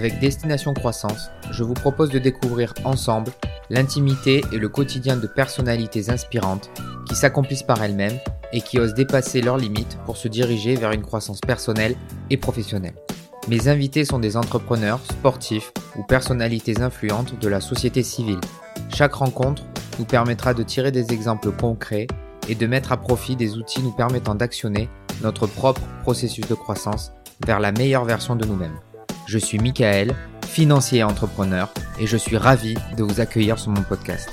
avec Destination Croissance, je vous propose de découvrir ensemble l'intimité et le quotidien de personnalités inspirantes qui s'accomplissent par elles-mêmes et qui osent dépasser leurs limites pour se diriger vers une croissance personnelle et professionnelle. Mes invités sont des entrepreneurs, sportifs ou personnalités influentes de la société civile. Chaque rencontre nous permettra de tirer des exemples concrets et de mettre à profit des outils nous permettant d'actionner notre propre processus de croissance vers la meilleure version de nous-mêmes. Je suis Michael, financier et entrepreneur, et je suis ravi de vous accueillir sur mon podcast.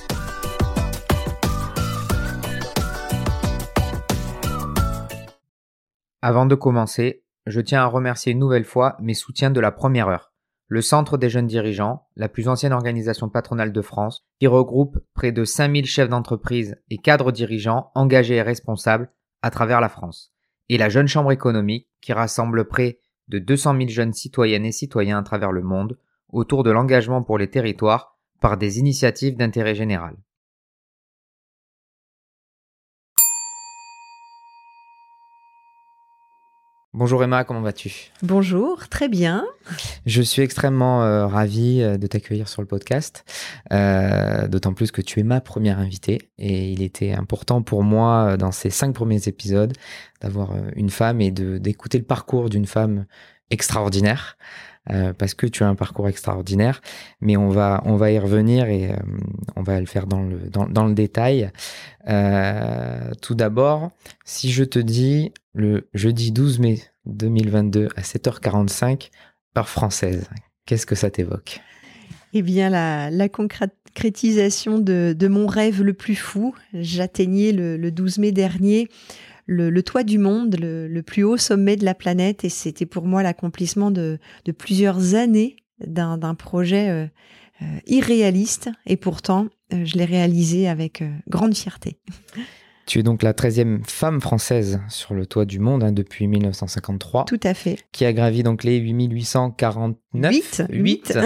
Avant de commencer, je tiens à remercier une nouvelle fois mes soutiens de la première heure. Le Centre des jeunes dirigeants, la plus ancienne organisation patronale de France, qui regroupe près de 5000 chefs d'entreprise et cadres dirigeants engagés et responsables à travers la France. Et la Jeune Chambre économique, qui rassemble près de 200 000 jeunes citoyennes et citoyens à travers le monde autour de l'engagement pour les territoires par des initiatives d'intérêt général. Bonjour Emma, comment vas-tu? Bonjour, très bien. Je suis extrêmement euh, ravi euh, de t'accueillir sur le podcast, euh, d'autant plus que tu es ma première invitée et il était important pour moi dans ces cinq premiers épisodes d'avoir une femme et d'écouter le parcours d'une femme extraordinaire. Parce que tu as un parcours extraordinaire, mais on va on va y revenir et on va le faire dans le dans, le détail. tout d'abord, si je te dis le jeudi 12 mai 2022 à 7h45, heure française. Qu'est-ce que ça t'évoque? Eh bien, la, concrétisation de, mon rêve le plus fou. J'atteignais le, 12 mai dernier le, toit du monde, le, plus haut sommet de la planète, et c'était pour moi l'accomplissement de, plusieurs années d'un projet euh, euh, irréaliste, et pourtant, euh, je l'ai réalisé avec grande fierté. Tu es donc la 13e femme française sur le toit du monde hein, depuis 1953. Tout à fait. Qui a gravi donc les 8849. 8. 8.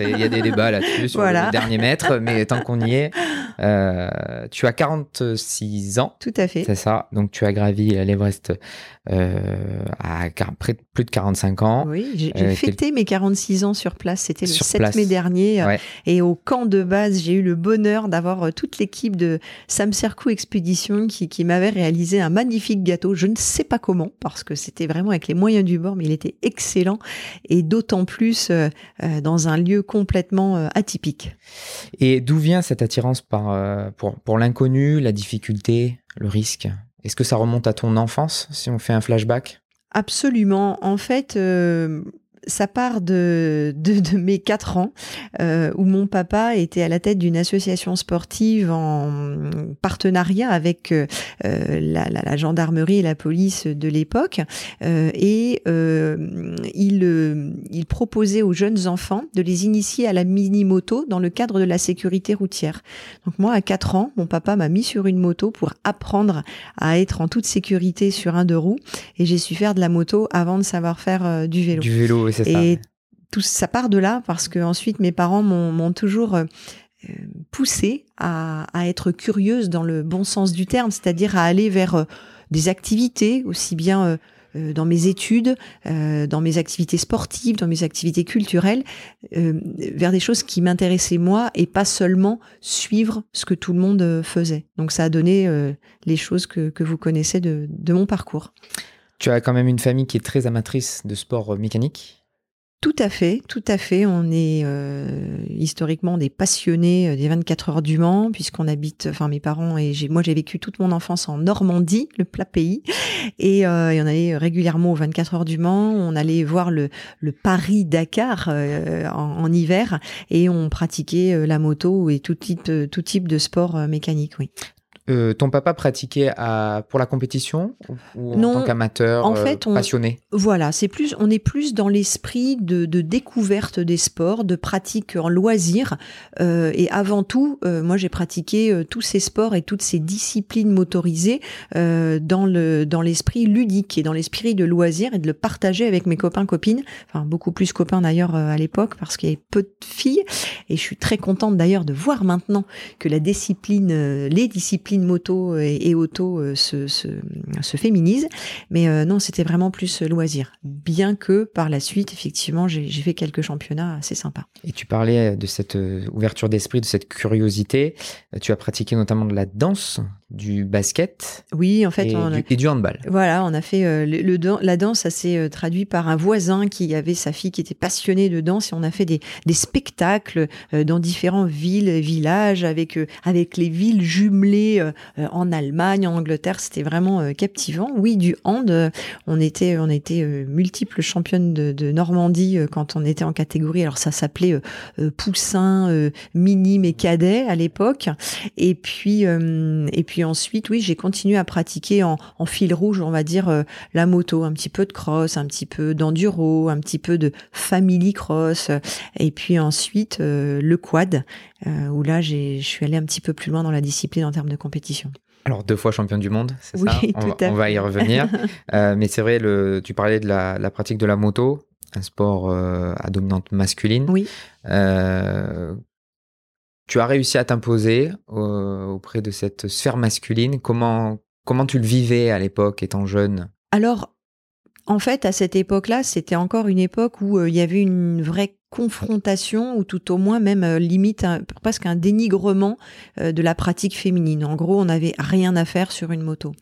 Il y a des débats là-dessus sur le dernier mètre, mais tant qu'on y est, euh, tu as 46 ans. Tout à fait. C'est ça. Donc tu as gravi l'Everest euh, à près de plus de 45 ans. Oui, j'ai euh, fêté mes 46 ans sur place. C'était le 7 mai dernier. Et au camp de base, j'ai eu le bonheur d'avoir toute l'équipe de Sam Serkou Expedition qui, qui m'avait réalisé un magnifique gâteau. Je ne sais pas comment, parce que c'était vraiment avec les moyens du bord, mais il était excellent. Et d'autant plus dans un lieu complètement atypique. Et d'où vient cette attirance par euh, pour, pour l'inconnu, la difficulté, le risque? Est-ce que ça remonte à ton enfance si on fait un flashback? Absolument. En fait, euh, ça part de, de, mes quatre ans, euh, où mon papa était à la tête d'une association sportive en partenariat avec euh, la, la, la, gendarmerie et la police de l'époque. Euh, et euh, il, euh, il proposait aux jeunes enfants de les initier à la mini-moto dans le cadre de la sécurité routière. Donc moi, à quatre ans, mon papa m'a mis sur une moto pour apprendre à être en toute sécurité sur un deux roues. Et j'ai su faire de la moto avant de savoir faire du vélo. Du vélo, et tout ça part de là parce que ensuite mes parents m'ont toujours euh, poussé à, être curieuse dans le bon sens du terme, c'est-à-dire à aller vers euh, des activités aussi bien euh, dans mes études, dans mes activités sportives, dans mes activités culturelles, vers des choses qui m'intéressaient moi et pas seulement suivre ce que tout le monde faisait. Donc ça a donné les choses que, vous connaissez de, de mon parcours. Tu as quand même une famille qui est très amatrice de sport mécanique tout à fait, tout à fait. On est euh, historiquement des passionnés euh, des 24 heures du Mans, puisqu'on habite, enfin mes parents et moi j'ai vécu toute mon enfance en Normandie, le plat pays, et, euh, et on allait régulièrement aux 24 heures du Mans. On allait voir le, le Paris Dakar euh, en, en, hiver, et on pratiquait la moto et tout type, tout type de sport mécanique. Oui. Euh, ton papa pratiquait à, pour la compétition ou en tant qu'amateur en fait, euh, passionné? Voilà, c'est plus, on est plus dans l'esprit de, de, découverte des sports, de pratique en loisir. Euh, et avant tout, euh, moi j'ai pratiqué tous ces sports et toutes ces disciplines motorisées dans le dans l'esprit ludique et dans l'esprit de loisir et de le partager avec mes copains copines. Enfin beaucoup plus copains d'ailleurs à l'époque parce qu'il y avait peu de filles. Et je suis très contente d'ailleurs de voir maintenant que la discipline, les disciplines disciplines moto et, auto se, se, se, féminisent. Mais non, c'était vraiment plus loisir. Bien que par la suite, effectivement, j'ai fait quelques championnats assez sympas. Et tu parlais de cette ouverture d'esprit, de cette curiosité. Tu as pratiqué notamment de la danse du basket. Oui, en fait, et, on a, du, handball. Voilà, on a fait euh, le, la danse, ça s'est euh, traduit par un voisin qui avait sa fille qui était passionnée de danse et on a fait des, des spectacles euh, dans différentes villes, villages, avec avec les villes jumelées en Allemagne, en Angleterre. C'était vraiment captivant. Oui, du hand, on était on était multiples championnes de, de, Normandie quand on était en catégorie. Alors ça s'appelait poussin, minime et cadet à l'époque. Et puis et puis ensuite, oui, j'ai continué à pratiquer en, fil rouge, on va dire, euh, la moto, un petit peu de cross, un petit peu d'enduro, un petit peu de family cross, et puis ensuite euh, le quad, euh, où là, je suis allée un petit peu plus loin dans la discipline en termes de compétition. Alors deux fois championne du monde, c'est oui, ça on, va, on va y revenir. mais c'est vrai, le, tu parlais de la, la, pratique de la moto, un sport à dominante masculine. Oui tu as réussi à t'imposer euh, auprès de cette sphère masculine. Comment, comment tu le vivais à l'époque, étant jeune? Alors, en fait, à cette époque-là, c'était encore une époque où euh, il y avait une vraie confrontation ou tout au moins même euh, limite presque un dénigrement de la pratique féminine. En gros, on n'avait rien à faire sur une moto.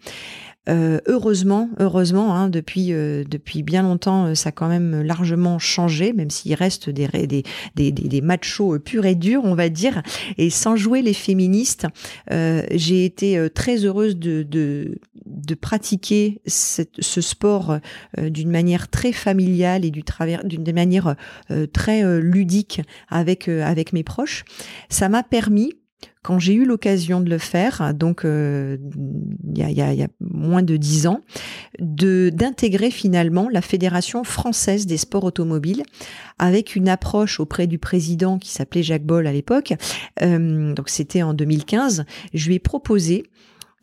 Euh, heureusement, heureusement, hein, depuis euh, depuis bien longtemps, euh, ça a quand même largement changé, même s'il reste des des, des, des, machos purs et durs, on va dire. Et sans jouer les féministes, j'ai été très heureuse de de, de pratiquer ce sport d'une manière très familiale et du travers d'une manière très ludique avec avec mes proches. Ça m'a permis quand j'ai eu l'occasion de le faire, donc euh, il y, a, y, a, moins de dix ans, de d'intégrer finalement la Fédération française des sports automobiles avec une approche auprès du président qui s'appelait Jacques Boll à l'époque. Euh, donc c'était en 2015. Je lui ai proposé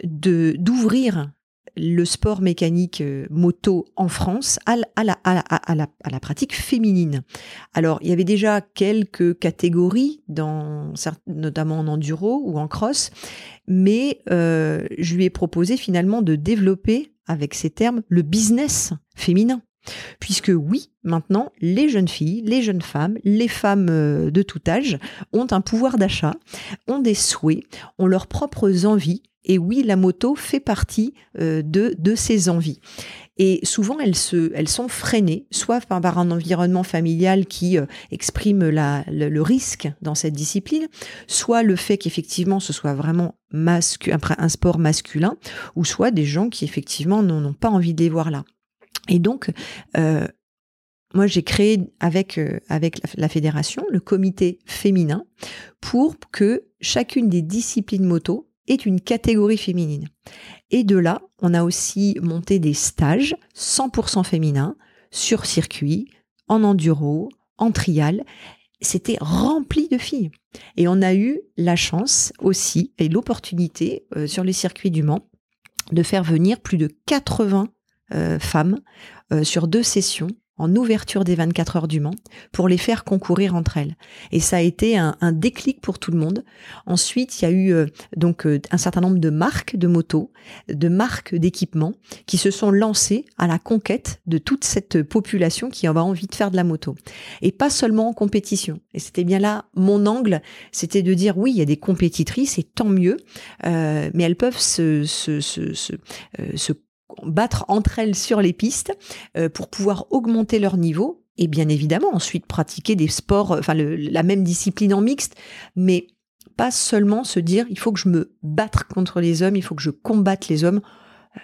de d'ouvrir le sport mécanique euh, moto en France à, la, pratique féminine. Alors, il y avait déjà quelques catégories, dans, notamment en enduro ou en cross, mais euh, je lui ai proposé finalement de développer, avec ces termes, le business féminin. Puisque oui, maintenant, les jeunes filles, les jeunes femmes, les femmes euh, de tout âge ont un pouvoir d'achat, ont des souhaits, ont leurs propres envies, et oui, la moto fait partie euh, de, de ces envies. Et souvent, elles, se, elles sont freinées, soit par, un environnement familial qui euh, exprime la, le, risque dans cette discipline, soit le fait qu'effectivement ce soit vraiment un, sport masculin, ou soit des gens qui effectivement n'ont pas envie de les voir là. Et donc, euh, moi, j'ai créé avec, avec la, fédération le comité féminin pour que chacune des disciplines moto est une catégorie féminine. Et de là, on a aussi monté des stages 100% féminins sur circuit, en enduro, en trial. C'était rempli de filles. Et on a eu la chance aussi et l'opportunité euh, sur les circuits du Mans de faire venir plus de 80 euh, femmes euh, sur deux sessions en ouverture des 24 heures du Mans pour les faire concourir entre elles. Et ça a été un, déclic pour tout le monde. Ensuite, il y a eu euh, donc euh, un certain nombre de marques de motos, de marques d'équipements qui se sont lancées à la conquête de toute cette population qui avait envie de faire de la moto. Et pas seulement en compétition. Et c'était bien là mon angle, c'était de dire oui, il y a des compétitrices et tant mieux, euh, mais elles peuvent se, se, se, se, se battre entre elles sur les pistes euh, pour pouvoir augmenter leur niveau et bien évidemment ensuite pratiquer des sports, enfin la même discipline en mixte, mais pas seulement se dire il faut que je me batte contre les hommes, il faut que je combatte les hommes.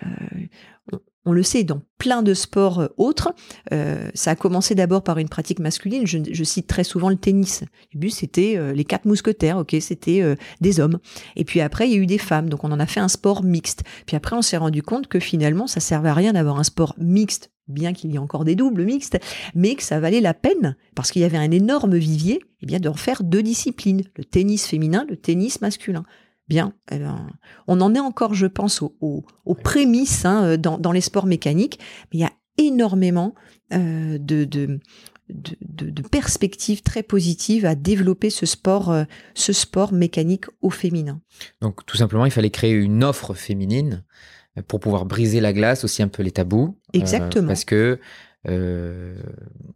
Euh, on le sait dans plein de sports euh, autres. Euh, ça a commencé d'abord par une pratique masculine. Je, cite très souvent le tennis. Au début, c'était euh, les quatre mousquetaires, ok, c'était des hommes. Et puis après, il y a eu des femmes. Donc on en a fait un sport mixte. Puis après, on s'est rendu compte que finalement, ça servait à rien d'avoir un sport mixte, bien qu'il y ait encore des doubles mixtes, mais que ça valait la peine parce qu'il y avait un énorme vivier, eh bien d'en faire deux disciplines, le tennis féminin, le tennis masculin. Bien, eh ben, on en est encore, je pense, aux, prémices hein, dans, les sports mécaniques, mais il y a énormément euh, de, de, perspectives très positives à développer ce sport, euh, ce sport mécanique au féminin. Donc tout simplement, il fallait créer une offre féminine pour pouvoir briser la glace, aussi un peu les tabous. Exactement. parce que euh,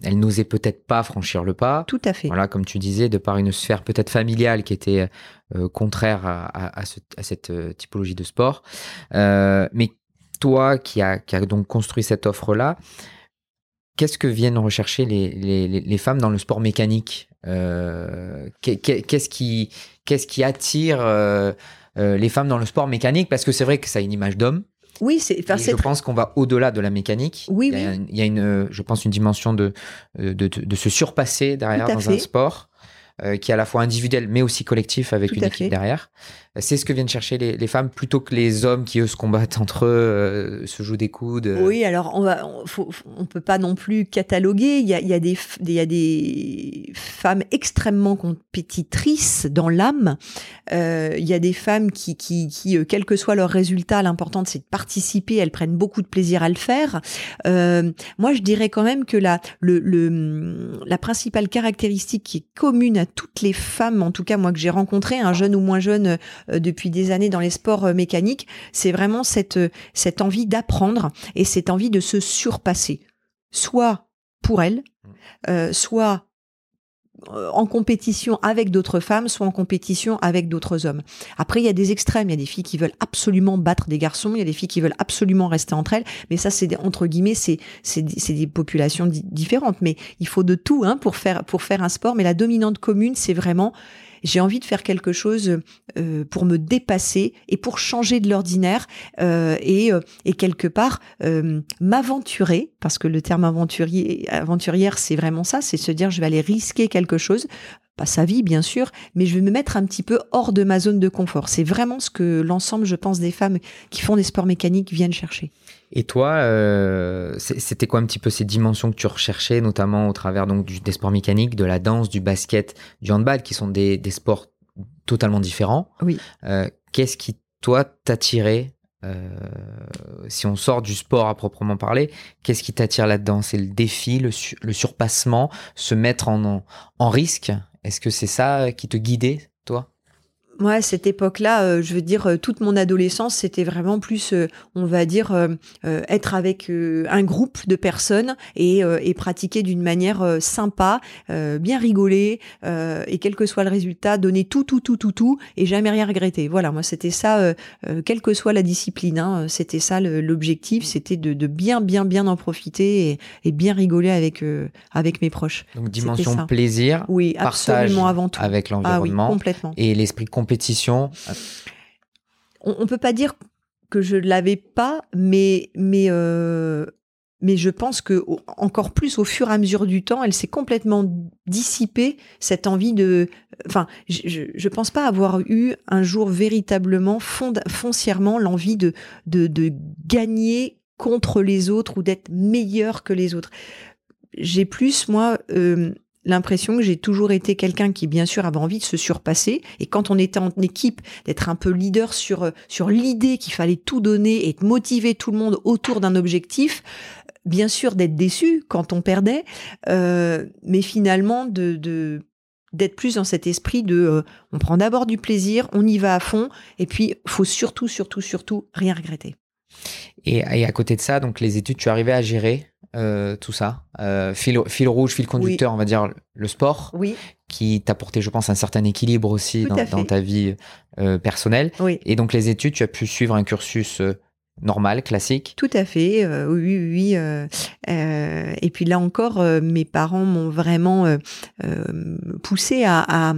elle n'osait peut-être pas franchir le pas. Tout à fait. Voilà, comme tu disais, de par une sphère peut-être familiale qui était euh, contraire à, cette euh, typologie de sport. mais toi, qui a, qui a donc construit cette offre-là, qu'est-ce que viennent rechercher les, femmes dans le sport mécanique? Qu'est-ce qui, qu'est-ce qui attire les femmes dans le sport mécanique? Parce que c'est vrai que ça a une image d'homme. Oui, c'est. je pense qu'on va au-delà de la mécanique. Oui, il y a, il y a une, je pense, une dimension de, de, de, se surpasser derrière dans un sport euh, qui est à la fois individuel mais aussi collectif avec une équipe derrière. C'est ce que viennent chercher les, femmes plutôt que les hommes qui eux se combattent entre eux, euh, se jouent des coudes. Euh. Oui, alors on on, peut pas non plus cataloguer. Il y a, des, femmes extrêmement compétitrices dans l'âme. Euh, il y a des femmes qui, quel que soit leur résultat, l'important c'est de participer. Elles prennent beaucoup de plaisir à le faire. Moi, je dirais quand même que la, la principale caractéristique qui est commune à toutes les femmes, en tout cas moi que j'ai rencontré, un jeune ou moins jeune depuis des années dans les sports euh, mécaniques, c'est vraiment cette, euh, cette envie d'apprendre et cette envie de se surpasser, soit pour elle, mmh. soit en compétition avec d'autres femmes, soit en compétition avec d'autres hommes. Après, il y a des extrêmes. Il y a des filles qui veulent absolument battre des garçons. Il y a des filles qui veulent absolument rester entre elles. Mais ça, c'est entre guillemets, c'est c'est des populations différentes. Mais il faut de tout hein, pour faire pour faire un sport. Mais la dominante commune, c'est vraiment j'ai envie de faire quelque chose euh, pour me dépasser et pour changer de l'ordinaire euh, et, euh, et quelque part m'aventurer, parce que le terme aventurier, aventurière, c'est vraiment ça, c'est se dire je vais aller risquer quelque chose pas sa vie bien sûr, mais je vais me mettre un petit peu hors de ma zone de confort. C'est vraiment ce que l'ensemble, je pense, des femmes qui font des sports mécaniques viennent chercher. Et toi, euh, c'était quoi un petit peu ces dimensions que tu recherchais, notamment au travers donc du, des sports mécaniques, de la danse, du basket, du handball, qui sont des, des sports totalement différents? Oui. Euh, Qu'est-ce qui toi t'attirait si on sort du sport à proprement parler, qu'est-ce qui t'attire là-dedans? C'est le défi, le, le, surpassement, se mettre en, en risque? Est-ce que c'est ça qui te guidait, toi? Ouais, cette époque-là, euh, je veux dire, euh, toute mon adolescence, c'était vraiment plus, euh, on va dire, être avec un groupe de personnes et, et pratiquer d'une manière sympa, bien rigoler, et quel que soit le résultat, donner tout, tout, tout, tout, tout, et jamais rien regretter. Voilà, moi, c'était ça, quelle que soit la discipline, hein, c'était ça l'objectif, c'était de, de, bien, bien, bien en profiter et, et bien rigoler avec, avec mes proches. Donc, dimension plaisir, oui, partage absolument avant tout. avec l'environnement, ah oui, complètement. et l'esprit On, ne peut pas dire que je l'avais pas, mais mais euh, mais je pense que encore plus au fur et à mesure du temps, elle s'est complètement dissipée cette envie de. Enfin, je, je pense pas avoir eu un jour véritablement foncièrement l'envie de, de, de gagner contre les autres ou d'être meilleur que les autres. J'ai plus moi euh, l'impression que j'ai toujours été quelqu'un qui, bien sûr, avait envie de se surpasser. Et quand on était en équipe, d'être un peu leader sur, euh, sur l'idée qu'il fallait tout donner et motiver tout le monde autour d'un objectif. Bien sûr, d'être déçu quand on perdait, euh, mais finalement de, de d'être plus dans cet esprit de euh, on prend d'abord du plaisir, on y va à fond, et puis faut surtout, surtout, surtout rien regretter. Et, et à côté de ça, donc les études, tu arrivais à gérer euh, tout ça euh, fil, rouge, fil conducteur, on va dire le sport, oui. qui t'a porté, je pense, un certain équilibre aussi dans, ta vie euh, personnelle. Oui. Et donc les études, tu as pu suivre un cursus normal, classique. Tout à fait, oui, oui. et puis là encore, mes parents m'ont vraiment poussé à, à,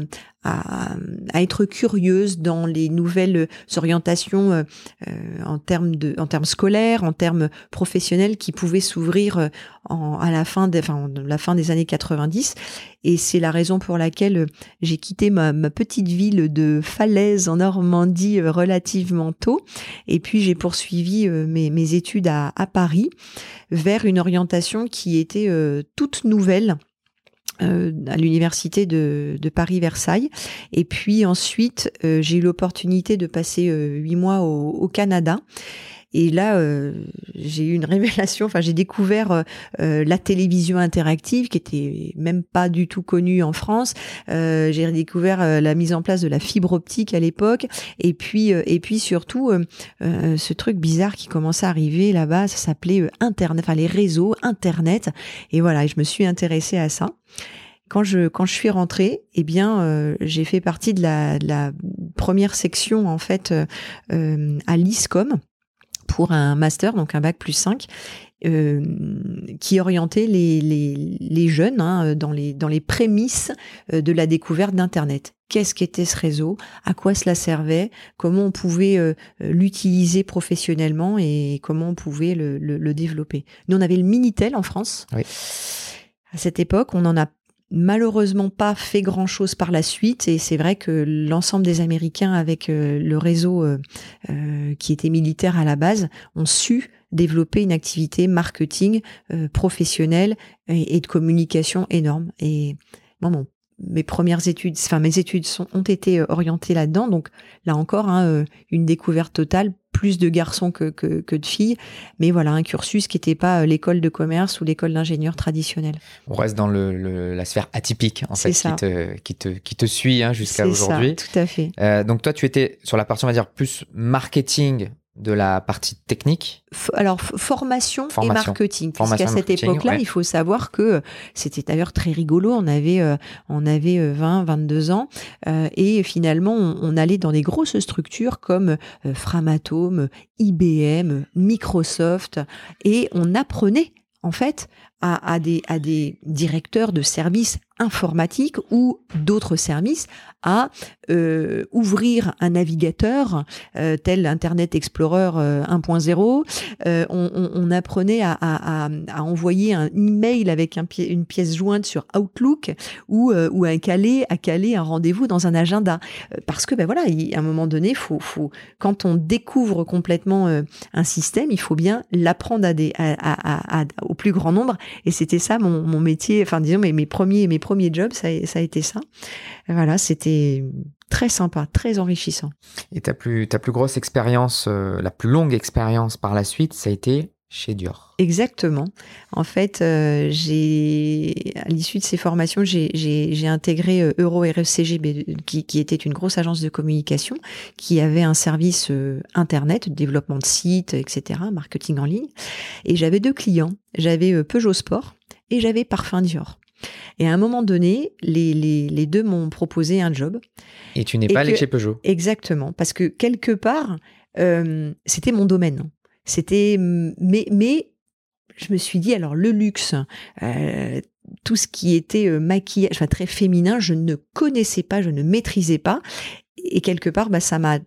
être curieuse dans les nouvelles orientations euh, euh, en termes de en termes scolaires, en termes professionnels qui pouvaient s'ouvrir euh, à la fin des enfin, la fin des années 90 et c'est la raison pour laquelle j'ai quitté ma, ma, petite ville de Falaise en Normandie relativement tôt. Et puis j'ai poursuivi mes, mes études à, à, Paris vers une orientation qui était toute nouvelle euh, à l'université de, Paris-Versailles. Et puis ensuite, euh, j'ai eu l'opportunité de passer euh, huit mois au, Canada. Et là, euh, j'ai eu une révélation. Enfin, j'ai découvert euh, euh, la télévision interactive, qui était même pas du tout connue en France. j'ai découvert la mise en place de la fibre optique à l'époque, et puis et puis surtout ce truc bizarre qui commençait à arriver là-bas. Ça s'appelait Internet, enfin les réseaux Internet. Et voilà, je me suis intéressée à ça quand je quand je suis rentrée, eh bien, j'ai fait partie de la, de la, première section en fait euh, à l'ISCOM, pour un master, donc un bac plus 5, euh, qui orientait les, les, les jeunes hein, dans, les, dans les prémices euh, de la découverte d'Internet. Qu'est-ce qu'était ce réseau? À quoi cela servait? Comment on pouvait euh, l'utiliser professionnellement et comment on pouvait le, le, le, développer? Nous, on avait le Minitel en France. Oui. À cette époque, on en a malheureusement pas fait grand chose par la suite. Et c'est vrai que l'ensemble des Américains avec euh, le réseau euh, euh, qui était militaire à la base ont su développer une activité marketing professionnelle et, de communication énorme. Et bon, mes premières études, enfin mes études ont été orientées là-dedans. Donc là encore hein, une découverte totale plus de garçons que, que, que de filles, mais voilà, un cursus qui n'était pas euh, l'école de commerce ou l'école d'ingénieur traditionnelle. On reste dans le, la sphère atypique, en fait, qui te, qui te, qui te suit hein, jusqu'à aujourd'hui. Tout à fait. Euh, donc toi, tu étais sur la partie, on va dire, plus marketing de la partie technique Alors, formation, et marketing. Parce qu'à cette époque-là, il faut savoir que c'était d'ailleurs très rigolo. On avait, euh, on avait 20, euh, 22 ans. Euh, et finalement, on, allait dans des grosses structures comme Framatome, IBM, Microsoft. Et on apprenait, en fait, à, à, des, à des directeurs de services informatiques ou d'autres services à euh, ouvrir un navigateur euh, tel Internet Explorer 1.0. Euh, on, apprenait à, envoyer un email avec un, une pièce jointe sur Outlook ou, ou à caler à caler un rendez-vous dans un agenda. Parce que ben voilà, à un moment donné, quand on découvre complètement un système, il faut bien l'apprendre au plus grand nombre. Et c'était ça mon, métier. Enfin disons mes, mes premiers mes premiers jobs, ça, ça a été ça. Voilà, c'était très sympa, très enrichissant. Et ta plus, ta plus grosse expérience, euh, la plus longue expérience par la suite, ça a été chez Dior. Exactement. En fait, euh, j'ai à l'issue de ces formations, j'ai intégré euh, Euro RFCG, qui, qui, était une grosse agence de communication, qui avait un service internet, développement de sites, etc., marketing en ligne. Et j'avais deux clients. J'avais Peugeot Sport et j'avais Parfum Dior. Et à un moment donné, les, les, les deux m'ont proposé un job. Et tu n'es pas allé chez Peugeot. Exactement, parce que quelque part, euh, c'était mon domaine. C'était, mais, mais je me suis dit, alors le luxe, euh, tout ce qui était euh, maquillage, enfin très féminin, je ne connaissais pas, je ne maîtrisais pas. Et quelque part, bah, ça m'a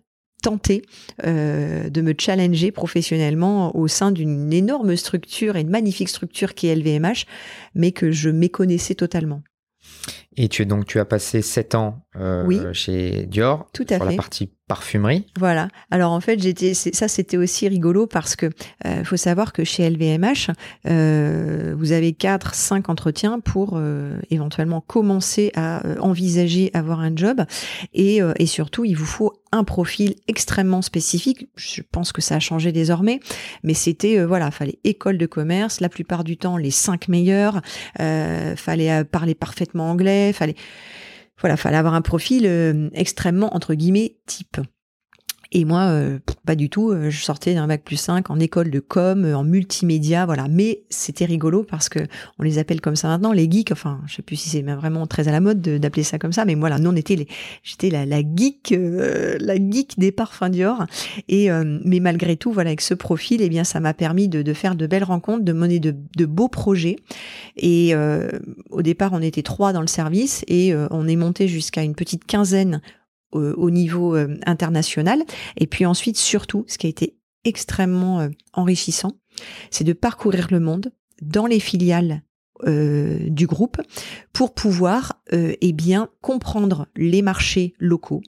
tenté euh, de me challenger professionnellement au sein d'une énorme structure et une magnifique structure qui est LVMH, mais que je méconnaissais totalement. Et tu, donc, tu as passé sept ans euh, chez Dior Tout à sur la partie parfumerie. Voilà. Alors en fait, j'étais, ça c'était aussi rigolo parce que euh, faut savoir que chez LVMH, euh, vous avez quatre, cinq entretiens pour euh, éventuellement commencer à euh, envisager avoir un job et, euh, et surtout il vous faut un profil extrêmement spécifique. Je pense que ça a changé désormais, mais c'était voilà, fallait école de commerce, la plupart du temps les cinq meilleurs, fallait parler parfaitement anglais, fallait voilà, fallait avoir un profil euh, extrêmement entre guillemets type. Et moi, euh, pas du tout. Euh, je sortais d'un bac plus 5 en école de com, en multimédia, voilà. Mais c'était rigolo parce que on les appelle comme ça maintenant, les geeks. Enfin, je sais plus si c'est vraiment très à la mode d'appeler ça comme ça, mais voilà, nous on était j'étais la, la geek, la geek des parfums Dior. Et mais malgré tout, voilà, avec ce profil, eh bien, ça m'a permis de, faire de belles rencontres, de mener de beaux projets. Et au départ, on était trois dans le service et on est monté jusqu'à une petite quinzaine au niveau euh, international. Et puis ensuite, surtout, ce qui a été extrêmement euh, enrichissant, c'est de parcourir le monde dans les filiales euh, du groupe pour pouvoir eh bien comprendre les marchés locaux,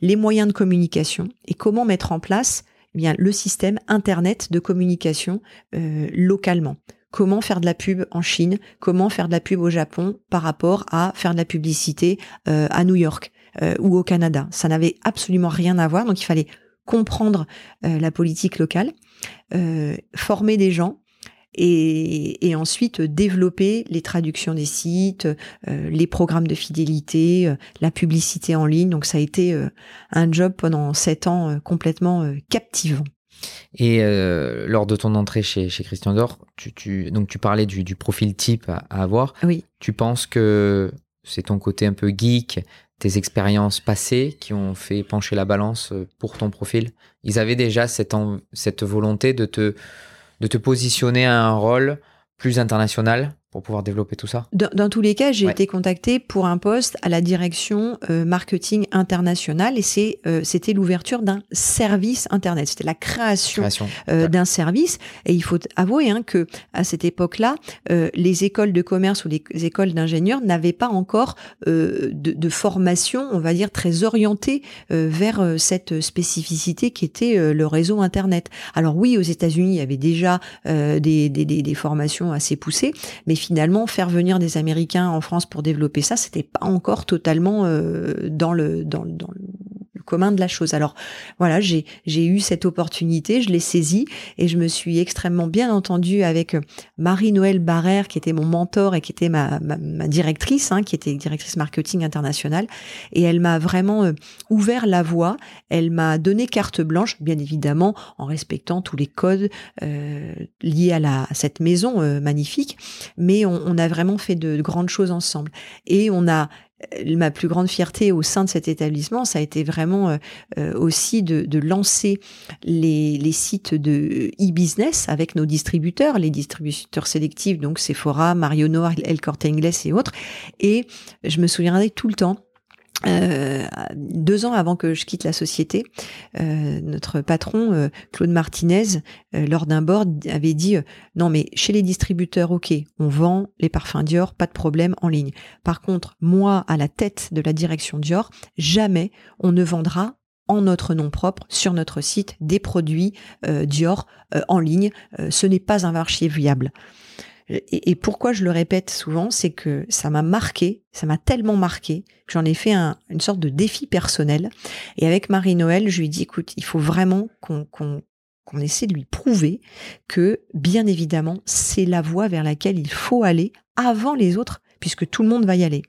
les moyens de communication et comment mettre en place eh bien le système internet de communication localement. Comment faire de la pub en Chine, comment faire de la pub au Japon par rapport à faire de la publicité à New York. Euh, ou au Canada. Ça n'avait absolument rien à voir, donc il fallait comprendre la politique locale, former des gens et, ensuite développer les traductions des sites, euh, les programmes de fidélité, euh, la publicité en ligne. Donc ça a été euh, un job pendant sept ans complètement captivant. Et lors de ton entrée chez, chez Christian Dor, tu, donc tu parlais du, profil type à, avoir. Oui. Tu penses que c'est ton côté un peu geek, tes expériences passées qui ont fait pencher la balance pour ton profil. Ils avaient déjà cette, cette volonté de te de te positionner à un rôle plus international pour pouvoir développer tout ça Dans, tous les cas, j'ai été contactée pour un poste à la direction euh, marketing international et c'est euh, c'était l'ouverture d'un service internet. C'était la création, euh, d'un service et il faut avouer hein, que à cette époque-là, les écoles de commerce ou les écoles d'ingénieurs n'avaient pas encore de, de, formation, on va dire très orientée vers cette spécificité qui était le réseau internet. Alors oui, aux États-Unis, il y avait déjà des, des, des, des formations assez poussées, mais finalement, faire venir des Américains en France pour développer ça, c'était pas encore totalement euh, dans le commun de la chose. Alors voilà, j'ai eu cette opportunité, je l'ai saisie et je me suis extrêmement bien entendue avec euh, Marie-Noël Barrère qui était mon mentor et qui était ma, ma, directrice, hein, qui était directrice marketing internationale et elle m'a vraiment euh, ouvert la voie. Elle m'a donné carte blanche, bien évidemment, en respectant tous les codes euh, liés à, la, cette maison euh, magnifique, mais on, on, a vraiment fait de grandes choses ensemble et on a ma plus grande fierté au sein de cet établissement, ça a été vraiment euh, euh, aussi de, lancer les, sites de e-business avec nos distributeurs, les distributeurs sélectifs, donc Sephora, Marionno, El Corte Inglés et autres. Et je me souviendrai tout le temps euh, deux ans avant que je quitte la société, euh, notre patron euh, Claude Martinez, lors d'un board, avait dit non mais chez les distributeurs, ok, on vend les parfums Dior, pas de problème en ligne. Par contre, moi à la tête de la direction Dior, jamais on ne vendra en notre nom propre sur notre site des produits Dior en ligne. ce n'est pas un marché viable. Et, pourquoi je le répète souvent, c'est que ça m'a marqué, ça m'a tellement marqué que j'en ai fait une sorte de défi personnel. Et avec Marie-Noël, je lui ai dit, écoute, il faut vraiment qu'on essaie de lui prouver que, bien évidemment, c'est la voie vers laquelle il faut aller avant les autres, puisque tout le monde va y aller.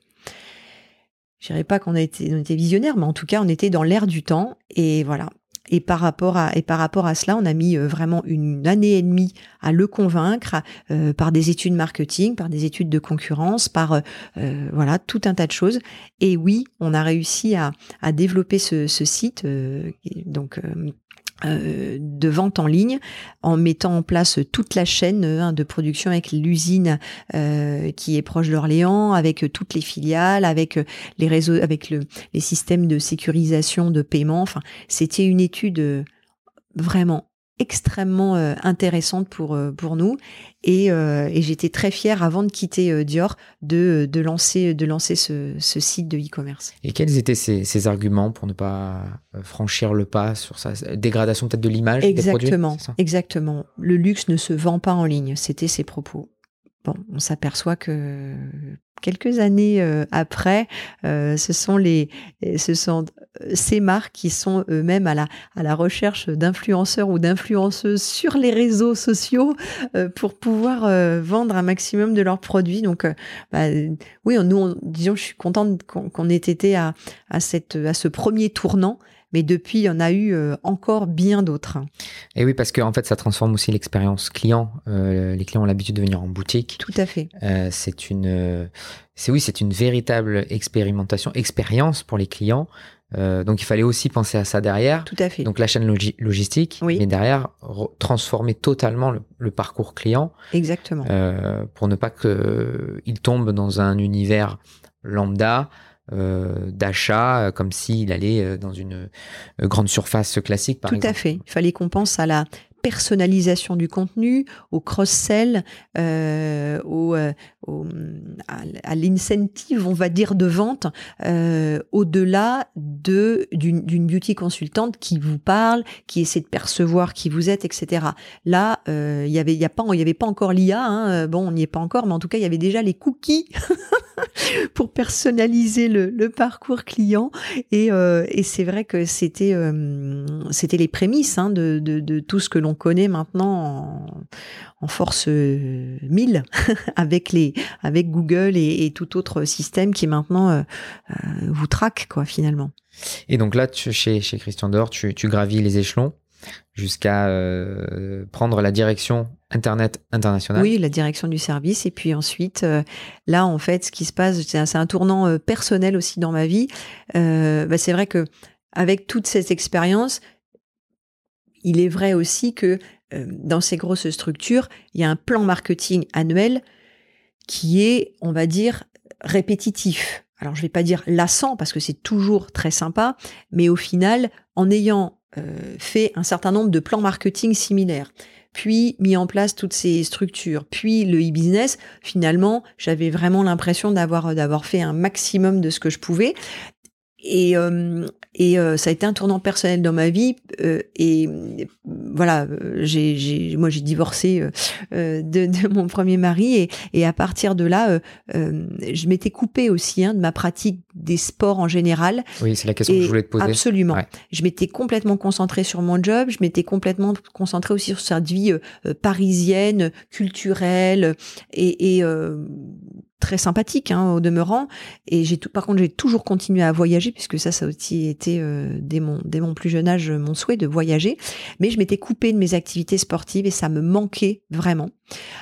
Je dirais pas qu'on a était visionnaire, mais en tout cas, on était dans l'air du temps. Et voilà. Et par rapport à et par rapport à cela, on a mis euh, vraiment une année et demie à le convaincre euh, par des études marketing, par des études de concurrence, par euh, voilà tout un tas de choses. Et oui, on a réussi à, à développer ce, ce site donc euh, de vente en ligne en mettant en place toute la chaîne hein, de production avec l'usine euh, qui est proche d'Orléans, avec toutes les filiales, avec les réseaux, avec le, les systèmes de sécurisation de paiement. Enfin, c'était une étude vraiment extrêmement euh, intéressante pour euh, pour nous et, euh, et j'étais très fière avant de quitter Dior de, de lancer de lancer ce, ce site de e-commerce. Et quels étaient ces, ces, arguments pour ne pas franchir le pas sur sa dégradation peut-être de l'image Exactement, des produits, exactement. Le luxe ne se vend pas en ligne, c'était ses propos. Bon, on s'aperçoit que quelques années euh, après, euh, ce sont les, ce sont euh, ces marques qui sont eux-mêmes à la, à la recherche d'influenceurs ou d'influenceuses sur les réseaux sociaux pour pouvoir vendre un maximum de leurs produits. Donc, bah, oui, nous, disons, je suis contente qu'on ait été à, à, cette, à ce premier tournant mais depuis, il y en a eu euh, encore bien d'autres. Et oui, parce qu'en fait, ça transforme aussi l'expérience client. Euh, les clients ont l'habitude de venir en boutique. Tout à fait. Euh, c'est une, c'est oui, c'est une véritable expérimentation, expérience pour les clients. Donc il fallait aussi penser à ça derrière. Tout à fait. Donc la chaîne logistique, mais derrière transformer totalement le, parcours client. Exactement. pour ne pas qu'il tombe dans un univers lambda euh, d'achat, euh, comme s'il allait euh, dans une grande surface classique, par Tout exemple. à fait. Il fallait qu'on pense à la personnalisation du contenu, au cross-sell, au, à, l'incentive, on va dire, de vente, euh, au-delà de d'une beauty consultante qui vous parle, qui essaie de percevoir qui vous êtes, etc. Là, euh, il y avait, il y pas, avait pas encore l'IA. Hein, bon, on n'y est pas encore, mais en tout cas, il y avait déjà les cookies pour personnaliser le, parcours client. Et, euh, c'est vrai que c'était euh, c'était les prémices hein, de, tout ce que l'on connaît maintenant en, en force 1000 avec les avec Google et, et, tout autre système qui maintenant euh, euh, vous traque quoi finalement. Et donc là, tu, chez, chez Christian Dor, tu, tu gravis les échelons jusqu'à euh, prendre la direction Internet international. Oui, la direction du service. Et puis ensuite, euh, là, en fait, ce qui se passe, c'est un, tournant euh, personnel aussi dans ma vie. Bah, c'est vrai que avec toute cette expérience, il est vrai aussi que dans ces grosses structures, il y a un plan marketing annuel qui est, on va dire, répétitif. Alors, je vais pas dire lassant parce que c'est toujours très sympa, mais au final, en ayant euh, fait un certain nombre de plans marketing similaires, puis mis en place toutes ces structures, puis le e-business, finalement, j'avais vraiment l'impression d'avoir d'avoir fait un maximum de ce que je pouvais. Et, euh, et euh, ça a été un tournant personnel dans ma vie. Euh, et voilà, j'ai, j'ai, moi j'ai divorcé de, de, mon premier mari et, et à partir de là, je m'étais coupée aussi hein, de ma pratique des sports en général. Oui, c'est la question que je voulais te poser. Absolument. Je m'étais complètement concentrée sur mon job. Je m'étais complètement concentrée aussi sur cette vie parisienne, culturelle et, et très sympathique hein, au demeurant. Et j'ai par contre j'ai toujours continué à voyager puisque ça ça a aussi été euh, dès mon dès mon plus jeune âge mon souhait de voyager. Mais je m'étais coupée de mes activités sportives et ça me manquait vraiment.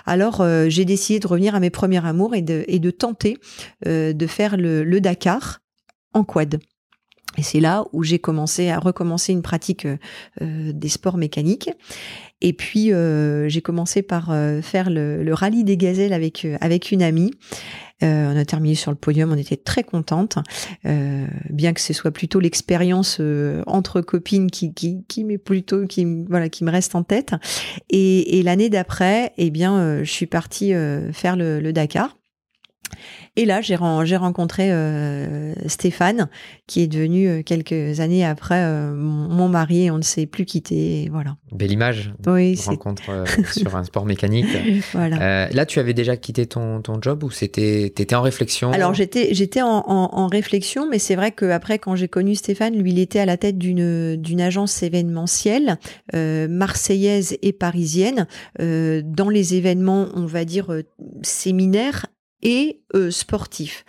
Alors euh, j'ai décidé de revenir à mes premiers amours et de et de tenter euh, de faire le, Dakar en quad. Et c'est là où j'ai commencé à recommencer une pratique des sports mécaniques. Et puis euh, j'ai commencé par euh, faire le, le, rallye des gazelles avec avec une amie. on a terminé sur le podium, on était très contente, bien que ce soit plutôt l'expérience entre copines qui qui, qui m'est plutôt qui voilà qui me reste en tête. Et, l'année d'après, eh bien, je suis partie faire le Dakar. Et là, j'ai rencontré euh, Stéphane, qui est devenu euh, quelques années après euh, mon mari et on ne s'est plus quitté. Voilà. Belle image oui, rencontre sur un sport mécanique. voilà. là, tu avais déjà quitté ton, ton job ou c'était étais en réflexion? Alors j'étais j'étais en, en, en, réflexion, mais c'est vrai qu'après, quand j'ai connu Stéphane, lui, il était à la tête d'une d'une agence événementielle marseillaise et parisienne dans les événements, on va dire séminaires et euh, sportif.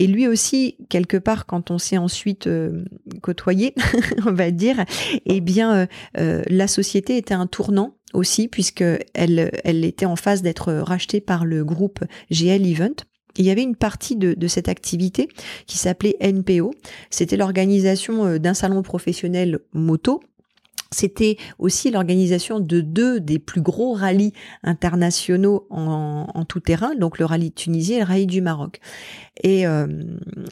Et lui aussi, quelque part, quand on s'est ensuite euh, côtoyé, on va dire, eh bien, euh, la société était un tournant aussi, puisque elle, elle était en phase d'être rachetée par le groupe GL Event. il y avait une partie de, de cette activité qui s'appelait NPO. C'était l'organisation d'un salon professionnel moto c'était aussi l'organisation de deux des plus gros rallyes internationaux en, tout terrain, donc le rallye de Tunisie et le rallye du Maroc. Et, euh,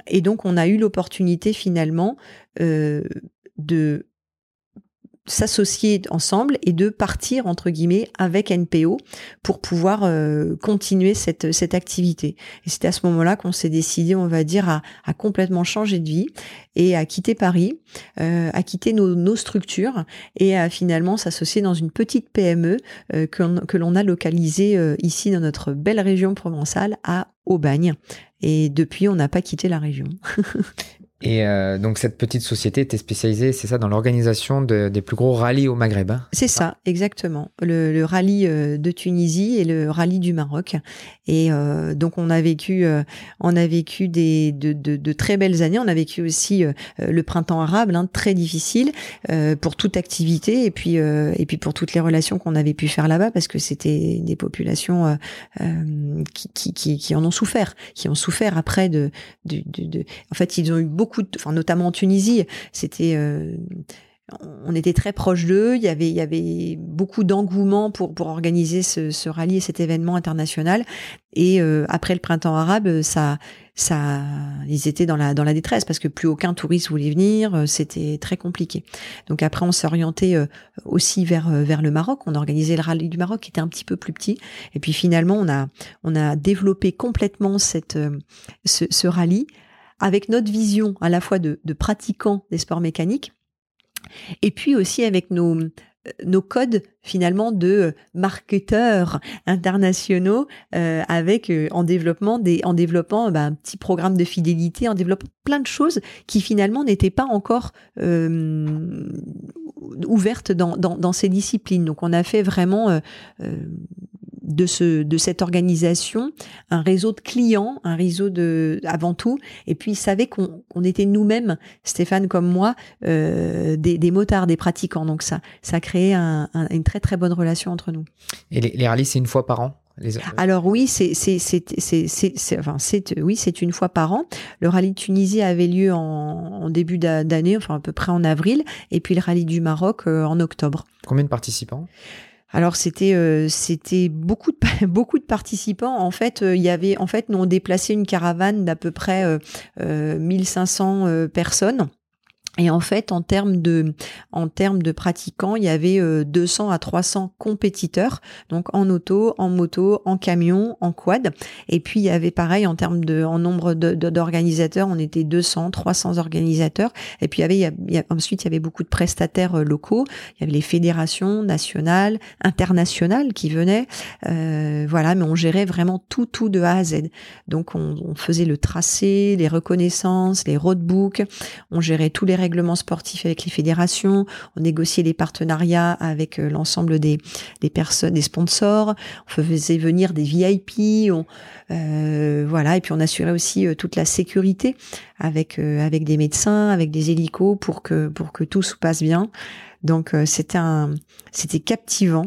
et donc on a eu l'opportunité finalement euh, de s'associer ensemble et de partir entre guillemets avec NPO pour pouvoir euh, continuer cette, cette activité. Et c'était à ce moment-là qu'on s'est décidé, on va dire, à, à, complètement changer de vie et à quitter Paris, euh, à quitter nos, nos, structures et à finalement s'associer dans une petite PME euh, que l'on a localisée euh, ici dans notre belle région provençale à Aubagne. Et depuis, on n'a pas quitté la région. Et euh, donc cette petite société était spécialisée, c'est ça, dans l'organisation de, des plus gros rallyes au Maghreb. Hein c'est ça, exactement. Le, le, rallye euh, de Tunisie et le rallye du Maroc. Et euh, donc on a vécu, euh, on a vécu des de, de, de, très belles années. On a vécu aussi le printemps arabe, hein, très difficile pour toute activité et puis et puis pour toutes les relations qu'on avait pu faire là-bas parce que c'était des populations qui, qui, qui, qui, en ont souffert, qui ont souffert après de, En fait, ils ont eu beaucoup, enfin notamment en Tunisie, c'était on était très proche d'eux. Il y avait, il y avait beaucoup d'engouement pour pour organiser ce, rallye et cet événement international. Et euh, après le printemps arabe, ça, ça, ils étaient dans la dans la détresse parce que plus aucun touriste voulait venir. Euh, c'était très compliqué. Donc après, on s'est orienté euh, aussi vers vers le Maroc. On a organisé le rallye du Maroc qui était un petit peu plus petit. Et puis finalement, on a on a développé complètement cette ce, ce rallye avec notre vision à la fois de, pratiquants des sports mécaniques et puis aussi avec nos, nos codes finalement de marketeurs internationaux euh, avec euh, en développement des en développant bah, un petit programme de fidélité en développant plein de choses qui finalement n'étaient pas encore euh, ouvertes dans, ces disciplines. Donc on a fait vraiment euh, euh, de, ce, de cette organisation un réseau de clients, un réseau de avant tout, et puis ils savaient qu'on était nous-mêmes, Stéphane comme moi, euh, des, des, motards, des pratiquants. Donc ça, ça a créé un, un, une très très bonne relation entre nous. Et les, les rallyes, c'est une fois par an les... Alors oui, c'est c'est c'est enfin c'est oui c'est une fois par an. Le rallye de Tunisie avait lieu en, en début d'année, enfin à peu près en avril, et puis le rallye du Maroc euh, en octobre. Combien de participants? Alors c'était euh, c'était beaucoup de beaucoup de participants. En fait, euh, il y avait en fait nous on déplaçait une caravane d'à peu près euh, euh 1500 personnes. Et en fait, en termes de, en termes de pratiquants, il y avait 200 à 300 compétiteurs, donc en auto, en moto, en camion, en quad. Et puis il y avait pareil en termes de, en nombre d'organisateurs, on était 200, 300 organisateurs. Et puis il y avait, il y a, ensuite il y avait beaucoup de prestataires locaux. Il y avait les fédérations nationales, internationales qui venaient. Euh, voilà, mais on gérait vraiment tout, tout de A à Z. Donc on, on faisait le tracé, les reconnaissances, les roadbooks. On gérait tous les règlements sportifs avec les fédérations, on négociait les partenariats avec euh, l'ensemble des, des personnes, des sponsors, on faisait venir des VIP, euh, voilà, et puis on assurait aussi euh, toute la sécurité avec avec des médecins, avec des hélicos pour que pour que tout se passe bien. Donc c'était c'était captivant,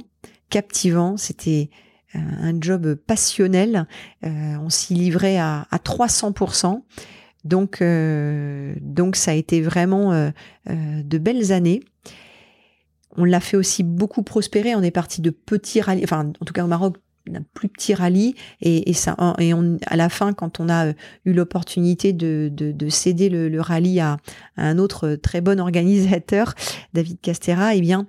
captivant, c'était un job passionnel. on s'y livrait à, à 300 donc, euh, donc ça a été vraiment euh, euh, de belles années. On l'a fait aussi beaucoup prospérer. On est parti de petits rallyes, enfin en tout cas au Maroc, d'un plus petit rallye et, et ça et on, à la fin quand on a eu l'opportunité de, de, de, céder le, le rallye à, à, un autre très bon organisateur David Castera eh bien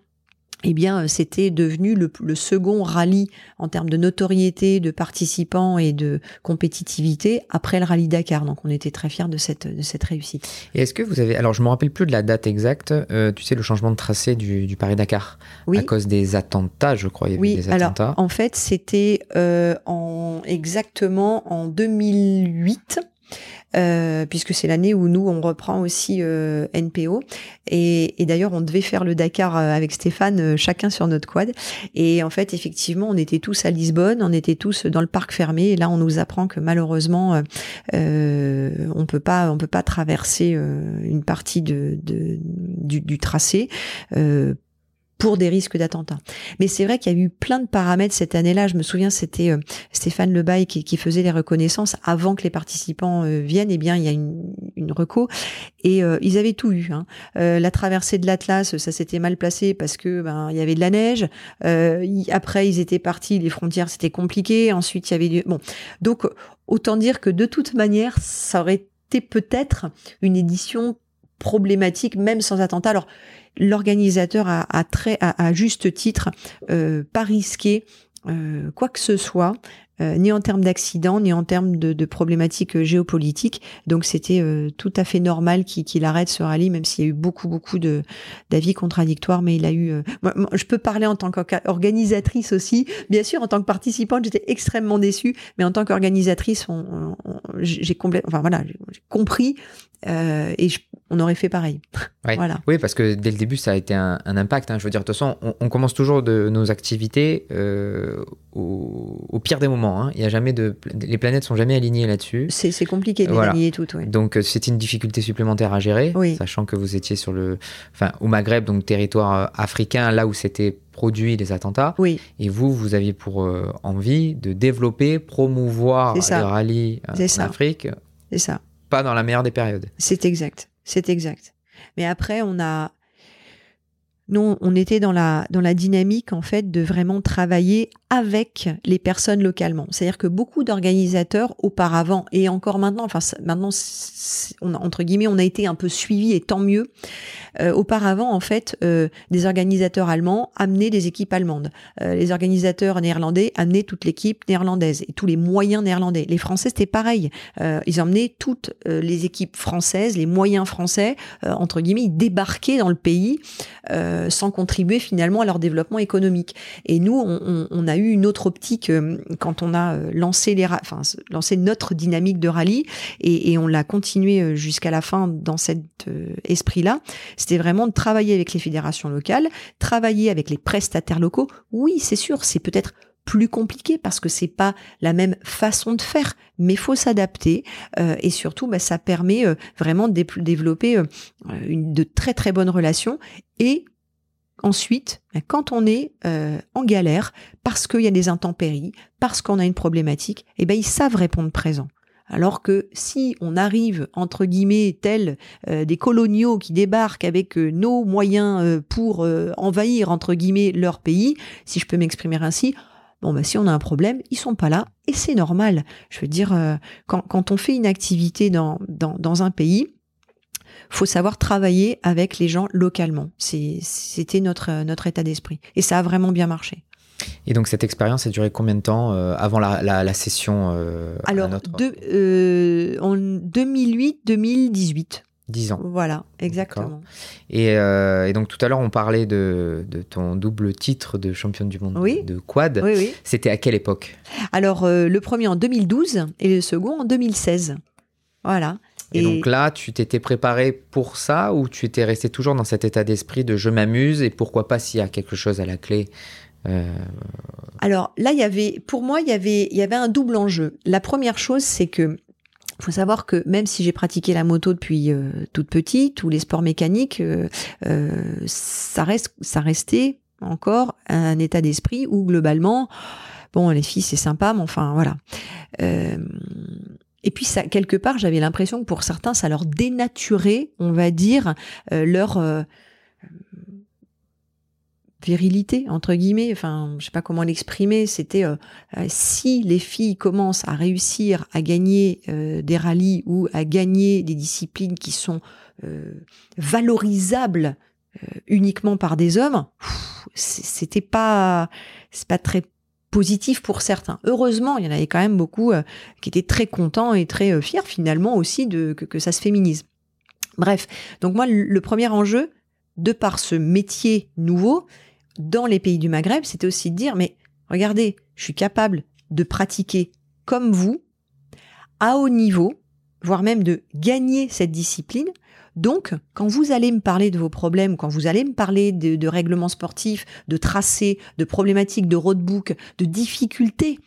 eh bien, euh, c'était devenu le, le, second rallye en termes de notoriété, de participants et de compétitivité après le rallye Dakar. Donc, on était très fiers de cette, de cette réussite. Et est-ce que vous avez, alors je me rappelle plus de la date exacte, euh, tu sais, le changement de tracé du, du Paris-Dakar oui. à cause des attentats, je crois. Il y oui, des alors attentats. en fait, c'était euh, en, exactement en 2008. Euh, puisque c'est l'année où nous on reprend aussi euh, NPO et, et d'ailleurs on devait faire le Dakar euh, avec Stéphane euh, chacun sur notre quad. Et en fait effectivement on était tous à Lisbonne on était tous dans le parc fermé. Et là on nous apprend que malheureusement euh, on peut pas on peut pas traverser une partie de, de du, du, tracé pour des risques d'attentat. Mais c'est vrai qu'il y a eu plein de paramètres cette année-là. Je me souviens, c'était euh, Stéphane Lebaille qui, qui, faisait les reconnaissances avant que les participants euh, viennent. Eh bien, il y a une, une reco et euh, ils avaient tout eu. Hein. Euh, la traversée de l'Atlas, ça s'était mal placé parce que ben il y avait de la neige. Après, ils étaient partis, les frontières c'était compliqué. Ensuite, il y avait du bon. Donc, autant dire que de toute manière, ça aurait été peut-être une édition problématique même sans attentat. Alors l'organisateur a, a, à, juste titre euh, pas risqué euh, quoi que ce soit euh, ni en termes d'accident, ni en termes de, de problématiques géopolitiques. Donc c'était euh, tout à fait normal qu'il qu arrête ce rallye, même s'il y a eu beaucoup, beaucoup d'avis contradictoires. Mais il a eu. Je peux parler en tant qu'organisatrice aussi. Bien sûr, en tant que participante, j'étais extrêmement déçue, mais en tant qu'organisatrice, on, j'ai compris et je, on aurait fait pareil. Ouais. voilà. Oui, parce que dès le début, ça a été un, un impact. Hein. Je veux dire, de toute façon, on, on commence toujours de nos activités euh, au, au, pire des moments. Hein. Il y a jamais de, les planètes sont jamais alignées là-dessus. C'est compliqué de voilà. aligner toutes. Ouais. Donc c'est une difficulté supplémentaire à gérer, oui. sachant que vous étiez sur le, enfin, au Maghreb, donc territoire africain, là où c'était produit les attentats. Oui. Et vous, vous aviez pour euh, envie de développer, promouvoir les rallyes euh, en ça. Afrique. C'est ça pas dans la meilleure des périodes. C'est exact, c'est exact. Mais après, on a, Nous, on était dans la, dans la dynamique, en fait, de vraiment travailler avec les personnes localement. C'est-à-dire que beaucoup d'organisateurs, auparavant, et encore maintenant, enfin, maintenant, entre guillemets, on a été un peu suivi, et tant mieux. Euh, auparavant, en fait, euh, des organisateurs allemands amenaient des équipes allemandes. Euh, les organisateurs néerlandais amenaient toute l'équipe néerlandaise et tous les moyens néerlandais. Les Français, c'était pareil. ils emmenaient toutes les équipes françaises, les moyens français, entre guillemets, ils débarquaient dans le pays sans contribuer finalement à leur développement économique. Et nous, on, on a eu une autre optique quand on a lancé les, enfin, lancé notre dynamique de rallye et, et on l'a continué jusqu'à la fin dans cet esprit-là c'était vraiment de travailler avec les fédérations locales, travailler avec les prestataires locaux. Oui, c'est sûr, c'est peut-être plus compliqué parce que c'est pas la même façon de faire, mais faut s'adapter euh, et surtout bah, ça permet euh, vraiment de développer euh, une, de très très bonnes relations et ensuite bah, quand on est en galère parce qu'il y a des intempéries, parce qu'on a une problématique, eh ben ils savent répondre présent. Alors que si on arrive, entre guillemets, tels euh, des coloniaux qui débarquent avec euh, nos moyens euh, pour envahir, entre guillemets, leur pays, si je peux m'exprimer ainsi, bon, bah, si on a un problème, ils sont pas là, et c'est normal. Je veux dire, quand, quand, on fait une activité dans, dans, dans un pays, faut savoir travailler avec les gens localement. C'était notre, notre état d'esprit. Et ça a vraiment bien marché. Et donc cette expérience a duré combien de temps euh, avant la, la, session euh, Alors, euh, en 2008-2018. 10 ans. Voilà, exactement. Et, et, donc tout à l'heure, on parlait de, de, ton double titre de championne du monde de quad. Oui, oui. C'était à quelle époque? Alors, le premier en 2012 et le second en 2016. Voilà. Et, donc là, tu t'étais préparé pour ça ou tu étais resté toujours dans cet état d'esprit de je m'amuse et pourquoi pas s'il y a quelque chose à la clé euh, Alors là, il y avait, pour moi, il y avait, il y avait un double enjeu. La première chose, c'est que faut savoir que même si j'ai pratiqué la moto depuis euh, toute petite ou les sports mécaniques, euh, ça reste, ça restait encore un état d'esprit où globalement, bon, les filles c'est sympa, mais enfin voilà. Et puis ça, quelque part, j'avais l'impression que pour certains, ça leur dénaturait, on va dire, leur virilité entre guillemets. Enfin je sais pas comment l'exprimer. C'était euh, euh, si les filles commencent à réussir à gagner euh, des rallyes ou à gagner des disciplines qui sont valorisables uniquement par des hommes c'était pas c'est pas très positif pour certains. Heureusement, il y en avait quand même beaucoup qui étaient très contents et très fiers finalement aussi de que, que ça se féminise. Bref, donc moi le premier enjeu, de par ce métier nouveau, dans les pays du Maghreb, c'était aussi de dire, mais regardez, je suis capable de pratiquer comme vous, à haut niveau, voire même de gagner cette discipline. Donc, quand vous allez me parler de vos problèmes, quand vous allez me parler de, règlements sportifs, de tracés, de problématiques de roadbook, de difficultés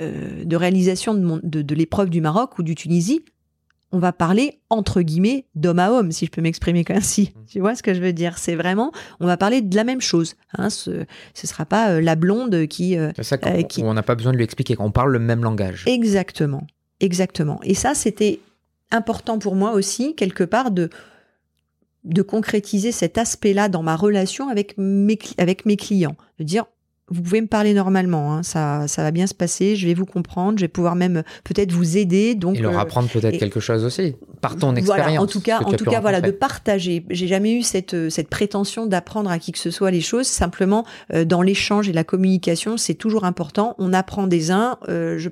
euh, de réalisation de, de l'épreuve du Maroc ou du Tunisie, on va parler entre guillemets d'homme à homme, si je peux m'exprimer ainsi. Mmh. Tu vois ce que je veux dire? C'est vraiment, on va parler de la même chose. Hein, ce ne sera pas euh, la blonde qui, euh, euh, qui... On n'a pas besoin de lui expliquer, qu'on parle le même langage. Exactement, exactement. Et ça, c'était important pour moi aussi, quelque part, de, de concrétiser cet aspect-là dans ma relation avec mes, avec mes clients. De dire, vous pouvez me parler normalement, hein. ça, ça va bien se passer, je vais vous comprendre, je vais pouvoir même peut-être vous aider. Donc, et leur euh, apprendre peut-être quelque chose aussi, par ton expérience. En tout cas, en tout cas voilà, de partager. J'ai jamais eu cette, euh, cette prétention d'apprendre à qui que ce soit les choses, simplement euh, dans l'échange et la communication, c'est toujours important. On apprend des uns, je,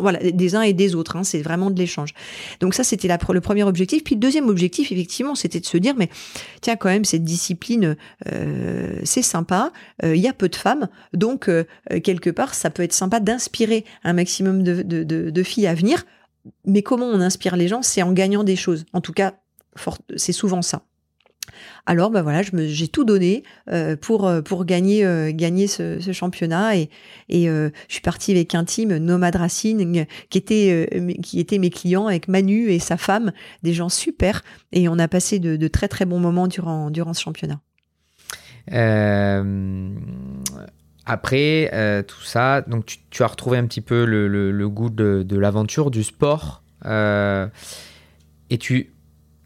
voilà, des uns et des autres, hein. c'est vraiment de l'échange. Donc ça, c'était le premier objectif. Puis le deuxième objectif, effectivement, c'était de se dire, mais tiens, quand même, cette discipline, c'est sympa, il y a peu de femmes, donc, euh, euh, quelque part, ça peut être sympa d'inspirer un maximum de, filles à venir. Mais comment on inspire les gens? C'est en gagnant des choses. En tout cas, c'est souvent ça. Alors, ben voilà, j'ai tout donné euh, pour, pour gagner, gagner ce, championnat et, je suis partie avec un team Nomad Racing qui était, qui était mes clients avec Manu et sa femme, des gens super et on a passé de, de très très bons moments durant, durant ce championnat. Euh, après euh, tout ça, donc tu, as retrouvé un petit peu le, goût de, l'aventure, du sport, euh, et tu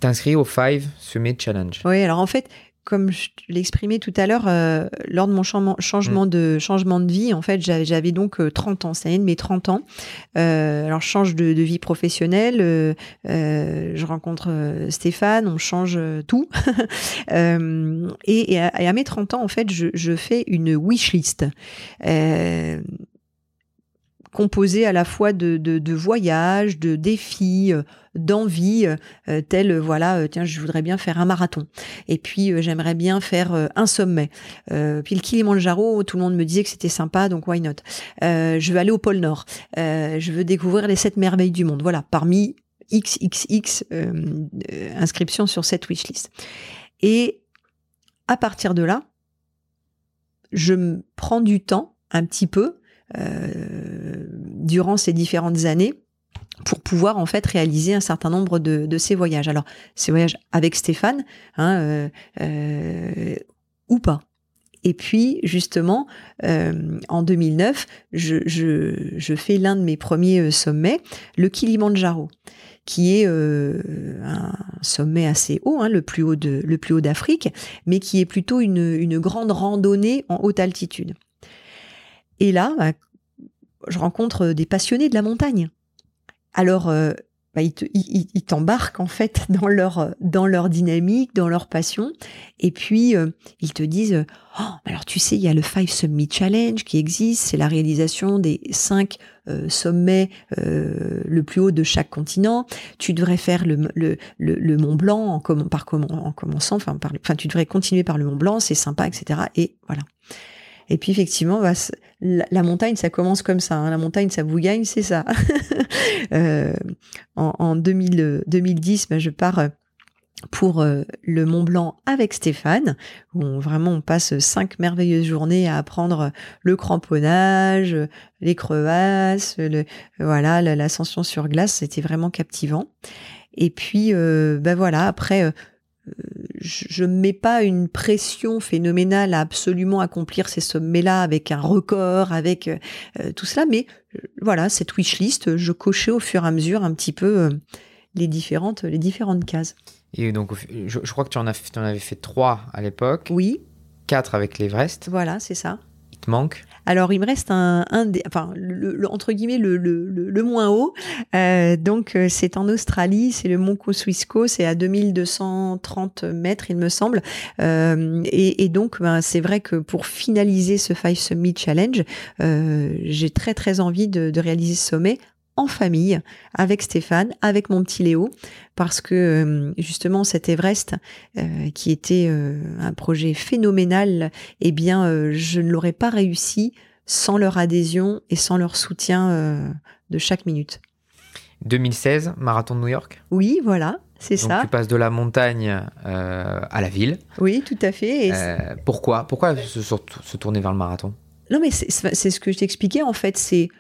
t'inscris au Five Summit Challenge. Oui, alors en fait, comme je l'ai exprimé tout à l'heure, euh, lors de mon changement, Mm. de, changement de vie, en fait, j'avais, donc euh, 30 ans, c'est l'année de mes 30 ans. Euh, alors, je change de, de vie professionnelle, euh, euh, je rencontre euh, Stéphane, on change euh, tout. Euh, et, et, à, et à mes 30 ans, en fait, je, je fais une wish list. Composée à la fois de, de, de voyages, de défis, euh, d'envies, euh, tels, euh, voilà, euh, tiens, je voudrais bien faire un marathon. Et puis, j'aimerais bien faire un sommet. Puis le Kilimanjaro, tout le monde me disait que c'était sympa, donc why not? Je veux aller au pôle Nord. Je veux découvrir les sept merveilles du monde. Voilà, parmi XXX inscriptions sur cette wishlist. Et à partir de là, je prends du temps, un petit peu, durant ces différentes années, pour pouvoir en fait réaliser un certain nombre de, ces voyages. Alors, ces voyages avec Stéphane, hein, euh, euh, ou pas. Et puis, justement, euh, en 2009, je, je, je fais l'un de mes premiers euh, sommets, le Kilimanjaro, qui est euh, un sommet assez haut, hein, le plus haut de le plus haut d'Afrique, mais qui est plutôt une, une grande randonnée en haute altitude. Et là, bah, je rencontre des passionnés de la montagne. Alors, euh, bah, ils, te- ils- ils t'embarquent en fait dans leur, dans leur dynamique, dans leur passion. Et puis, euh, ils te disent, oh, alors tu sais, il y a le Five Summit Challenge qui existe. C'est la réalisation des cinq euh, sommets euh, le plus haut de chaque continent. Tu devrais faire le, le, le, Mont Blanc en, par en commençant, enfin, tu devrais continuer par le Mont Blanc, c'est sympa, etc. Et voilà. Et puis effectivement, bah, la, montagne, ça commence comme ça. hein. La montagne, ça vous gagne, c'est ça. Euh, en en 2000, euh, 2010, bah, je pars euh, pour euh, le Mont Blanc avec Stéphane, où on, vraiment on passe cinq merveilleuses journées à apprendre le cramponnage, les crevasses, le, voilà, la- l'ascension sur glace, c'était vraiment captivant. Et puis, euh, ben voilà, après, euh, je ne mets pas une pression phénoménale à absolument accomplir ces sommets-là avec un record, avec euh, euh, tout cela, mais euh, voilà, cette wishlist, je cochais au fur et à mesure un petit peu euh, les différentes, les différentes cases. Et donc, je, je crois que tu en, as, tu en avais fait trois à l'époque, Oui, quatre avec l'Everest. voilà, c'est ça. Il te manque Alors, il me reste un, un des, enfin, le, entre guillemets, le, le, moins haut. Euh, donc, euh, c'est en Australie, c'est le mont Kosciuszko, c'est à 2230 mètres, il me semble. Euh, et, donc, ben, c'est vrai que pour finaliser ce Five Summit Challenge, j'ai très, très envie de réaliser ce sommet en famille, avec Stéphane, avec mon petit Léo, parce que euh, justement cet Everest, euh, qui était euh, un projet phénoménal, eh bien, euh, je ne l'aurais pas réussi sans leur adhésion et sans leur soutien de chaque minute. 2016, marathon de New York? Oui, voilà, c'est ça. tu passes de la montagne à la ville. Oui, tout à fait. Et pourquoi? Pourquoi se, se- tourner vers le marathon? Non, mais c'est c'est ce que je t'expliquais en fait. C'est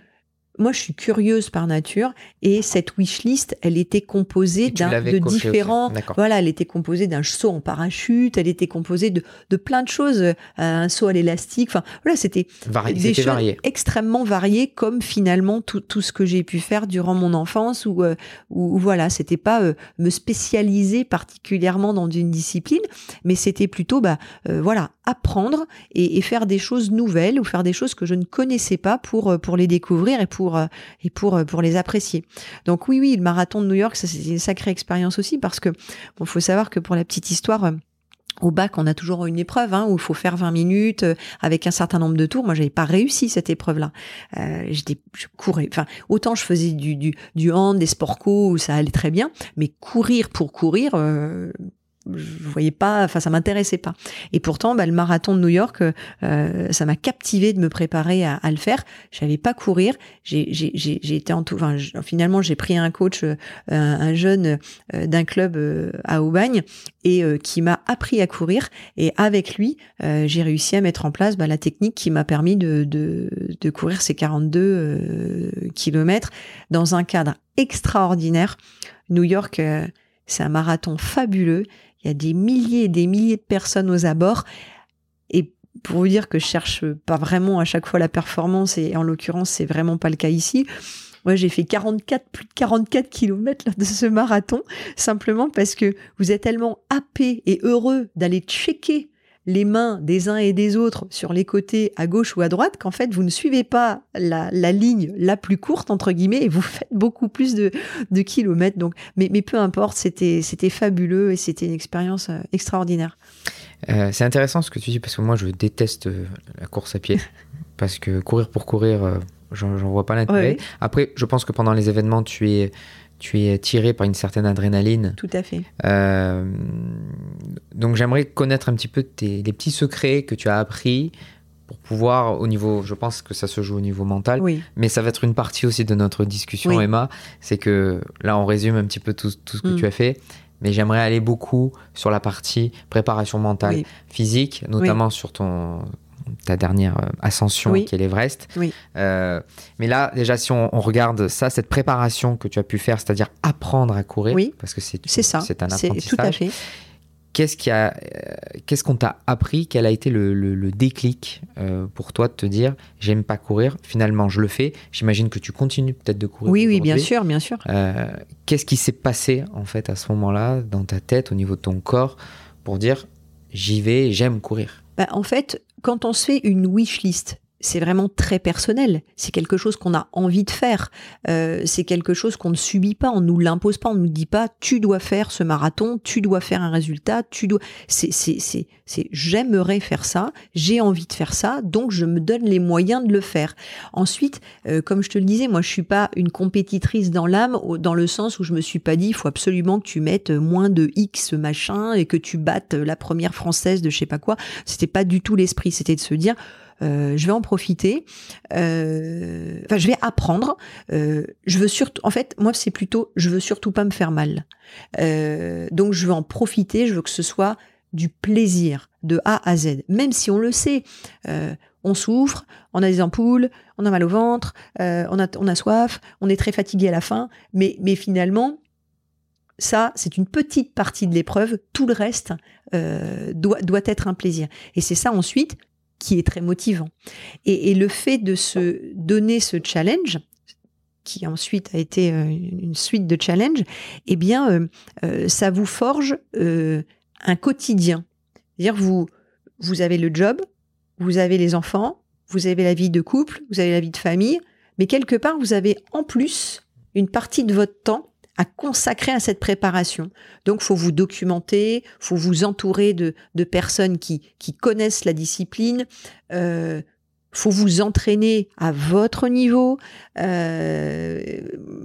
moi, je suis curieuse par nature et cette wishlist, elle était composée d'un de différents. Voilà, elle était composée d'un saut en parachute, elle était composée de, de plein de choses, euh, un saut à l'élastique. Enfin, voilà, c'était Vari- des choses varié. extrêmement variées, comme finalement tout, tout ce que j'ai pu faire durant mon enfance, où, euh, où, voilà, c'était pas euh, me spécialiser particulièrement dans une discipline, mais c'était plutôt, bah, euh, voilà, apprendre et, et faire des choses nouvelles ou faire des choses que je ne connaissais pas pour pour les découvrir et pour euh, et pour euh, pour les apprécier. Donc oui, oui, le marathon de New York, ça c'est une sacrée expérience aussi parce que bon, faut savoir que pour la petite histoire. euh, au bac, on a toujours une épreuve hein, où il faut faire 20 minutes avec un certain nombre de tours. Moi, j'avais pas réussi cette épreuve-là. Euh, j'étais, je courais. Enfin, autant je faisais du, du, du hand, des sports co où ça allait très bien, mais courir pour courir, euh, je voyais pas, enfin ça m'intéressait pas. Et pourtant, bah, le marathon de New York, euh, ça m'a captivé de me préparer à, à le faire. J'avais pas courir. J'ai été en tout. Enfin, je- finalement, j'ai pris un coach, euh, un, un jeune euh, d'un club euh, à Aubagne, et qui m'a appris à courir. Et avec lui, j'ai réussi à mettre en place bah, la technique qui m'a permis de, de, de courir ces 42 euh, kilomètres dans un cadre extraordinaire. New York, c'est un marathon fabuleux. Il y a des milliers et des milliers de personnes aux abords. Et pour vous dire que je cherche pas vraiment à chaque fois la performance, et en l'occurrence, c'est vraiment pas le cas ici. Moi, j'ai fait 44, plus de 44 kilomètres de ce marathon, simplement parce que vous êtes tellement happé et heureux d'aller checker les mains des uns et des autres sur les côtés à gauche ou à droite qu'en fait vous ne suivez pas la, ligne la plus courte entre guillemets et vous faites beaucoup plus de, kilomètres. Donc mais, mais peu importe c'était c'était fabuleux et c'était une expérience euh, extraordinaire. Euh, c'est intéressant ce que tu dis parce que moi je déteste euh, la course à pied parce que courir pour courir j'en vois pas l'intérêt. Après je pense que pendant les événements tu es tu es tiré par une certaine adrénaline. Tout à fait. Euh, donc j'aimerais connaître un petit peu tes, les petits secrets que tu as appris pour pouvoir, au niveau, je pense que ça se joue au niveau mental, oui. mais ça va être une partie aussi de notre discussion, Emma. C'est que là, on résume un petit peu tout, tout ce que mm. tu as fait, mais j'aimerais aller beaucoup sur la partie préparation mentale, physique, notamment sur ton, ta dernière euh, ascension qui est l'Everest. Euh, mais là, déjà, si on, regarde ça, cette préparation que tu as pu faire, c'est-à-dire apprendre à courir, parce que c'est ça, c'est un apprentissage. Tout à fait. Qu'est-ce qui a, euh, qu'est-ce qu'on t'a appris? Quel a été le, déclic pour toi de te dire j'aime pas courir Finalement, je le fais. J'imagine que tu continues peut-être de courir. Oui, oui, bien sûr, bien sûr. qu'est-ce qui s'est passé en fait à ce moment-là dans ta tête, au niveau de ton corps, pour dire j'y vais, j'aime courir? Bah, En fait, quand on se fait une wish list, c'est vraiment très personnel. C'est quelque chose qu'on a envie de faire. Euh, c'est quelque chose qu'on ne subit pas. On nous l'impose pas. On nous dit pas tu dois faire ce marathon, tu dois faire un résultat, tu dois. C'est c'est c'est c'est j'aimerais faire ça. J'ai envie de faire ça. Donc je me donne les moyens de le faire. Ensuite, euh, comme je te le disais, moi je suis pas une compétitrice dans l'âme, dans le sens où je me suis pas dit il faut absolument que tu mettes moins de X machin et que tu battes la première française de je sais pas quoi. C'était pas du tout l'esprit. C'était de se dire euh, je vais en profiter. Euh, je vais apprendre. Euh, je veux surtout, en fait, moi, c'est plutôt, je veux surtout pas me faire mal. donc, je veux en profiter. Je veux que ce soit du plaisir de A à Z, même si on le sait. on souffre, on a des ampoules, on a mal au ventre, on, a, on a soif, on est très fatigué à la fin, mais, mais finalement, ça, c'est une petite partie de l'épreuve. Tout le reste doit, doit être un plaisir. Et c'est ça ensuite qui est très motivant. Et, le fait de se donner ce challenge, qui ensuite a été euh, une suite de challenges, eh bien, euh, euh, ça vous forge un quotidien. C'est-à-dire, vous, vous avez le job, vous avez les enfants, vous avez la vie de couple, vous avez la vie de famille, mais quelque part, vous avez en plus une partie de votre temps à consacrer à cette préparation. Donc, faut vous documenter, faut vous entourer de, de personnes qui, qui connaissent la discipline. Euh, faut vous entraîner à votre niveau. Euh,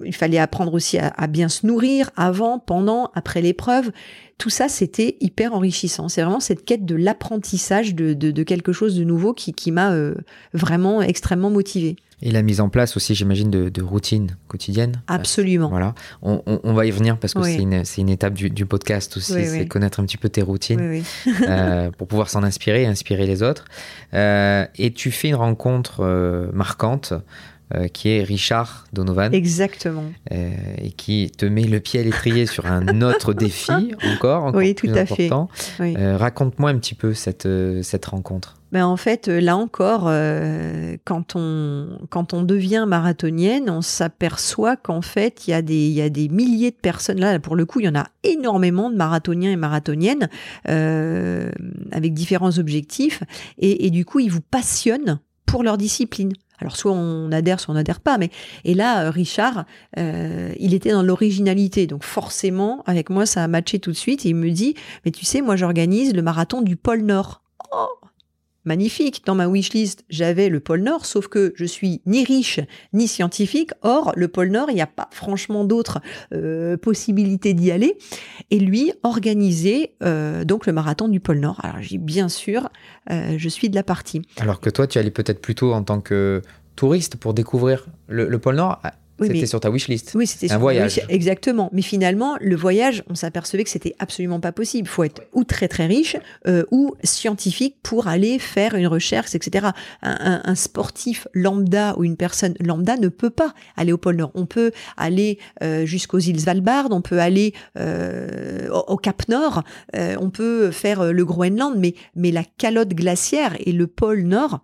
il fallait apprendre aussi à, bien se nourrir avant, pendant, après l'épreuve. Tout ça, c'était hyper enrichissant. C'est vraiment cette quête de l'apprentissage de, de, de, quelque chose de nouveau qui, qui m'a euh, vraiment extrêmement motivée. Et la mise en place aussi, j'imagine, de, de routines quotidiennes. Absolument. Voilà. On, on, va y venir parce que c'est une, une, étape du, du podcast aussi, c'est connaître un petit peu tes routines euh, pour pouvoir s'en inspirer et inspirer les autres. Euh, et tu fais une rencontre euh, marquante euh, qui est Richard Donovan. Exactement. Euh, et qui te met le pied à l'étrier sur un autre défi, encore, encore oui, tout plus à important. Fait. Euh, raconte-moi un petit peu cette, cette rencontre. Ben en fait, là encore, quand, on, quand on devient marathonienne, on s'aperçoit qu'en fait, il y, a des, y a des milliers de personnes. Là, pour le coup, il y en a énormément de marathoniens et marathoniennes avec différents objectifs. Et, et du coup, ils vous passionnent pour leur discipline. Alors soit on adhère, soit on n'adhère pas, mais et là euh, Richard, euh, il était dans l'originalité, donc forcément avec moi ça a matché tout de suite. Et il me dit, mais tu sais, moi j'organise le marathon du pôle Nord. Oh, magnifique. Dans ma wishlist, j'avais le pôle Nord, sauf que je suis ni riche ni scientifique. Or, le pôle Nord, il n'y a pas franchement d'autres euh, possibilités d'y aller. Et lui organisait euh, donc le marathon du pôle Nord. Alors, j'ai bien sûr, euh, je suis de la partie. Alors que toi, tu allais peut-être plutôt en tant que touriste pour découvrir le pôle Nord c'était sur ta wishlist. Oui, c'était un voyage. exactement. Mais finalement, le voyage, on s'apercevait que c'était absolument pas possible. Il faut être ou très très riche euh, ou scientifique pour aller faire une recherche, etc. Un, sportif lambda ou une personne lambda ne peut pas aller au pôle Nord. On peut aller euh, jusqu'aux îles Svalbard, on peut aller euh, au, Cap Nord, on peut faire le Groenland, mais mais la calotte glaciaire et le pôle Nord,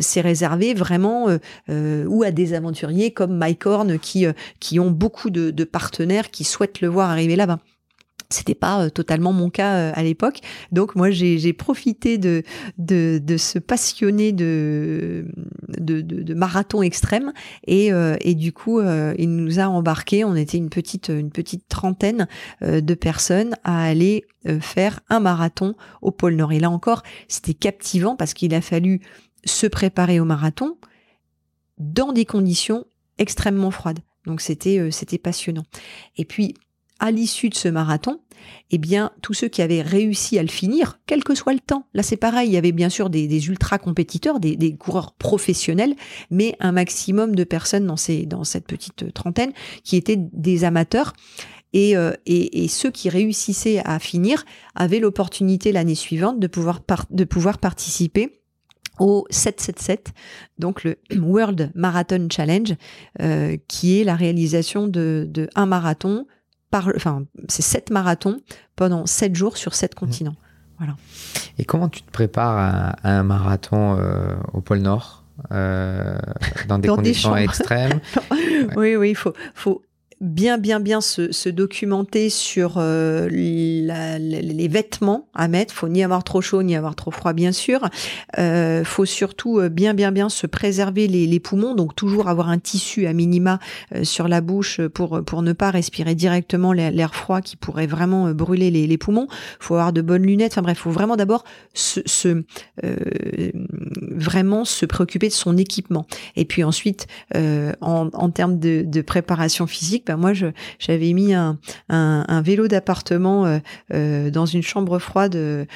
c'est réservé vraiment ou à des aventuriers comme Mike Horn qui qui ont beaucoup de, de partenaires qui souhaitent le voir arriver là-bas. C'était pas euh, totalement mon cas euh, à l'époque. Donc moi j'ai profité de, de, de se passionner de, de, de, marathon extrême et, euh, et du coup il nous a embarqué. On était une petite une petite trentaine de personnes à aller faire un marathon au pôle Nord. Et là encore c'était captivant parce qu'il a fallu se préparer au marathon dans des conditions extrêmement froides. Donc c'était c'était passionnant. Et puis à l'issue de ce marathon, eh bien, tous ceux qui avaient réussi à le finir, quel que soit le temps, là c'est pareil, il y avait bien sûr des, ultra compétiteurs, des, coureurs professionnels, mais un maximum de personnes dans, ces, dans cette petite trentaine qui étaient des amateurs. Et, euh, et, ceux qui réussissaient à finir avaient l'opportunité l'année suivante de pouvoir, de pouvoir participer au 777, donc le World Marathon Challenge, euh, qui est la réalisation de, de un marathon enfin, c'est sept marathons pendant sept jours sur sept mmh. continents. Voilà. Et comment tu te prépares à, un marathon euh, au pôle Nord euh, dans des conditions extrêmes? Oui, oui, il faut, faut bien, bien, bien se, se documenter sur euh, les vêtements à mettre. Faut ni avoir trop chaud ni avoir trop froid, bien sûr. Euh, faut surtout euh, bien, bien, bien se préserver les, les poumons, donc toujours avoir un tissu à minima euh, sur la bouche pour pour ne pas respirer directement l'air froid qui pourrait vraiment brûler les, les, poumons. Faut avoir de bonnes lunettes. Enfin bref, faut vraiment d'abord se, se vraiment se préoccuper de son équipement. Et puis ensuite, en, en termes de, de préparation physique ben, moi, j'avais mis un, vélo d'appartement euh, euh, dans une chambre froide euh,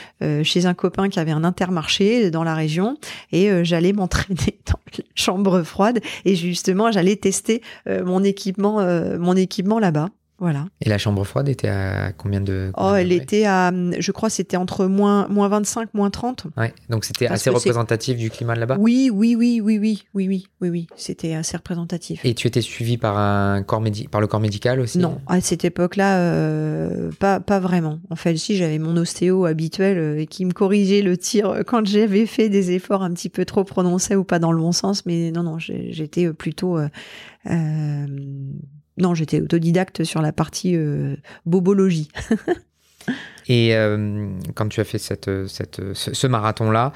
chez un copain qui avait un intermarché dans la région et j'allais m'entraîner dans la chambre froide et justement j'allais tester mon équipement mon équipement là-bas. Voilà. Et la chambre froide était à combien de Oh, elle était à, je crois, c'était entre moins, moins 25, moins 30. Ouais, donc c'était assez représentatif du climat là-bas? Oui, oui, oui, oui, oui, oui, oui, oui, oui, c'était assez représentatif. Et tu étais suivi par, un corps par le corps médical aussi? Non, à cette époque-là, euh, pas, pas vraiment. En fait, si j'avais mon ostéo habituel euh, qui me corrigeait le tir quand j'avais fait des efforts un petit peu trop prononcés ou pas dans le bon sens, mais non, non, j'étais plutôt. Euh, non, j'étais autodidacte sur la partie euh, bobologie. Et euh, quand tu as fait cette, cette, ce, marathon-là,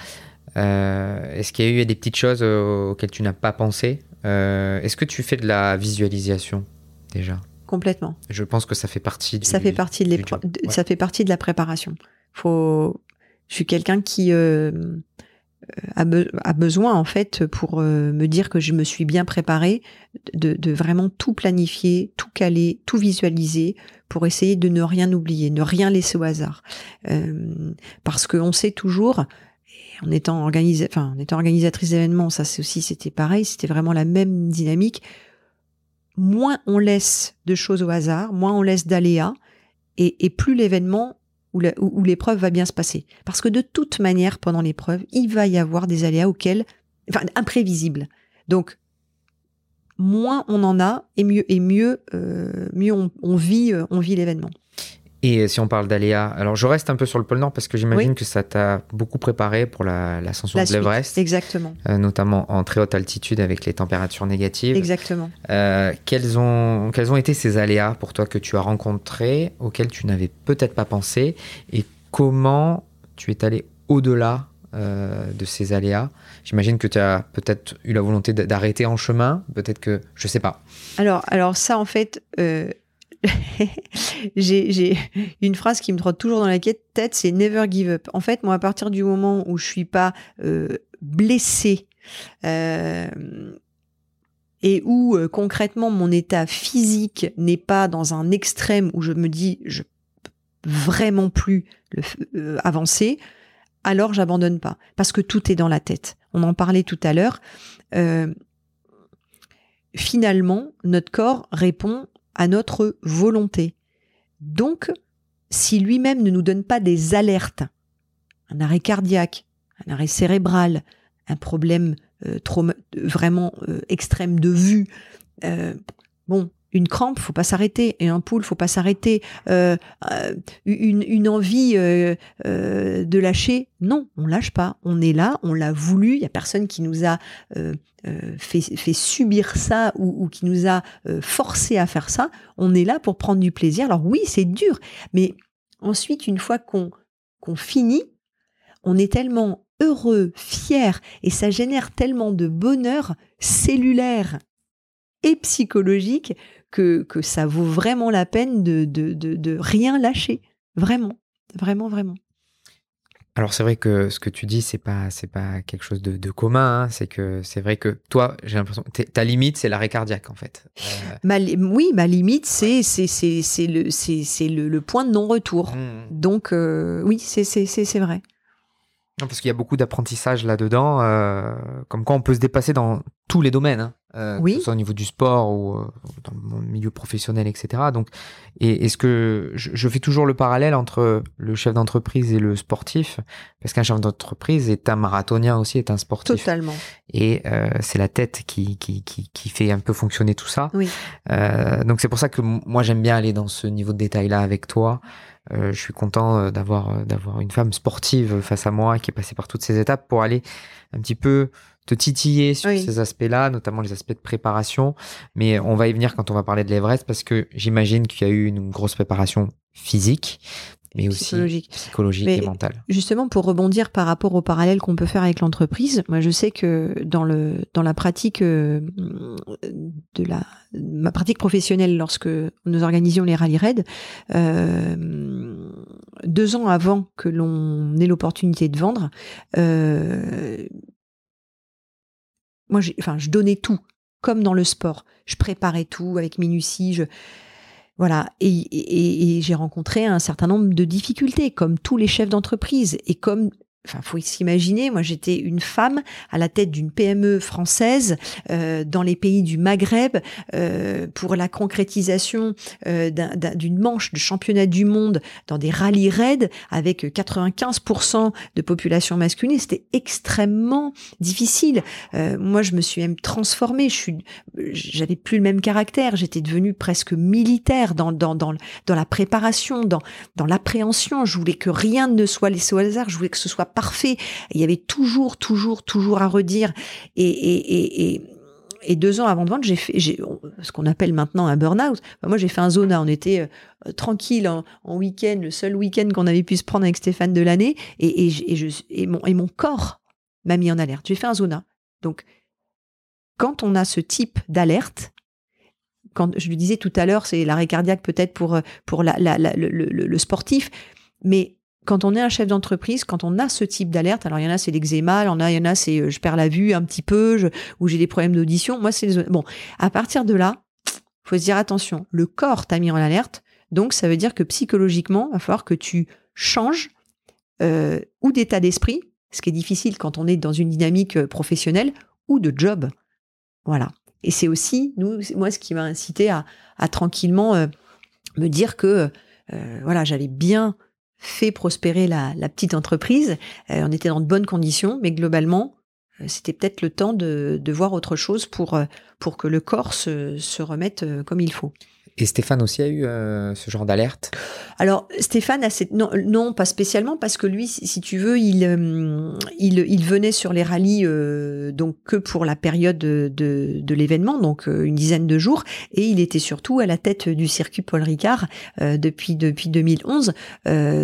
euh, est-ce qu'il y a eu des petites choses auxquelles tu n'as pas pensé Est-ce que tu fais de la visualisation déjà? Complètement. Je pense que ça fait partie. ça fait partie de, ça fait partie de la préparation. Faut. Je suis quelqu'un qui a, besoin en fait pour euh, me dire que je me suis bien préparée de, vraiment tout planifier, tout caler, tout visualiser pour essayer de ne rien oublier, ne rien laisser au hasard. Euh, parce qu'on sait toujours, en étant, organisé, enfin, en étant organisatrice d'événements, ça c'est aussi c'était pareil, c'était vraiment la même dynamique. Moins on laisse de choses au hasard, moins on laisse d'aléas, et, et plus l'événement où l'épreuve va bien se passer. Parce que de toute manière, pendant l'épreuve, il va y avoir des aléas auxquels, enfin, imprévisibles. Donc, moins on en a, et mieux, et mieux, euh, mieux on, vit, euh, on vit l'événement. Et si on parle d'aléas, alors je reste un peu sur le pôle Nord parce que j'imagine que ça t'a beaucoup préparé pour l'ascension de l'Everest. Exactement. Euh, notamment en très haute altitude avec les températures négatives. Exactement. Euh, quels, ont, quels ont été ces aléas pour toi que tu as rencontrés, auxquels tu n'avais peut-être pas pensé Et comment tu es allé au-delà euh, de ces aléas? J'imagine que tu as peut-être eu la volonté d'arrêter en chemin, peut-être que je sais pas. Alors, alors ça en fait, j'ai une phrase qui me trotte toujours dans la tête, c'est never give up. En fait, moi, à partir du moment où je suis pas euh, blessée euh, et où euh, concrètement mon état physique n'est pas dans un extrême où je me dis je vraiment plus avancer, alors j'abandonne pas parce que tout est dans la tête. On en parlait tout à l'heure. finalement, notre corps répond à notre volonté. Donc, si lui-même ne nous donne pas des alertes, un arrêt cardiaque, un arrêt cérébral, un problème euh, trop, vraiment euh, extrême de vue, euh, bon, une crampe, faut pas s'arrêter, et un pouls, faut pas s'arrêter, euh, euh, une, envie euh, de lâcher, non, on lâche pas, on est là, on l'a voulu, il y a personne qui nous a fait, subir ça ou, ou, qui nous a forcé à faire ça, on est là pour prendre du plaisir. Alors oui, c'est dur, mais ensuite, une fois qu'on qu'on finit, on est tellement heureux, fier, et ça génère tellement de bonheur cellulaire et psychologique que, que ça vaut vraiment la peine de, de, de, rien lâcher. Vraiment, vraiment, vraiment. Alors c'est vrai que ce que tu dis c'est pas c'est pas quelque chose de, de commun. Hein. C'est que c'est vrai que toi j'ai l'impression ta limite c'est l'arrêt cardiaque en fait. Euh, oui ma limite c'est c'est c'est le c'est c'est le, le, point de non retour. Mmh. Donc euh, oui c'est c'est c'est vrai. Non, parce qu'il y a beaucoup d'apprentissage là-dedans, euh, comme quoi on peut se dépasser dans tous les domaines, hein, euh, que ce soit au niveau du sport ou euh, dans le milieu professionnel, etc. Donc, et est-ce que je, je, fais toujours le parallèle entre le chef d'entreprise et le sportif, parce qu'un chef d'entreprise est un marathonien aussi, est un sportif. Totalement. Et euh, c'est la tête qui, qui, qui, qui, fait un peu fonctionner tout ça. Oui. Euh, donc c'est pour ça que moi j'aime bien aller dans ce niveau de détail-là avec toi. Je suis content d'avoir d'avoir une femme sportive face à moi qui est passée par toutes ces étapes pour aller un petit peu te titiller sur ces aspects-là, notamment les aspects de préparation. Mais on va y venir quand on va parler de l'Everest parce que j'imagine qu'il y a eu une grosse préparation physique, mais aussi psychologique, et mentale. Justement, pour rebondir par rapport au parallèle qu'on peut faire avec l'entreprise, moi je sais que dans le dans la pratique euh, de la ma pratique professionnelle, lorsque nous organisions les rallye raids, euh, deux ans avant que l'on ait l'opportunité de vendre, euh, moi, enfin, je donnais tout, comme dans le sport. Je préparais tout avec minutie. Je, voilà, et, j'ai rencontré un certain nombre de difficultés, comme tous les chefs d'entreprise, et comme Enfin, faut s'imaginer, moi j'étais une femme à la tête d'une PME française euh, dans les pays du Maghreb euh, pour la concrétisation euh, d'une manche de championnat du monde dans des rallyes raids avec 95% de population masculine. C'était extrêmement difficile. Euh, moi, je me suis même transformée. Je suis, j'avais plus le même caractère. J'étais devenue presque militaire dans dans dans, dans la préparation, dans dans l'appréhension. Je voulais que rien ne soit laissé au hasard. Je voulais que ce soit parfait. Il y avait toujours, toujours, toujours à redire. Et, et, et, et deux ans avant de vendre, j'ai fait ce qu'on appelle maintenant un burn-out. moi, j'ai fait un zona. On était euh, tranquille en, week-end, le seul week-end qu'on avait pu se prendre avec Stéphane de l'année. Et, et, mon, et mon corps m'a mis en alerte. J'ai fait un zona. Donc, quand on a ce type d'alerte, quand je lui disais tout à l'heure, c'est l'arrêt cardiaque peut-être pour, pour la, le, le, sportif, mais quand on est un chef d'entreprise, quand on a ce type d'alerte, alors il y en a c'est l'eczéma, il y en a c'est euh, je perds la vue un petit peu, je, ou j'ai des problèmes d'audition. Moi c'est bon. À partir de là, faut se dire attention, le corps t'a mis en alerte, donc ça veut dire que psychologiquement, il va falloir que tu changes euh, ou d'état d'esprit, ce qui est difficile quand on est dans une dynamique euh, professionnelle, ou de job. Voilà. Et c'est aussi moi ce qui m'a incité à, à tranquillement me dire que voilà, j'allais bien fait prospérer la, petite entreprise. Euh, on était dans de bonnes conditions, mais globalement, euh, c'était peut-être le temps de, voir autre chose pour, euh, pour que le corps se remette comme il faut. Et Stéphane aussi a eu euh, ce genre d'alerte? Alors Stéphane a cette... non, non, pas spécialement parce que lui, si tu veux, il euh, il, il, venait sur les rallyes euh, donc que pour la période de, de, l'événement, donc une dizaine de jours, et il était surtout à la tête du circuit Paul Ricard depuis depuis 2011.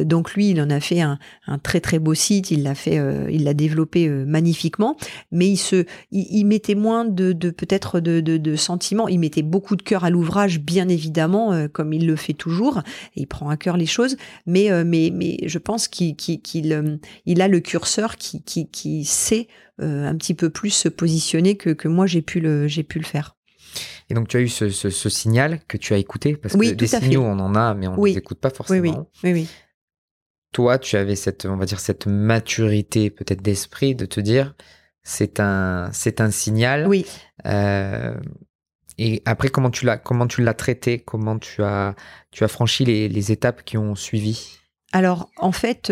donc lui, il en a fait un, un très très beau site, il l'a fait, il l'a développé magnifiquement, mais il se, il, mettait moins de, de peut-être de, de, de sentiments, il mettait beaucoup de cœur à l'ouvrage, bien évidemment évidemment, euh, comme il le fait toujours, il prend à cœur les choses, mais, euh, mais, mais je pense qu'il euh, il a le curseur qui, qui, qui sait un petit peu plus se positionner que, que moi j'ai pu, le, pu le faire. Et donc tu as eu ce, ce, signal que tu as écouté, parce que des signaux on en a, mais on ne les écoute pas forcément. Oui, oui. oui, Toi, tu avais cette, on va dire, cette maturité peut-être d'esprit de te dire, c'est un, c'est un signal. Oui. Et après, comment tu l'as, comment tu l'as traité? Comment tu as, tu as franchi les, étapes qui ont suivi? Alors, en fait,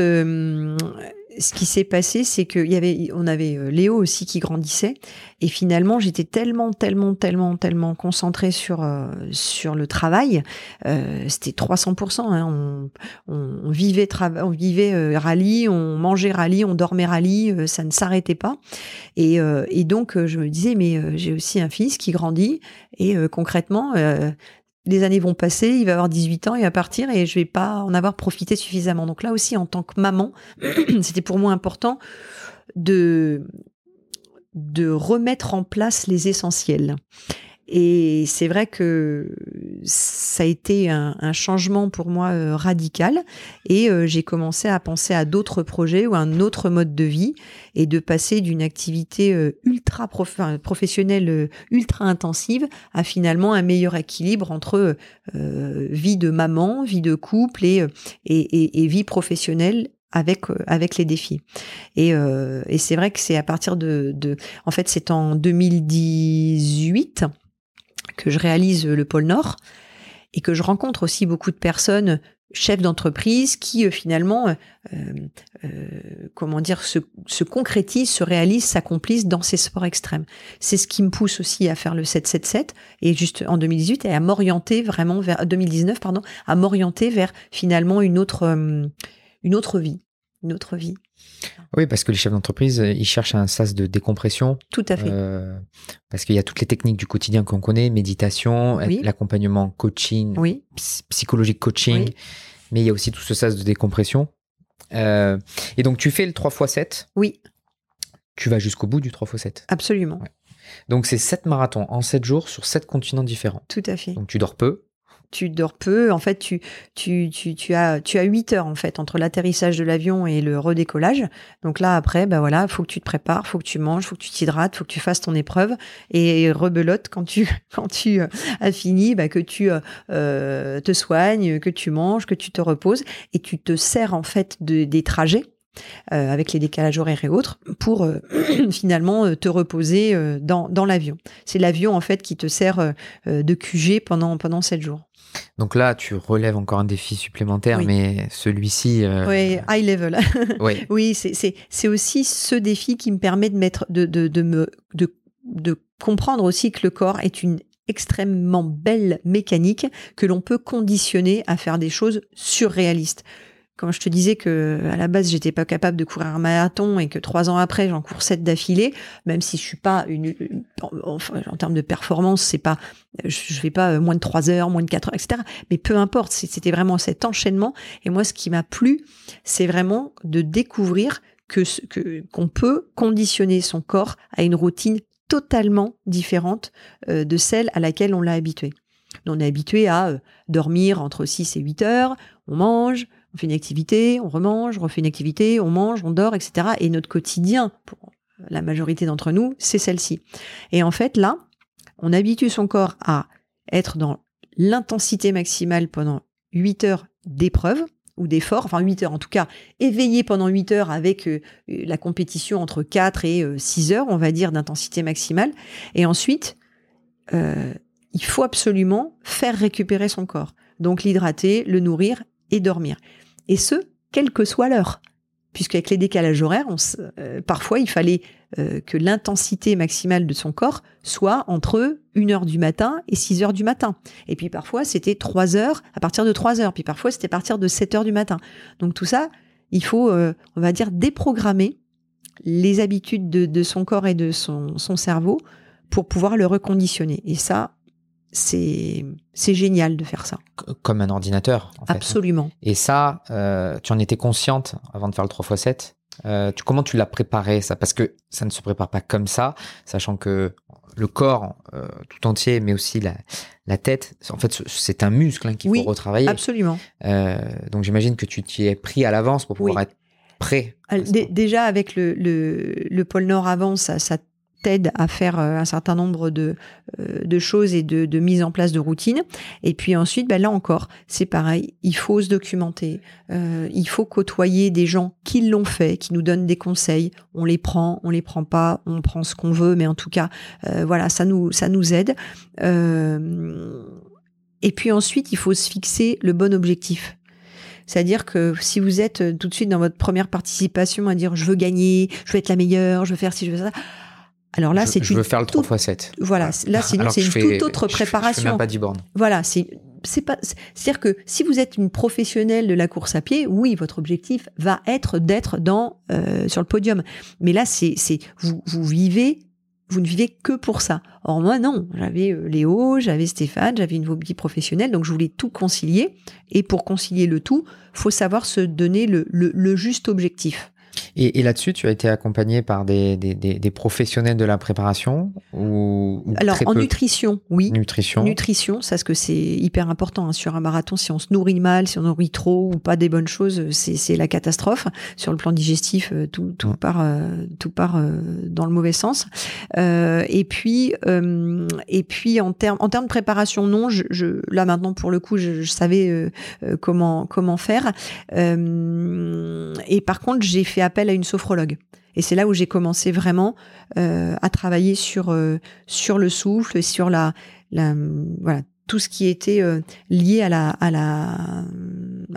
ce qui s'est passé, c'est qu'il y avait, on avait euh, Léo aussi qui grandissait, et finalement, j'étais tellement, tellement, tellement, tellement concentrée sur euh, sur le travail. Euh, C'était 300 hein, on, on, vivait on vivait rallye, on mangeait rallye, on dormait rallye, ça ne s'arrêtait pas. Et donc, je me disais, mais j'ai aussi un fils qui grandit, et concrètement, les années vont passer, il va avoir 18 ans, il va partir et je vais pas en avoir profité suffisamment. Donc là aussi, en tant que maman, c'était pour moi important de, de remettre en place les essentiels. Et c'est vrai que ça a été un, changement pour moi euh, radical. Et euh, j'ai commencé à penser à d'autres projets ou un autre mode de vie et de passer d'une activité euh, ultra professionnelle, ultra intensive, à finalement un meilleur équilibre entre vie de maman, vie de couple et, et, et, vie professionnelle avec avec les défis et, et c'est vrai que c'est à partir de, de en fait c'est en 2018 que je réalise le pôle Nord et que je rencontre aussi beaucoup de personnes chefs d'entreprise qui euh, finalement, euh, euh, comment dire, se, se, concrétisent, se réalisent, s'accomplissent dans ces sports extrêmes. C'est ce qui me pousse aussi à faire le 777 et juste en 2018 et à m'orienter vraiment vers 2019 pardon, à m'orienter vers finalement une autre une autre vie, une autre vie. Oui, parce que les chefs d'entreprise, ils cherchent un sas de décompression. Tout à fait. Euh, parce qu'il y a toutes les techniques du quotidien qu'on connaît, méditation, l'accompagnement coaching, oui. psychologique coaching, mais il y a aussi tout ce sas de décompression. Euh, et donc, tu fais le 3 x 7 Oui. Tu vas jusqu'au bout du 3 x 7 Absolument. Donc, c'est 7 marathons en 7 jours sur 7 continents différents. Tout à fait. Donc, tu dors peu tu dors peu. En fait, tu, tu, tu, tu as, tu as 8 heures en fait entre l'atterrissage de l'avion et le redécollage. Donc là, après, ben voilà, faut que tu te prépares, faut que tu manges, faut que tu t'hydrates, faut que tu fasses ton épreuve et rebelote quand tu, quand tu euh, as fini, ben, que tu euh, euh, te soignes, que tu manges, que tu te reposes et tu te sers en fait de, des trajets. avec les décalages horaires et autres, pour finalement te reposer dans, dans l'avion. C'est l'avion en fait qui te sert de QG pendant pendant sept jours. Donc là, tu relèves encore un défi supplémentaire, mais celui-ci. Euh, oui, high level. oui, oui c'est aussi ce défi qui me permet de mettre, de, de, de me, de, de comprendre aussi que le corps est une extrêmement belle mécanique que l'on peut conditionner à faire des choses surréalistes quand je te disais que à la base j'étais pas capable de courir un marathon et que trois ans après j'en cours sept d'affilée, même si je suis pas une, en termes de performance, c'est pas, je, vais pas euh, moins de trois heures, moins de quatre heures, etc. Mais peu importe, c'était vraiment cet enchaînement. Et moi, ce qui m'a plu, c'est vraiment de découvrir que qu'on peut conditionner son corps à une routine totalement différente euh, de celle à laquelle on l'a habitué. On est habitué à euh, dormir entre 6 et 8 heures, on mange, on fait une activité, on remange, on refait une activité, on mange, on dort, etc. Et notre quotidien, pour la majorité d'entre nous, c'est celle-ci. Et en fait, là, on habitue son corps à être dans l'intensité maximale pendant 8 heures d'épreuve ou d'effort, enfin 8 heures en tout cas, éveillé pendant 8 heures avec euh, la compétition entre 4 et 6 euh, heures, on va dire, d'intensité maximale. Et ensuite, euh, il faut absolument faire récupérer son corps. Donc l'hydrater, le nourrir et dormir. Et ce, quelle que soit l'heure. Puisqu'avec les décalages horaires, euh, parfois il fallait euh, que l'intensité maximale de son corps soit entre 1 heure du matin et 6 heures du matin. Et puis parfois c'était 3 heures à partir de 3 heures. Puis parfois c'était à partir de 7 heures du matin. Donc tout ça, il faut, euh, on va dire, déprogrammer les habitudes de, de son corps et de son, son cerveau pour pouvoir le reconditionner. Et ça, c'est c'est génial de faire ça. Comme un ordinateur. En Absolument. Et ça, euh, tu en étais consciente avant de faire le 3x7 euh, tu, Comment tu l'as préparé ça? Parce que ça ne se prépare pas comme ça, sachant que le corps euh, tout entier, mais aussi la, la tête, en fait, c'est un muscle hein, qu'il faut retravailler. Absolument. Donc j'imagine que tu t'y es pris à l'avance pour pouvoir être prêt. Déjà avec le, le, le pôle Nord avant, ça, ça t'aide à faire euh, un certain nombre de, euh, de choses et de, de, mise en place de routines. Et puis ensuite, ben là encore, c'est pareil, il faut se documenter, euh, il faut côtoyer des gens qui l'ont fait, qui nous donnent des conseils. On les prend, on les prend pas, on prend ce qu'on veut, mais en tout cas, voilà, ça nous, ça nous aide. et puis ensuite, il faut se fixer le bon objectif. C'est-à-dire que si vous êtes tout de suite dans votre première participation à dire je veux gagner, je veux être la meilleure, je veux faire ci, je veux ça. Alors là, c'est Je veux faire le 3 x 7. Voilà, là, c'est une, une toute autre préparation. Je, fais même pas 10 bornes. Voilà, c'est c'est pas c'est-à-dire que si vous êtes une professionnelle de la course à pied, oui, votre objectif va être d'être dans euh, sur le podium. Mais là, c'est c'est vous vous vivez vous ne vivez que pour ça. Or moi non, j'avais euh, Léo, j'avais Stéphane, j'avais une vie professionnelle, donc je voulais tout concilier. Et pour concilier le tout, faut savoir se donner le, le, le juste objectif. Et, là-dessus, tu as été accompagné par des, des, professionnels de la préparation ou, Alors, en nutrition, oui. Nutrition. Nutrition, ça, ce que c'est hyper important hein. sur un marathon. Si on se nourrit mal, si on nourrit trop ou pas des bonnes choses, c'est la catastrophe. Sur le plan digestif, euh, tout, tout part, euh, tout part euh, dans le mauvais sens. et puis, et puis en termes en termes de préparation, non. Je, là maintenant, pour le coup, je, je savais comment comment faire. et par contre, j'ai fait appel à une sophrologue. Et c'est là où j'ai commencé vraiment euh, à travailler sur euh, sur le souffle, sur la, la voilà tout ce qui était euh, lié à la, à la,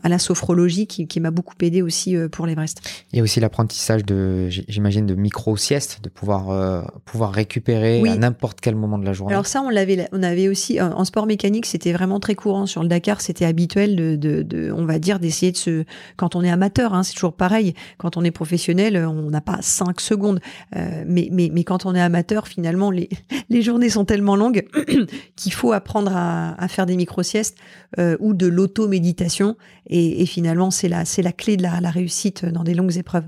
à la sophrologie qui, qui m'a beaucoup aidé aussi euh, pour l'Everest. Il y a aussi l'apprentissage de, j'imagine, de micro-siestes, de pouvoir, euh, pouvoir récupérer à n'importe quel moment de la journée. Alors ça, on l'avait, on avait aussi, en sport mécanique, c'était vraiment très courant. Sur le Dakar, c'était habituel de, de, de, on va dire, d'essayer de se, quand on est amateur, hein, c'est toujours pareil. Quand on est professionnel, on n'a pas cinq secondes. mais, mais, mais quand on est amateur, finalement, les, les journées sont tellement longues qu'il faut apprendre à, à, faire des micro-siestes euh, ou de l'auto-méditation. Et, finalement, c'est la, c'est la clé de la, réussite dans des longues épreuves.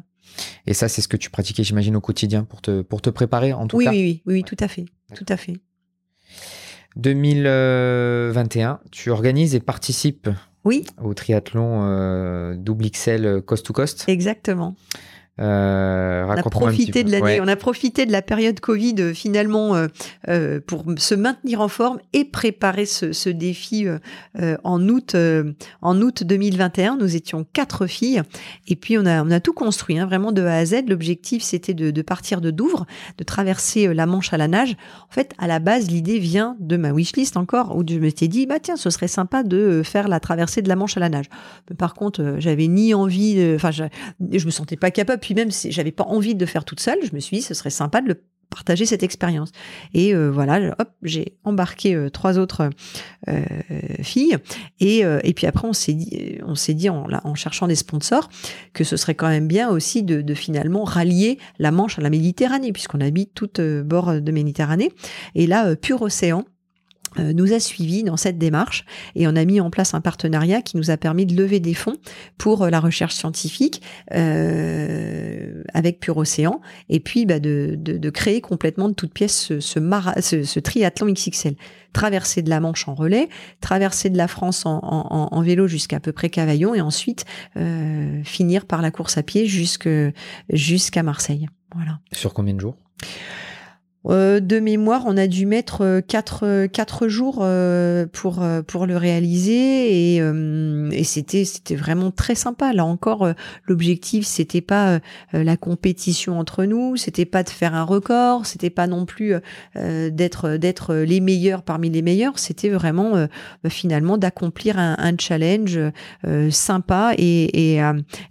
Et ça, c'est ce que tu pratiquais, j'imagine, au quotidien pour te, pour te préparer, en tout oui, cas oui, oui, oui, tout à fait. Tout à fait. 2021, tu organises et participes oui. au triathlon euh, double XL coast to coast. Exactement. Euh, on a profité de l'année, on a profité de la période Covid euh, finalement euh, euh, pour se maintenir en forme et préparer ce, ce défi en août en août 2021. Nous étions quatre filles et puis on a on a tout construit hein, vraiment de A à Z. L'objectif c'était de, de, partir de Douvres, de traverser la Manche à la nage. En fait, à la base, l'idée vient de ma wishlist encore où je me suis dit bah tiens, ce serait sympa de faire la traversée de la Manche à la nage. Mais par contre, j'avais ni envie, enfin je, je me sentais pas capable puis même si j'avais pas envie de faire toute seule, je me suis dit ce serait sympa de partager cette expérience. Et euh, voilà, hop, j'ai embarqué euh, trois autres euh, filles. Et, puis après, on s'est dit, on s'est dit en, cherchant des sponsors que ce serait quand même bien aussi de, de finalement rallier la Manche à la Méditerranée, puisqu'on habite tout bord de Méditerranée. Et là, Pur Océan nous a suivis dans cette démarche et on a mis en place un partenariat qui nous a permis de lever des fonds pour euh, la recherche scientifique euh, avec Pure Océan et puis bah, de, de, de, créer complètement de toutes pièces ce, ce, ce, ce, triathlon XXL. Traverser de la Manche en relais, traverser de la France en, en, en vélo jusqu'à peu près Cavaillon et ensuite euh, finir par la course à pied jusqu'à Marseille. Voilà. Sur combien de jours? Euh, de mémoire, on a dû mettre euh, quatre, euh, quatre jours pour, pour le réaliser et, et c'était, c'était vraiment très sympa. Là encore, l'objectif, c'était pas la compétition entre nous, c'était pas de faire un record, c'était pas non plus d'être, d'être les meilleurs parmi les meilleurs, c'était vraiment bah, finalement d'accomplir un, challenge sympa et, et,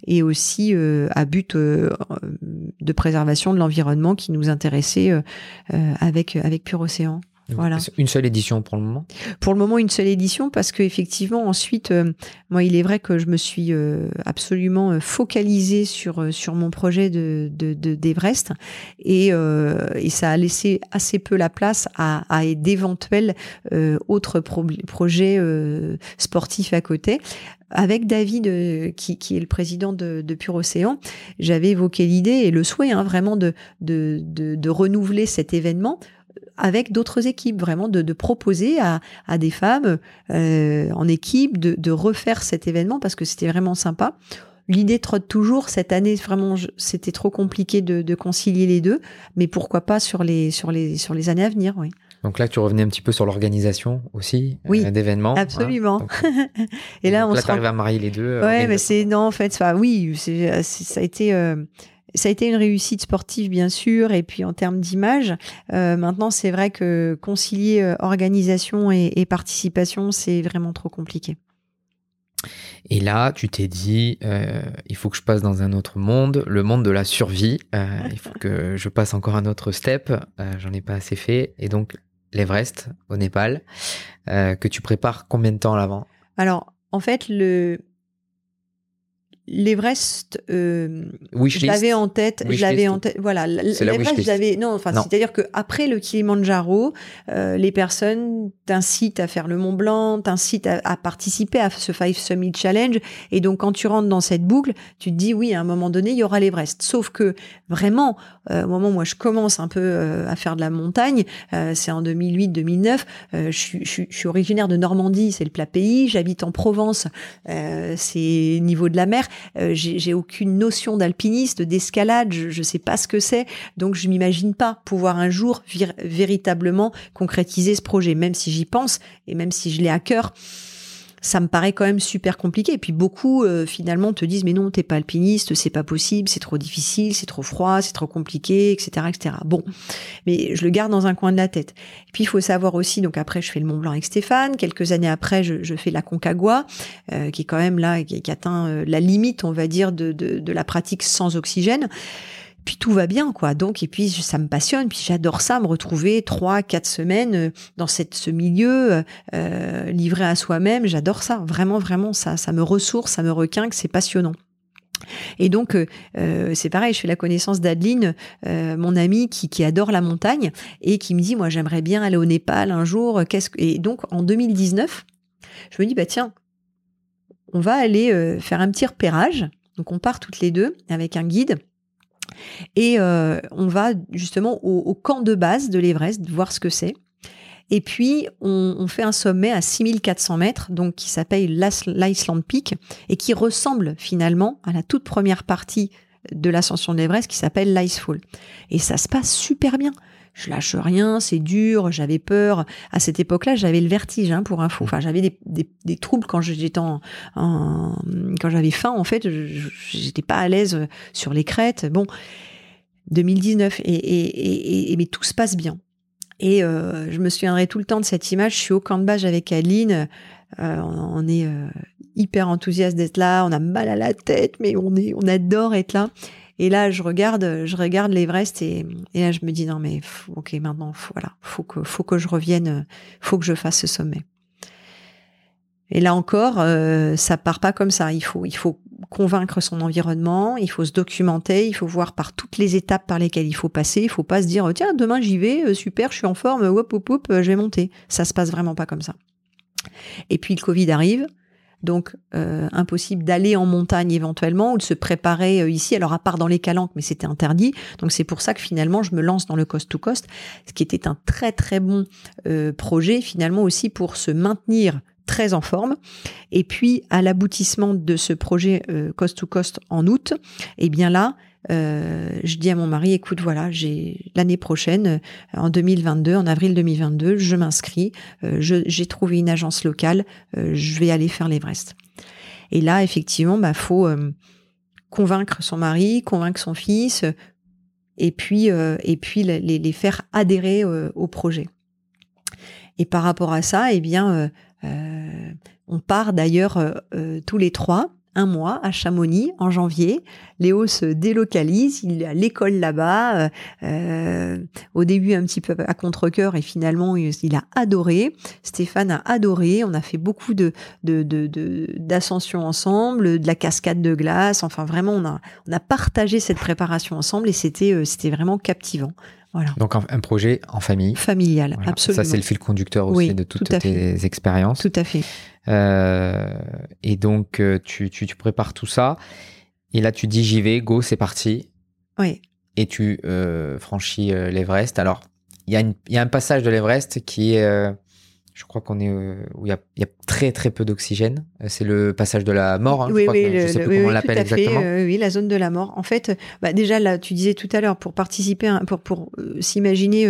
et aussi à but de préservation de l'environnement qui nous intéressait euh, avec avec Pure Océan. Voilà. Une seule édition pour le moment. Pour le moment, une seule édition parce qu'effectivement, ensuite, euh, moi, il est vrai que je me suis euh, absolument focalisée sur, sur mon projet de, d'Everest. Et, et ça a laissé assez peu la place à, à d'éventuels autres projets sportifs à côté. Avec David, qui, qui, est le président de, de Pure Océan, j'avais évoqué l'idée et le souhait hein, vraiment de, de, de, de, renouveler cet événement avec d'autres équipes, vraiment de, de proposer à, à, des femmes euh, en équipe de, de, refaire cet événement parce que c'était vraiment sympa. L'idée trotte toujours. Cette année, vraiment, c'était trop compliqué de, de, concilier les deux, mais pourquoi pas sur les sur les sur les années à venir, oui. Donc là, tu revenais un petit peu sur l'organisation aussi oui, euh, d'événements. Hein. Absolument. et là, on là, à marier les deux. Euh, ouais, mais c'est non, en fait, enfin, oui, ça a été. Euh, ça a été une réussite sportive, bien sûr, et puis en termes d'image. Euh, maintenant, c'est vrai que concilier organisation et, et participation, c'est vraiment trop compliqué. Et là, tu t'es dit, euh, il faut que je passe dans un autre monde, le monde de la survie. Euh, il faut que je passe encore un autre step. Euh, J'en ai pas assez fait. Et donc, l'Everest au Népal, euh, que tu prépares combien de temps à l'avant? Alors, en fait, le, L'Everest, euh, je l'avais en tête, je l'avais en tête. Voilà, l'Everest, j'avais non, enfin, c'est-à-dire que après le Kilimanjaro, euh, les personnes t'incitent à faire le Mont Blanc, t'incitent à, à, participer à ce Five Summit Challenge, et donc quand tu rentres dans cette boucle, tu te dis oui, à un moment donné, il y aura l'Everest. Sauf que vraiment, au moment où moi je commence un peu euh, à faire de la montagne, euh, c'est en 2008-2009. je, suis, je, suis originaire de Normandie, c'est le plat pays. J'habite en Provence, c'est niveau de la mer. Euh, j'ai aucune notion d'alpiniste, d'escalade, je ne sais pas ce que c'est, donc je m'imagine pas pouvoir un jour véritablement concrétiser ce projet, même si j'y pense et même si je l'ai à cœur ça me paraît quand même super compliqué. Et puis beaucoup euh, finalement te disent mais non t'es pas alpiniste, c'est pas possible, c'est trop difficile, c'est trop froid, c'est trop compliqué, etc., etc. Bon, mais je le garde dans un coin de la tête. Et puis il faut savoir aussi, donc après je fais le Mont Blanc avec Stéphane. Quelques années après, je, je fais la Concagua, euh, qui est quand même là, qui, atteint euh, la limite, on va dire, de, de, de la pratique sans oxygène puis tout va bien quoi donc et puis ça me passionne puis j'adore ça me retrouver trois quatre semaines euh, dans cette ce milieu euh, euh, livré à soi-même j'adore ça vraiment vraiment ça me ressource ça me requinque c'est passionnant et donc, c'est pareil, je fais la connaissance d'Adeline, mon amie qui, adore la montagne et qui me dit, moi, j'aimerais bien aller au Népal un jour. Qu'est-ce que... Et donc, en 2019, je me dis, bah tiens, on va aller faire un petit repérage. Donc, on part toutes les deux avec un guide. Et euh, on va justement au, camp de base de l'Everest, voir ce que c'est. Et puis, on, fait un sommet à 6400 mètres, donc qui s'appelle l'Iceland Peak, et qui ressemble finalement à la toute première partie de l'ascension de l'Everest qui s'appelle l'Icefall. Et ça se passe super bien. Je lâche rien, c'est dur, j'avais peur. À cette époque-là, j'avais le vertige, hein, pour info. Enfin, j'avais des, des, des, troubles quand j'étais en, en, quand j'avais faim. En fait, j'étais pas à l'aise sur les crêtes. Bon, 2019 et, et, et, mais tout se passe bien. Et euh, je me souviendrai tout le temps de cette image. Je suis au camp de base avec Aline. Euh, on, est euh, hyper enthousiaste d'être là. On a mal à la tête, mais on est, on adore être là. Et là, je regarde, je regarde l'Everest et, là, je me dis non mais ok maintenant, voilà, faut que, faut que je revienne, faut que je fasse ce sommet. Et là encore, euh, ça part pas comme ça. Il faut, il faut convaincre son environnement, il faut se documenter, il faut voir par toutes les étapes par lesquelles il faut passer. Il faut pas se dire tiens demain j'y vais, euh, super, je suis en forme, hop hop hop, je vais monter. Ça se passe vraiment pas comme ça. Et puis le Covid arrive, donc euh, impossible d'aller en montagne éventuellement ou de se préparer euh, ici. Alors à part dans les calanques, mais c'était interdit. Donc c'est pour ça que finalement je me lance dans le cost to cost, ce qui était un très très bon euh, projet finalement aussi pour se maintenir très en forme. Et puis à l'aboutissement de ce projet cost to cost en août, et eh bien là euh, je dis à mon mari, écoute, voilà, j'ai l'année prochaine, euh, en 2022, en avril 2022, je m'inscris, euh, j'ai trouvé une agence locale, je vais aller faire l'Everest. Et là, effectivement, bah faut convaincre son mari, convaincre son fils, et puis et puis les, les faire adhérer au projet. Et par rapport à ça, eh bien, on part d'ailleurs tous les trois un mois à Chamonix en janvier. Léo se délocalise, il à l'école là-bas. Euh, euh, au début un petit peu à contre-cœur et finalement il, a adoré. Stéphane a adoré. On a fait beaucoup de d'ascensions de, ensemble, de la cascade de glace. Enfin vraiment on a on a partagé cette préparation ensemble et c'était euh, c'était vraiment captivant. Voilà. Donc un, projet en famille. Familial, absolument. Ça c'est le fil conducteur aussi de toutes tes expériences. Tout à fait. Euh, et donc, euh, tu, tu, tu, prépares tout ça. Et là, tu dis j'y vais, go, c'est parti. Oui. Et tu euh, franchis l'Everest. Alors, il y, a y a un passage de l'Everest qui est je crois qu'on est euh, où il y a, y a, très très peu d'oxygène. Euh, c'est le passage de la mort. Hein, oui, je oui, je sais plus comment on l'appelle exactement. Euh, oui, la zone de la mort. En fait, bah, déjà là, tu disais tout à l'heure, pour participer, pour pour s'imaginer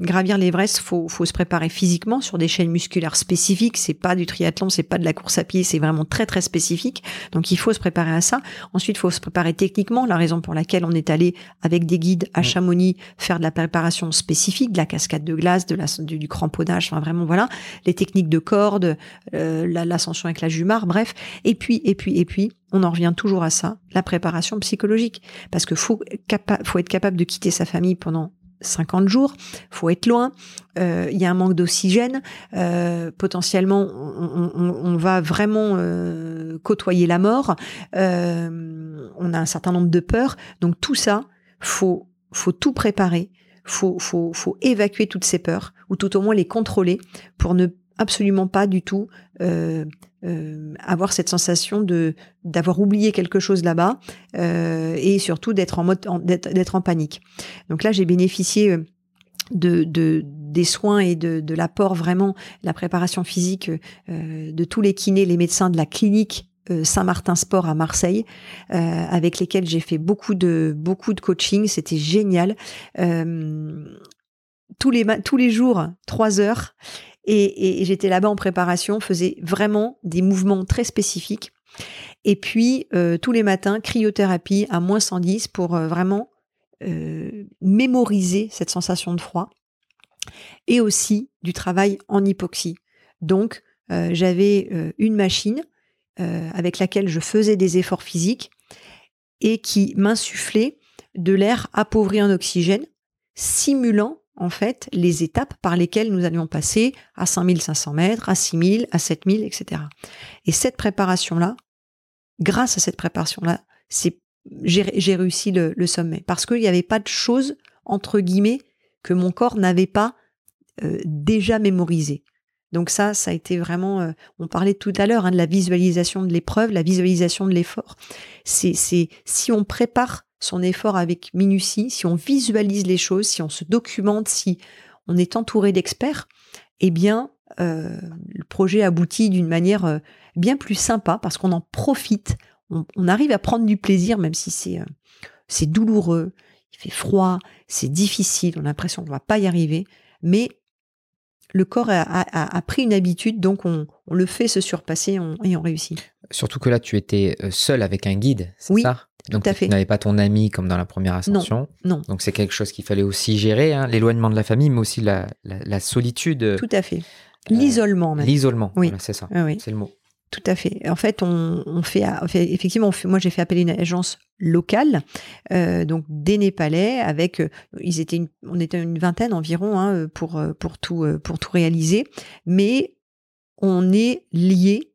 gravir l'Everest, faut faut se préparer physiquement sur des chaînes musculaires spécifiques. C'est pas du triathlon, c'est pas de la course à pied, c'est vraiment très très spécifique. Donc il faut se préparer à ça. Ensuite, il faut se préparer techniquement. La raison pour laquelle on est allé avec des guides à Chamonix faire de la préparation spécifique, de la cascade de glace, de la du, du cramponnage, enfin vraiment voilà les techniques de corde, l'ascension avec la jumar, bref. Et puis, et puis, et puis, on en revient toujours à ça, la préparation psychologique. Parce que faut, être capable de quitter sa famille pendant 50 jours, faut être loin, euh, il y a un manque d'oxygène, euh, potentiellement on, va vraiment euh, côtoyer la mort, on a un certain nombre de peurs, donc tout ça, faut, faut tout préparer, faut, faut, faut évacuer toutes ces peurs, ou tout au moins les contrôler pour ne absolument pas du tout euh, euh, avoir cette sensation de d'avoir oublié quelque chose là-bas euh, et surtout d'être en mode d'être en panique. Donc là, j'ai bénéficié de, de, des soins et de, de l'apport vraiment, la préparation physique de tous les kinés, les médecins de la clinique Saint-Martin Sport à Marseille, avec lesquels j'ai fait beaucoup de beaucoup de coaching. C'était génial. tous les tous les jours, trois heures. Et, j'étais là-bas en préparation, faisais vraiment des mouvements très spécifiques. Et puis, euh, tous les matins, cryothérapie à moins 110 pour euh, vraiment euh, mémoriser cette sensation de froid. Et aussi du travail en hypoxie. Donc, j'avais une machine avec laquelle je faisais des efforts physiques et qui m'insufflait de l'air appauvri en oxygène, simulant en fait les étapes par lesquelles nous allions passer à 5500 mètres, à 6000, à 7000, etc. Et cette préparation-là, grâce à cette préparation-là, j'ai réussi le, sommet parce qu'il n'y avait pas de choses entre guillemets que mon corps n'avait pas euh, déjà mémorisé. Donc ça, ça a été vraiment. Euh, on parlait tout à l'heure hein, de la visualisation de l'épreuve, la visualisation de l'effort. C'est si on prépare son effort avec minutie, si on visualise les choses, si on se documente, si on est entouré d'experts, eh bien, euh, le projet aboutit d'une manière euh, bien plus sympa parce qu'on en profite, on, arrive à prendre du plaisir, même si c'est douloureux, il fait froid, c'est difficile, on a l'impression qu'on va pas y arriver, mais le corps a, pris une habitude, donc on, le fait se surpasser et on réussit. Surtout que là, tu étais seul avec un guide, c'est oui. ça? Donc, tu n'avais pas ton ami comme dans la première ascension. Non. Donc, c'est quelque chose qu'il fallait aussi gérer, hein, l'éloignement de la famille, mais aussi la, solitude. Tout à fait. Euh, l'isolement, même. L'isolement, oui. c'est ça. oui. C'est le mot. Tout à fait. En fait, on, fait, effectivement, moi j'ai fait appeler une agence locale, euh, donc des Népalais, avec, euh, ils étaient, on était une vingtaine environ hein, pour pour tout pour tout réaliser, mais on est lié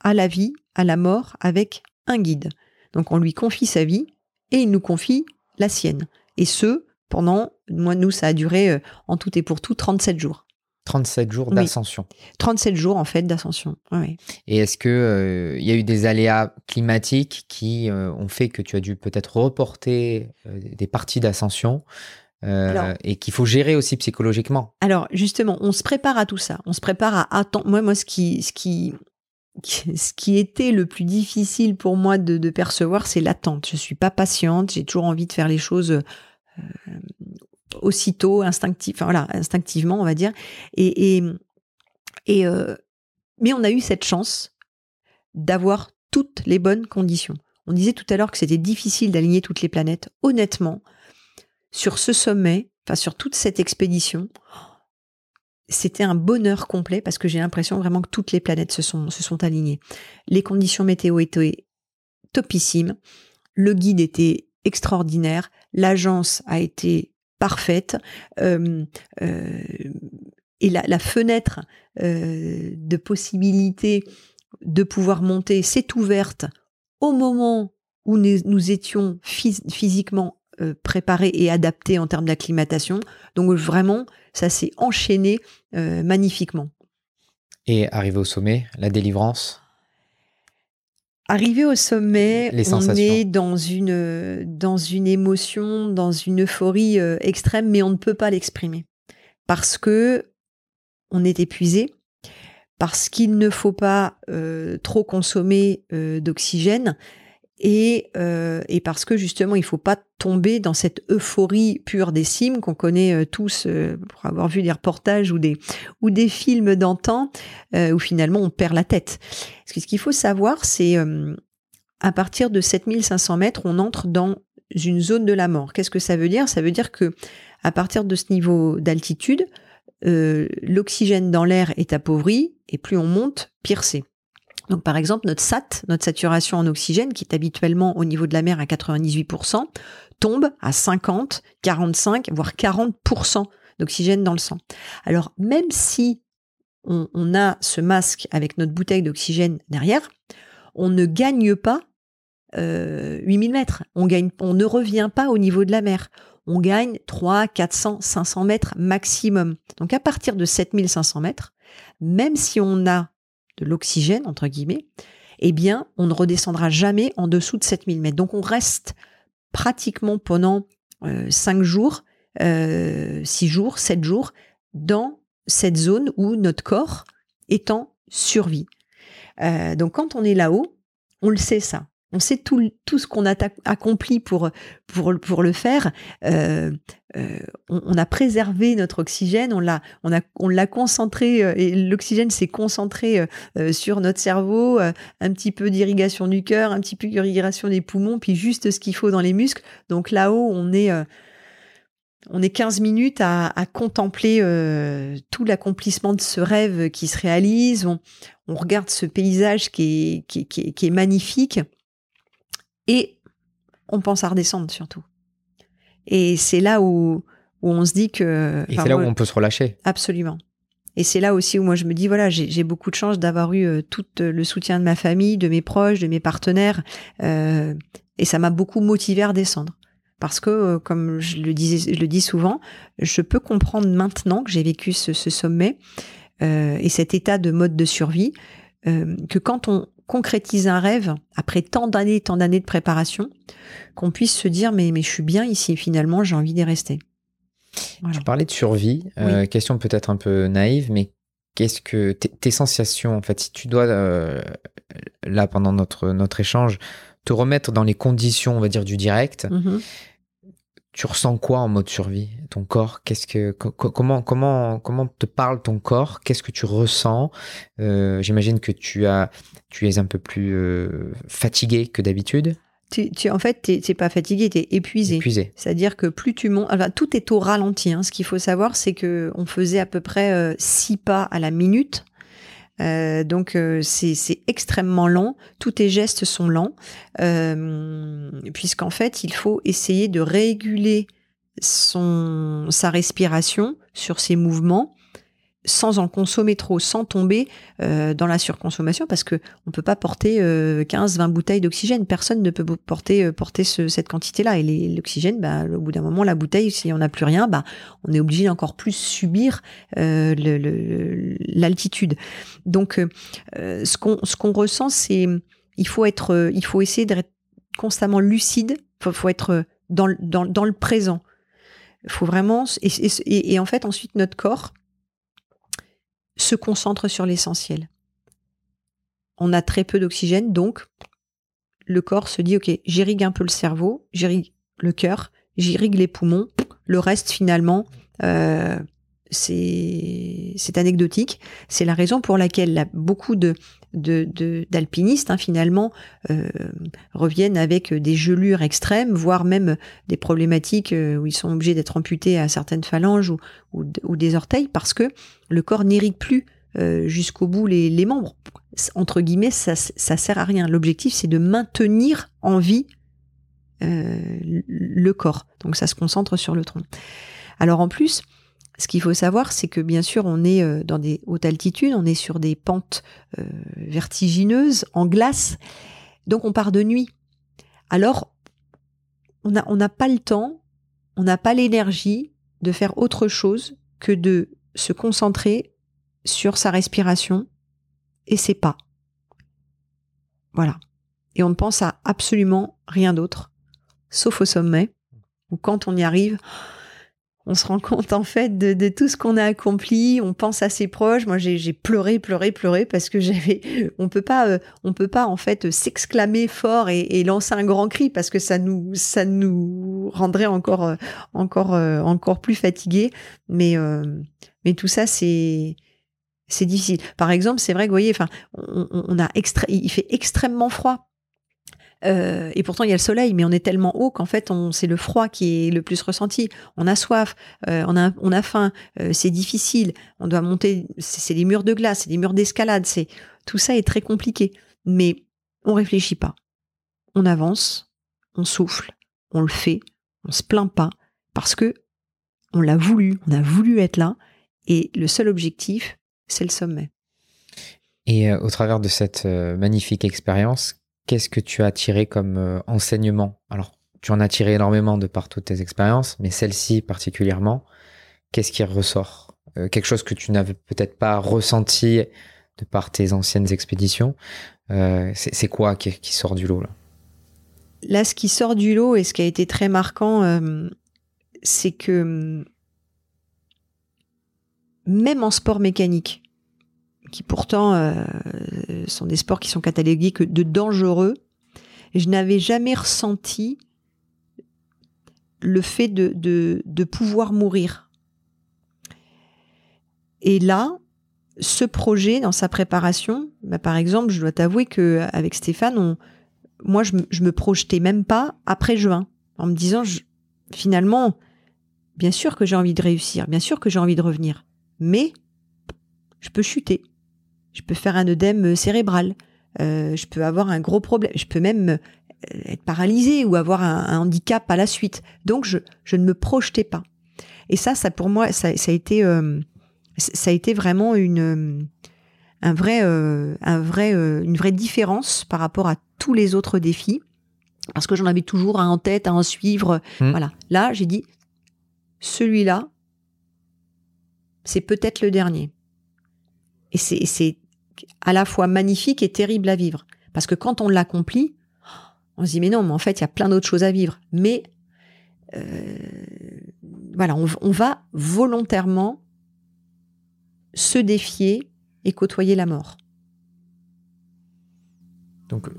à la vie, à la mort avec un guide. Donc on lui confie sa vie et il nous confie la sienne. Et ce, pendant, moi, nous, ça a duré euh, en tout et pour tout 37 jours. 37 jours d'ascension. 37 jours en fait d'ascension. Oui. Et est-ce que euh, il y a eu des aléas climatiques qui euh, ont fait que tu as dû peut-être reporter des parties d'ascension et qu'il faut gérer aussi psychologiquement? Alors justement, on se prépare à tout ça. On se prépare à attendre. Moi, moi, ce qui, ce qui, ce qui était le plus difficile pour moi de, percevoir, c'est l'attente. Je suis pas patiente, j'ai toujours envie de faire les choses euh, aussitôt, instinctif, instinctivement, on va dire. Et, et, euh, mais on a eu cette chance d'avoir toutes les bonnes conditions. On disait tout à l'heure que c'était difficile d'aligner toutes les planètes. Honnêtement, sur ce sommet, enfin sur toute cette expédition, c'était un bonheur complet parce que j'ai l'impression vraiment que toutes les planètes se sont, se sont alignées. Les conditions météo étaient topissimes, le guide était extraordinaire, l'agence a été parfaite, et la, fenêtre de possibilité de pouvoir monter s'est ouverte au moment où nous, étions physiquement préparés et adaptés en termes d'acclimatation. Donc vraiment, ça s'est enchaîné magnifiquement. Et arrivé au sommet, la délivrance? Arrivé au sommet, on est dans une, dans une émotion, dans une euphorie euh, extrême, mais on ne peut pas l'exprimer. Parce que on est épuisé, parce qu'il ne faut pas euh, trop consommer d'oxygène, euh, et, parce que justement, il faut pas tomber dans cette euphorie pure des cimes qu'on connaît euh, tous euh, pour avoir vu des reportages ou des, ou des films d'antan où finalement on perd la tête. ce qu'il faut savoir, c'est à partir de 7500 mètres, on entre dans une zone de la mort. Qu'est-ce que ça veut dire? Ça veut dire que à partir de ce niveau d'altitude, l'oxygène dans l'air est appauvri et plus on monte, pire c'est. Donc par exemple, notre SAT, notre saturation en oxygène, qui est habituellement au niveau de la mer à 98%, tombe à 50, 45, voire 40% d'oxygène dans le sang. Alors même si on, a ce masque avec notre bouteille d'oxygène derrière, on ne gagne pas euh, 8000 mètres. On, ne revient pas au niveau de la mer. On gagne 3, 400, 500 mètres maximum. Donc à partir de 7500 mètres, même si on a de l'oxygène, entre guillemets, eh bien, on ne redescendra jamais en dessous de 7000 mètres. Donc, on reste pratiquement pendant 5 euh, jours, 6 euh, jours, 7 jours, dans cette zone où notre corps est en survie. Euh, donc, quand on est là-haut, on le sait ça on sait tout, ce qu'on a accompli pour, le faire. Euh, euh, on, a préservé notre oxygène, on l'a concentré euh, et l'oxygène s'est concentré sur notre cerveau, un petit peu d'irrigation du cœur, un petit peu d'irrigation des poumons, puis juste ce qu'il faut dans les muscles. Donc là-haut, on est on est 15 minutes à, contempler tout l'accomplissement de ce rêve qui se réalise. On, regarde ce paysage qui est magnifique. Et on pense à redescendre surtout. Et c'est là où, où on se dit que. Et c'est là où on peut se relâcher. Absolument. Et c'est là aussi où moi je me dis voilà j'ai beaucoup de chance d'avoir eu euh, tout euh, le soutien de ma famille, de mes proches, de mes partenaires, euh, et ça m'a beaucoup motivé à redescendre. Parce que, euh, comme je le, disais, je le dis souvent, je peux comprendre maintenant que j'ai vécu ce, ce sommet et cet état de mode de survie, que quand on, concrétise un rêve après tant d'années, tant d'années de préparation, qu'on puisse se dire mais, mais je suis bien ici finalement, j'ai envie d'y rester. Tu parlais de survie, euh, question peut-être un peu naïve, mais qu'est-ce que tes, sensations en fait, si tu dois euh, là pendant notre notre échange te remettre dans les conditions, on va dire du direct, mm-hmm tu ressens quoi en mode survie? Ton corps, qu'est-ce que comment comment comment te parle ton corps? Qu'est-ce que tu ressens? Euh, J'imagine que tu as tu es un peu plus euh, fatigué que d'habitude. Tu, tu, en fait, tu n'es pas fatigué, tu es épuisé. épuisé. C'est-à-dire que plus tu montes, enfin, tout est au ralenti. Hein. Ce qu'il faut savoir, c'est que on faisait à peu près 6 euh, pas à la minute euh, donc euh, c'est extrêmement lent, tous tes gestes sont lents, euh, puisqu'en fait il faut essayer de réguler son, sa respiration sur ses mouvements sans en consommer trop, sans tomber euh, dans la surconsommation, parce que on peut pas porter 15-20 euh, bouteilles d'oxygène. Personne ne peut porter euh, porter cette quantité-là. Et l'oxygène, bah, au bout d'un moment, la bouteille, si on n'a plus rien, bah, on est obligé d'encore plus subir l'altitude. Donc, ce qu'on ce qu'on ressent, c'est il faut être, il faut essayer d'être constamment lucide. Faut, faut être dans, dans, dans le présent. Faut vraiment et, et en fait ensuite notre corps se concentre sur l'essentiel. On a très peu d'oxygène, donc le corps se dit, OK, j'irrigue un peu le cerveau, j'irrigue le cœur, j'irrigue les poumons, le reste finalement, euh, c'est anecdotique. C'est la raison pour laquelle beaucoup de d'alpinistes hein, finalement euh, reviennent avec des gelures extrêmes, voire même des problématiques euh, où ils sont obligés d'être amputés à certaines phalanges ou, ou, des orteils parce que le corps n'irrigue plus euh, jusqu'au bout les, les, membres. Entre guillemets, ça, ça sert à rien. L'objectif, c'est de maintenir en vie le corps. Donc ça se concentre sur le tronc. Alors en plus, ce qu'il faut savoir, c'est que bien sûr, on est euh, dans des hautes altitudes, on est sur des pentes euh, vertigineuses, en glace, donc on part de nuit. Alors, on n'a pas le temps, on n'a pas l'énergie de faire autre chose que de se concentrer sur sa respiration et ses pas. Voilà. Et on ne pense à absolument rien d'autre, sauf au sommet, où quand on y arrive, on se rend compte en fait de, tout ce qu'on a accompli. On pense à ses proches. Moi, j'ai pleuré, pleuré, pleuré parce que j'avais. On peut pas, euh, on peut pas en fait s'exclamer fort et, lancer un grand cri parce que ça nous, ça nous rendrait encore, euh, encore, euh, encore plus fatigués. Mais, mais tout ça, c'est c'est difficile. Par exemple, c'est vrai que vous voyez, enfin, on, a extra... il fait extrêmement froid. Euh, et pourtant, il y a le soleil, mais on est tellement haut qu'en fait, c'est le froid qui est le plus ressenti. On a soif, euh, on, a, faim, euh, c'est difficile. On doit monter, c'est des murs de glace, c'est des murs d'escalade. C'est tout ça est très compliqué. Mais on réfléchit pas. On avance, on souffle, on le fait, on se plaint pas parce que on l'a voulu, on a voulu être là. Et le seul objectif, c'est le sommet. Et au travers de cette magnifique expérience, qu'est-ce que tu as tiré comme euh, enseignement? Alors, tu en as tiré énormément de par toutes tes expériences, mais celle-ci particulièrement, qu'est-ce qui ressort? Euh, Quelque chose que tu n'avais peut-être pas ressenti de par tes anciennes expéditions. Euh, c'est quoi qui, sort du lot là? Là, ce qui sort du lot et ce qui a été très marquant, c'est que même en sport mécanique, qui pourtant euh, sont des sports qui sont catalogués de dangereux. je n'avais jamais ressenti le fait de, de, pouvoir mourir. Et là, ce projet, dans sa préparation, bah, par exemple, je dois t'avouer qu'avec Stéphane, on, moi, je, je me projetais même pas après juin, en me disant, finalement, bien sûr que j'ai envie de réussir, bien sûr que j'ai envie de revenir, mais je peux chuter je peux faire un œdème cérébral, euh, je peux avoir un gros problème, je peux même euh, être paralysé ou avoir un, handicap à la suite. Donc je, je, ne me projetais pas. Et ça, ça pour moi, ça, ça a été, euh, ça a été vraiment une, un vrai, un vrai, une vraie différence par rapport à tous les autres défis, parce que j'en avais toujours un en tête, à en suivre. Mmh. Voilà. Là, j'ai dit, celui-là, c'est peut-être le dernier. Et c'est à la fois magnifique et terrible à vivre. Parce que quand on l'accomplit, on se dit mais non, mais en fait, il y a plein d'autres choses à vivre. Mais euh, voilà, on, va volontairement se défier et côtoyer la mort. Donc euh,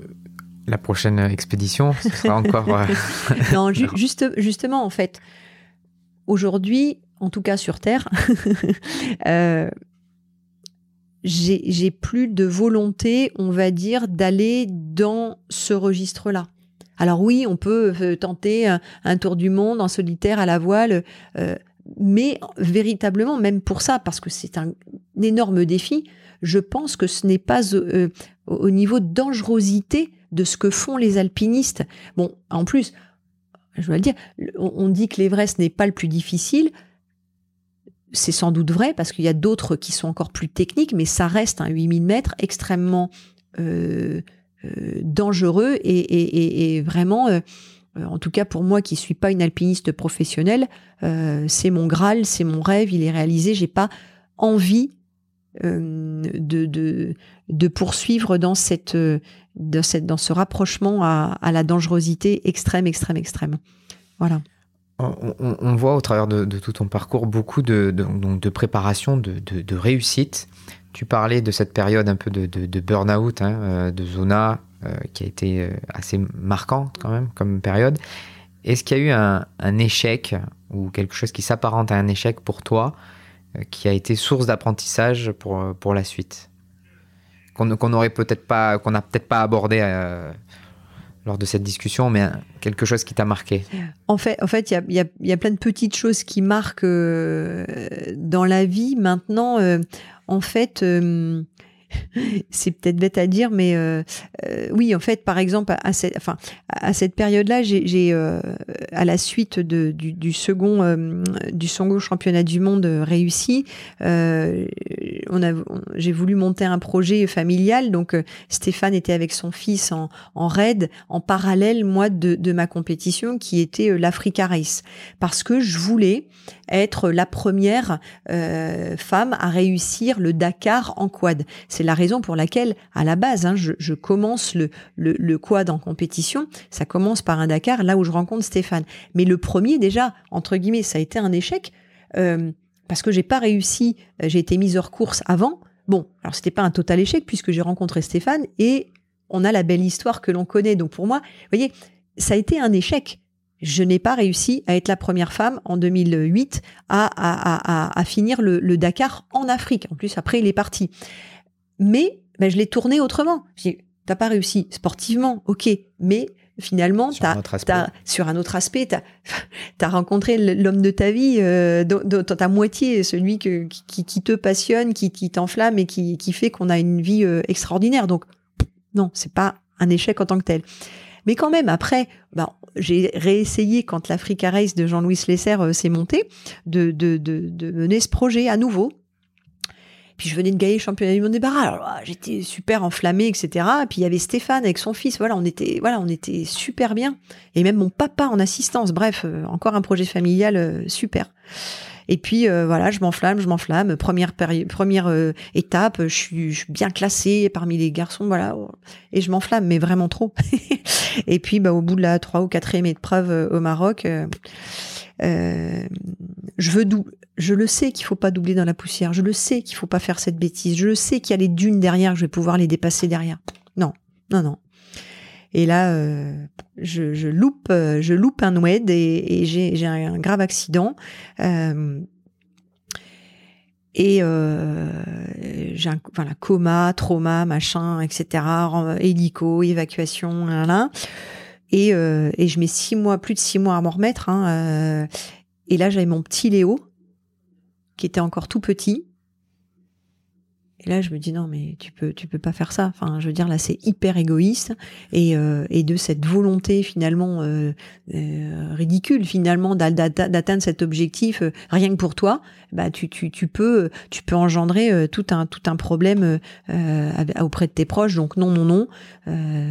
la prochaine expédition, ce sera encore. Euh, non, juste, justement, en fait, aujourd'hui, en tout cas sur Terre, j'ai plus de volonté, on va dire, d'aller dans ce registre-là. Alors oui, on peut euh, tenter un, tour du monde en solitaire à la voile, euh, mais véritablement, même pour ça, parce que c'est un, énorme défi, je pense que ce n'est pas euh, au niveau de dangerosité de ce que font les alpinistes. Bon, en plus, je dois le dire, on dit que l'Everest n'est pas le plus difficile c'est sans doute vrai parce qu'il y a d'autres qui sont encore plus techniques, mais ça reste un 8000 mètres extrêmement euh, euh, dangereux et, vraiment, euh, en tout cas pour moi qui suis pas une alpiniste professionnelle, c'est mon graal, c'est mon rêve, il est réalisé. J'ai pas envie de, de, poursuivre dans cette, cette dans ce rapprochement à la dangerosité extrême, extrême, extrême. Voilà. On, voit au travers de, tout ton parcours beaucoup de, préparation, de, réussite. Tu parlais de cette période un peu de, burn-out, hein, euh, de zona, euh, qui a été euh, assez marquante quand même comme période. Est-ce qu'il y a eu un, échec ou quelque chose qui s'apparente à un échec pour toi, qui a été source d'apprentissage pour, pour la suite? Qu'on n'aurait peut-être pas, qu'on n'a peut-être pas abordé lors de cette discussion, mais quelque chose qui t'a marqué En fait, en fait, il y a, y a, plein de petites choses qui marquent euh, dans la vie. Maintenant, euh, en fait, euh, c'est peut-être bête à dire, mais oui, en fait, par exemple, à cette, enfin, cette période-là, j'ai, à la suite de, du, second, du second championnat du monde réussi, on a, j'ai voulu monter un projet familial. Donc, Stéphane était avec son fils en, en raid, en parallèle, moi, de, de ma compétition qui était l'Africa Race, parce que je voulais être la première femme à réussir le Dakar en quad. C'est la raison pour laquelle, à la base, hein, je, commence le, le, quad en compétition. Ça commence par un Dakar, là où je rencontre Stéphane. Mais le premier, déjà, entre guillemets, ça a été un échec euh, parce que j'ai pas réussi. Euh, j'ai été mise hors course avant. Bon, alors c'était pas un total échec puisque j'ai rencontré Stéphane et on a la belle histoire que l'on connaît. Donc pour moi, vous voyez, ça a été un échec. Je n'ai pas réussi à être la première femme en 2008 à, finir le, Dakar en Afrique. En plus, après, il est parti. Mais ben, je l'ai tourné autrement. t'as pas réussi sportivement, ok, mais finalement, sur, un sur un autre aspect, tu as, rencontré l'homme de ta vie, euh, dans, ta moitié, celui que, qui, qui te passionne, qui, qui t'enflamme et qui, qui fait qu'on a une vie euh, extraordinaire. Donc, non, c'est pas un échec en tant que tel. Mais quand même, après, ben, j'ai réessayé quand l'Africa Race de Jean-Louis Lesser euh, s'est monté, de, de, de, de mener ce projet à nouveau puis je venais de gagner championnat du monde des barrages. Alors, ah, j'étais super enflammée, etc. Et puis il y avait Stéphane avec son fils. Voilà, on était, voilà, on était super bien. Et même mon papa en assistance. Bref, euh, encore un projet familial euh, super. Et puis euh, voilà, je m'enflamme, je m'enflamme. Première première étape, je suis, je suis, bien classée parmi les garçons, voilà. Et je m'enflamme, mais vraiment trop. et puis bah, au bout de la trois ou quatrième épreuve au Maroc, je veux doubler je le sais qu'il faut pas doubler dans la poussière. Je le sais qu'il faut pas faire cette bêtise. Je le sais qu'il y a les dunes derrière, je vais pouvoir les dépasser derrière. Non, non, non. Et là, euh, je, loupe, euh, je loupe un WED et, j'ai un grave accident. Euh, et j'ai un voilà, coma, trauma, machin, etc. Hélico, évacuation, là, là. Et, et je mets six mois, plus de six mois à m'en remettre. Hein, et là, j'avais mon petit Léo qui était encore tout petit. Et là, je me dis non, mais tu peux, tu peux pas faire ça. Enfin, je veux dire, là, c'est hyper égoïste et, euh, et de cette volonté finalement euh, euh, ridicule finalement d'atteindre cet objectif rien que pour toi, bah tu, tu, tu peux, tu peux engendrer tout un tout un problème auprès de tes proches. Donc non, non, non,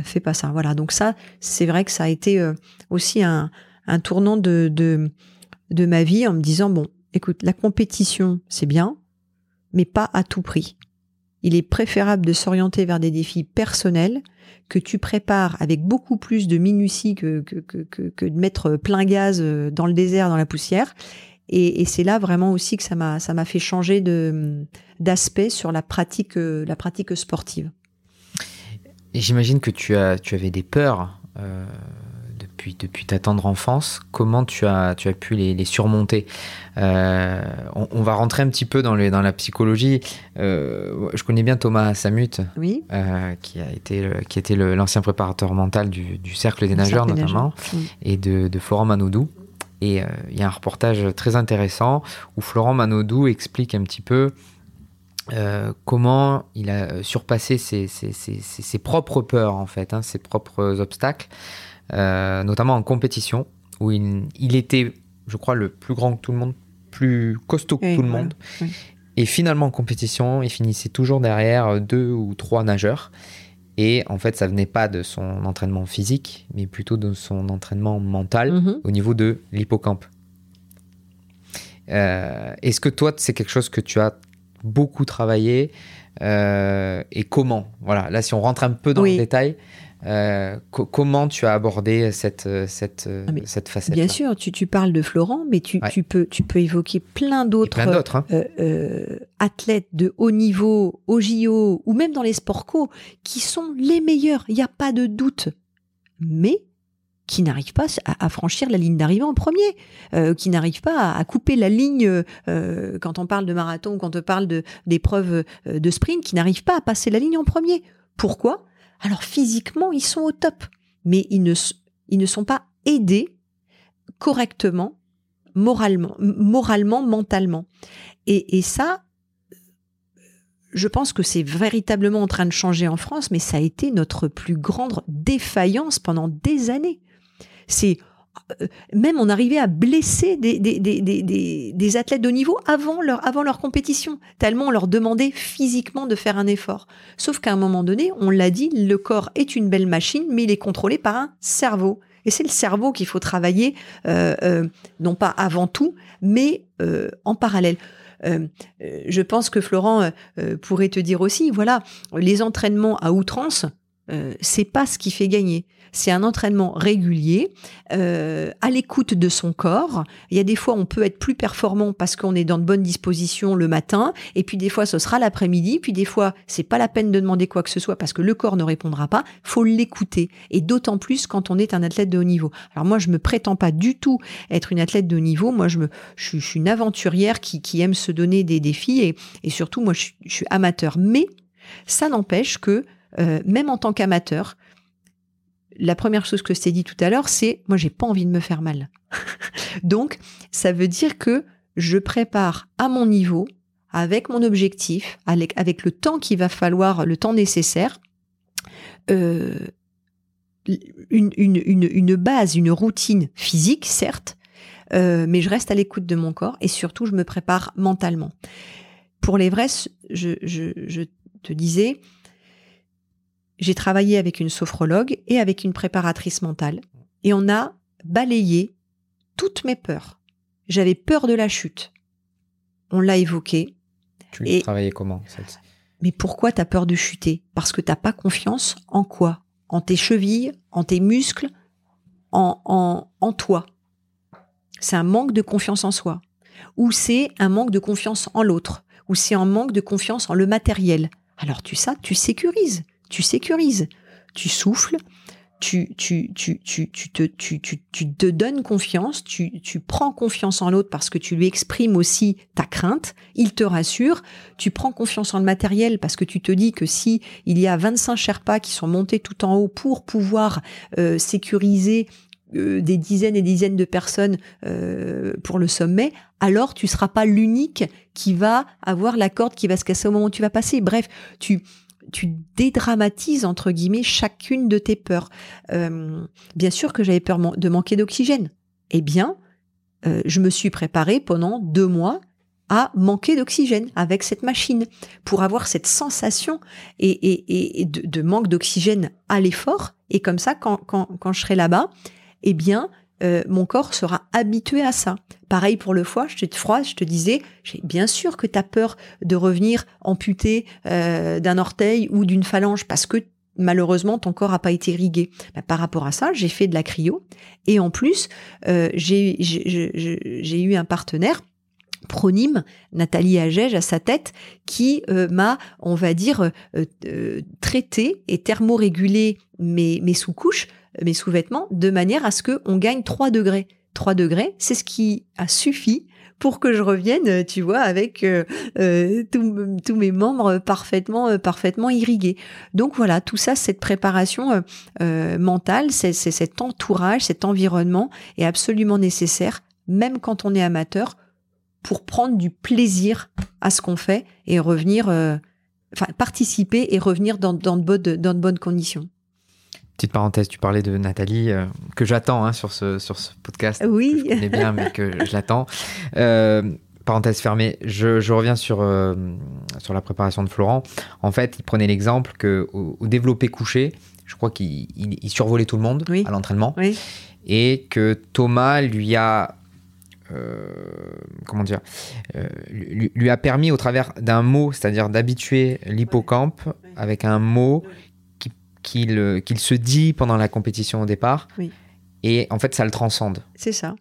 fais pas ça. Voilà. Donc ça, c'est vrai que ça a été aussi un, un tournant de, de de ma vie en me disant bon, écoute, la compétition, c'est bien, mais pas à tout prix. Il est préférable de s'orienter vers des défis personnels que tu prépares avec beaucoup plus de minutie que, que, de mettre plein gaz euh, dans le désert, dans la poussière. Et, c'est là vraiment aussi que ça m'a ça m'a fait changer de d'aspect sur la pratique euh, la pratique sportive. J'imagine que tu as tu avais des peurs euh, depuis, ta tendre enfance. Comment tu as, tu as pu les, surmonter euh, on, va rentrer un petit peu dans, dans la psychologie. Euh, je connais bien Thomas Samut, oui. Euh, qui a été, qui était l'ancien préparateur mental du, Cercle des nageurs notamment, et de, de Florent Manodou. Et il y a un reportage très intéressant où Florent Manodou explique un petit peu comment il a surpassé ses, ses, propres peurs, en fait, hein, ses propres obstacles, euh, notamment en compétition, où il, était, je crois, le plus grand que tout le monde, plus costaud que tout le monde. Et finalement, en compétition, il finissait toujours derrière deux ou trois nageurs. Et en fait, ça venait pas de son entraînement physique, mais plutôt de son entraînement mental mhm. au niveau de l'hippocampe. Euh, est-ce que toi, c'est quelque chose que tu as beaucoup travaillé euh, et comment? Voilà, là, si on rentre un peu dans le détail, euh, comment tu as abordé cette, cette, ah, cette facette Bien sûr, tu, tu, parles de Florent, mais tu, tu, peux, tu peux évoquer plein d'autres hein. euh, euh, athlètes de haut niveau, au JO, ou même dans les sports co, qui sont les meilleurs, il n'y a pas de doute. Mais qui n'arrivent pas à, franchir la ligne d'arrivée en premier, qui n'arrivent pas à, couper la ligne quand on parle de marathon, quand on parle d'épreuves de, de sprint, qui n'arrivent pas à passer la ligne en premier. Pourquoi? Alors physiquement, ils sont au top, mais ils ne, ils ne sont pas aidés correctement, moralement, moralement mentalement. Et, et ça, je pense que c'est véritablement en train de changer en France, mais ça a été notre plus grande défaillance pendant des années. C'est même on arrivait à blesser des, athlètes de niveau avant leur, avant leur compétition, tellement on leur demandait physiquement de faire un effort. Sauf qu'à un moment donné, on l'a dit, le corps est une belle machine, mais il est contrôlé par un cerveau. Et c'est le cerveau qu'il faut travailler, euh, euh, non pas avant tout, mais en parallèle. je pense que Florent pourrait te dire aussi, voilà, les entraînements à outrance, c'est pas ce qui fait gagner c'est un entraînement régulier, euh, à l'écoute de son corps. Il y a des fois, on peut être plus performant parce qu'on est dans de bonnes dispositions le matin, et puis des fois, ce sera l'après-midi, puis des fois, c'est pas la peine de demander quoi que ce soit parce que le corps ne répondra pas. Faut l'écouter, et d'autant plus quand on est un athlète de haut niveau. Alors moi, je me prétends pas du tout être une athlète de haut niveau. Moi, je suis une aventurière qui, aime se donner des défis, et, surtout, moi, je, je suis amateur. Mais ça n'empêche que euh, même en tant qu'amateur, la première chose que je t'ai dit tout à l'heure, c'est moi j'ai pas envie de me faire mal. Donc ça veut dire que je prépare à mon niveau, avec mon objectif, avec, le temps qu'il va falloir, le temps nécessaire, euh, une, une, base, une routine physique, certes, euh, mais je reste à l'écoute de mon corps et surtout je me prépare mentalement. Pour l'Everest, je, je te disais, j'ai travaillé avec une sophrologue et avec une préparatrice mentale et on a balayé toutes mes peurs. J'avais peur de la chute. On l'a évoqué. Tu l'as travaillé comment Mais pourquoi tu as peur de chuter? Parce que t'as pas confiance en quoi? En tes chevilles, en tes muscles, en, en, en toi. C'est un manque de confiance en soi. Ou c'est un manque de confiance en l'autre. Ou c'est un manque de confiance en le matériel. Alors tu ça, tu sécurises tu sécurises, tu souffles, tu, tu, tu, tu, tu, te, tu, tu, tu te donnes confiance, tu, tu prends confiance en l'autre parce que tu lui exprimes aussi ta crainte, il te rassure, tu prends confiance en le matériel parce que tu te dis que si il y a 25 Sherpas qui sont montés tout en haut pour pouvoir euh, sécuriser euh, des dizaines et dizaines de personnes euh, pour le sommet, alors tu seras pas l'unique qui va avoir la corde qui va se casser au moment où tu vas passer. Bref, tu tu dédramatises entre guillemets chacune de tes peurs. Euh, bien sûr que j'avais peur de manquer d'oxygène. Eh bien, euh, je me suis préparée pendant deux mois à manquer d'oxygène avec cette machine pour avoir cette sensation et, de, manque d'oxygène à l'effort. Et comme ça, quand, quand je serai là-bas, eh bien, euh, mon corps sera habitué à ça. Pareil pour le foie, je te, froid, je te disais, bien sûr que tu as peur de revenir amputé euh, d'un orteil ou d'une phalange parce que malheureusement ton corps n'a pas été irrigué. Bah, par rapport à ça, j'ai fait de la cryo et en plus, euh, j'ai eu un partenaire Pronyme, Nathalie Agege à sa tête, qui m'a, on va dire, traité et thermorégulé mes, mes sous-couches mes sous-vêtements de manière à ce qu'on gagne 3 degrés. 3 degrés, c'est ce qui a suffi pour que je revienne, tu vois, avec euh, euh, tous mes membres parfaitement, euh, parfaitement irrigués. Donc voilà, tout ça, cette préparation mentale, c'est cet entourage, cet environnement est absolument nécessaire, même quand on est amateur, pour prendre du plaisir à ce qu'on fait et revenir, enfin participer et revenir dans, dans, dans de bonnes conditions. Petite parenthèse, tu parlais de Nathalie, euh, que j'attends hein, sur, ce, sur ce podcast. Oui. Que je connais bien, mais que je l'attends. Euh, parenthèse fermée, je, je reviens sur, euh, sur la préparation de Florent. En fait, il prenait l'exemple que au, développé couché, je crois qu'il il, survolait tout le monde à l'entraînement. Oui. Et que Thomas lui a comment dire, lui, lui, a permis au travers d'un mot, c'est-à-dire d'habituer l'hippocampe avec un mot qu'il qu'il se dit pendant la compétition au départ. Et en fait, ça le transcende. C'est ça.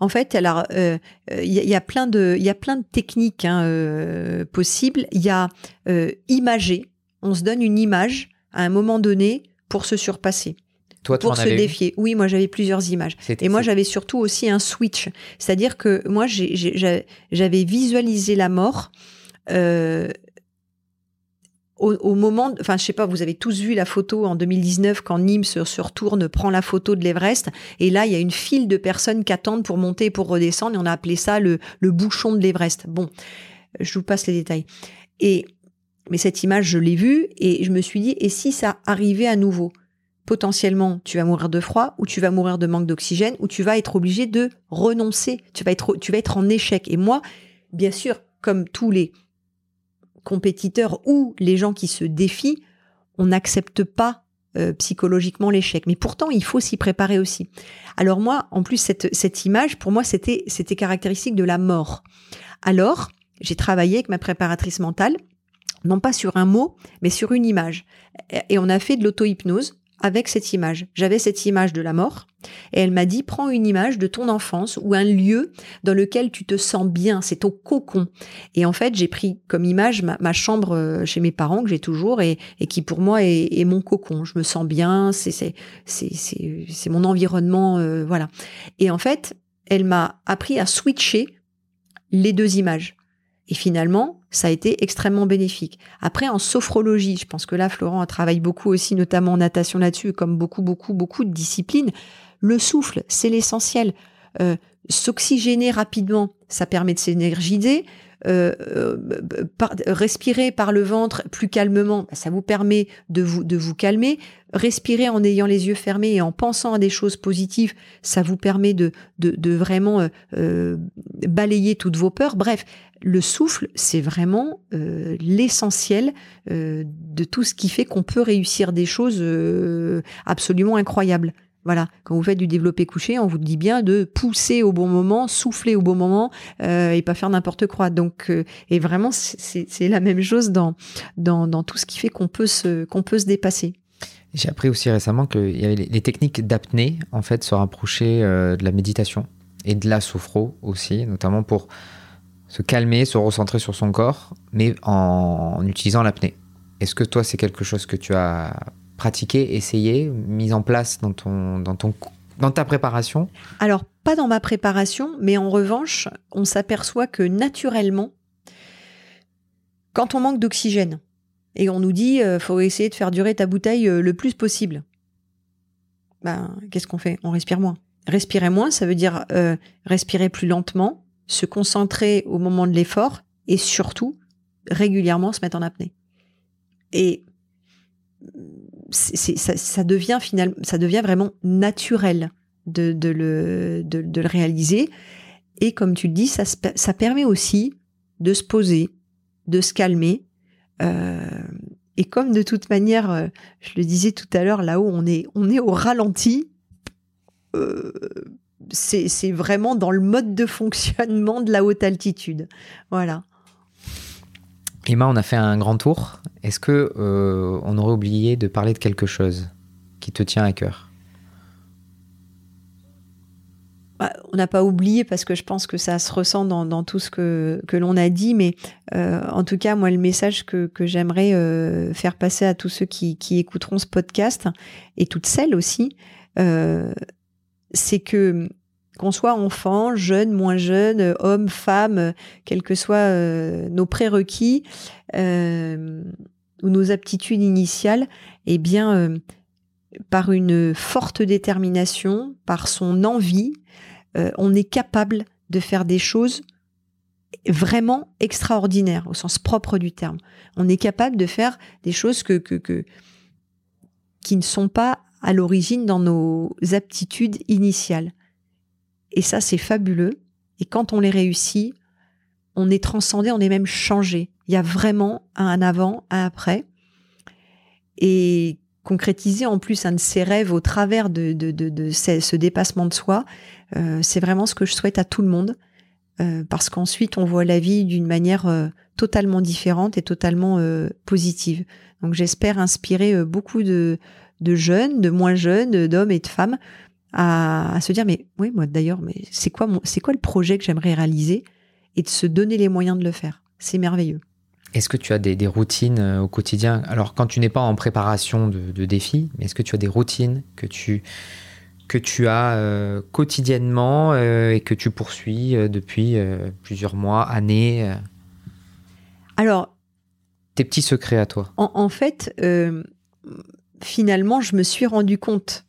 En fait, alors, il euh, y, a plein de, il y a plein de techniques hein, euh, possibles. Il y a euh, imager. On se donne une image à un moment donné pour se surpasser. Toi, pour se défier. Oui, moi j'avais plusieurs images. Et moi j'avais surtout aussi un switch. C'est-à-dire que moi j'avais visualisé la mort euh, au, moment, enfin je sais pas, vous avez tous vu la photo en 2019 quand Nîmes se, retourne, prend la photo de l'Everest, et là il y a une file de personnes qui attendent pour monter et pour redescendre, et on a appelé ça le, bouchon de l'Everest. Bon, je vous passe les détails. Et mais cette image, je l'ai vue et je me suis dit, et si ça arrivait à nouveau? Potentiellement, tu vas mourir de froid, ou tu vas mourir de manque d'oxygène, ou tu vas être obligé de renoncer. Tu vas être, tu vas être en échec. Et moi, bien sûr, comme tous les compétiteurs ou les gens qui se défient, on n'accepte pas euh, psychologiquement l'échec. Mais pourtant, il faut s'y préparer aussi. Alors moi, en plus, cette, cette image, pour moi, c'était, c'était caractéristique de la mort. Alors, j'ai travaillé avec ma préparatrice mentale, non pas sur un mot, mais sur une image. Et on a fait de l'auto-hypnose avec cette image. J'avais cette image de la mort et elle m'a dit prends une image de ton enfance ou un lieu dans lequel tu te sens bien, c'est ton cocon. Et en fait, j'ai pris comme image ma, chambre euh, chez mes parents que j'ai toujours et, qui pour moi est, mon cocon. Je me sens bien, c'est mon environnement euh, voilà. Et en fait, elle m'a appris à switcher les deux images. Et finalement, ça a été extrêmement bénéfique. Après, en sophrologie, je pense que là, Florent travaille beaucoup aussi, notamment en natation là-dessus, comme beaucoup, beaucoup, beaucoup de disciplines. Le souffle, c'est l'essentiel. Euh, s'oxygéner rapidement, ça permet de s'énergiser. Euh, euh, respirer par le ventre plus calmement, bah, ça vous permet de vous, calmer. Respirer en ayant les yeux fermés et en pensant à des choses positives, ça vous permet de, de, vraiment balayer toutes vos peurs. Bref, le souffle, c'est vraiment l'essentiel de tout ce qui fait qu'on peut réussir des choses absolument incroyables. Voilà, quand vous faites du développé couché, on vous dit bien de pousser au bon moment, souffler au bon moment euh, et pas faire n'importe quoi. Donc, euh, et vraiment, c'est la même chose dans, dans, tout ce qui fait qu'on peut se peut se dépasser. J'ai appris aussi récemment que y avait les, techniques d'apnée en fait se rapprochaient euh, de la méditation et de la sophro aussi, notamment pour se calmer, se recentrer sur son corps, mais en utilisant l'apnée. Est-ce que toi, c'est quelque chose que tu as pratiqué, essayé, mis en place dans, ton, dans, ton, dans ta préparation Alors, pas dans ma préparation, mais en revanche, on s'aperçoit que naturellement, quand on manque d'oxygène, et on nous dit euh, faut essayer de faire durer ta bouteille euh, le plus possible, ben, qu'est-ce qu'on fait? On respire moins. Respirer moins, ça veut dire euh, respirer plus lentement, se concentrer au moment de l'effort et surtout régulièrement se mettre en apnée. Et ça, devient finalement, ça devient vraiment naturel de, le, de, le réaliser. Et comme tu le dis, ça, ça permet aussi de se poser, de se calmer. Euh, et comme de toute manière, euh, je le disais tout à l'heure, là-haut, on est, on est au ralenti. Euh, c'est vraiment dans le mode de fonctionnement de la haute altitude. Voilà. Emma, on a fait un grand tour. Est-ce que euh, on aurait oublié de parler de quelque chose qui te tient à cœur? Bah, on n'a pas oublié parce que je pense que ça se ressent dans, tout ce que, l'on a dit, mais euh, en tout cas, moi, le message que, j'aimerais euh, faire passer à tous ceux qui, écouteront ce podcast, et toutes celles aussi, c'est que qu'on soit enfant, jeune, moins jeune, homme, femme, quels que soient euh, nos prérequis euh, ou nos aptitudes initiales, eh bien, euh, par une forte détermination, par son envie, on est capable de faire des choses vraiment extraordinaires au sens propre du terme. On est capable de faire des choses que, que qui ne sont pas à l'origine dans nos aptitudes initiales. Et ça, c'est fabuleux. Et quand on les réussit, on est transcendé, on est même changé. Il y a vraiment un avant, un après. Et concrétiser en plus un de ces rêves au travers de, ce, dépassement de soi, euh, c'est vraiment ce que je souhaite à tout le monde. Euh, parce qu'ensuite, on voit la vie d'une manière euh, totalement différente et totalement positive. Donc j'espère inspirer beaucoup de, jeunes, de moins jeunes, d'hommes et de femmes à, se dire mais oui moi d'ailleurs mais c'est quoi le projet que j'aimerais réaliser? Et de se donner les moyens de le faire. C'est merveilleux. Est-ce que tu as des, routines euh, au quotidien? Alors quand tu n'es pas en préparation de, défis, mais est-ce que tu as des routines que tu que tu as euh, quotidiennement euh, et que tu poursuis depuis plusieurs mois, années Alors, tes petits secrets à toi. En, en fait, finalement, je me suis rendu compte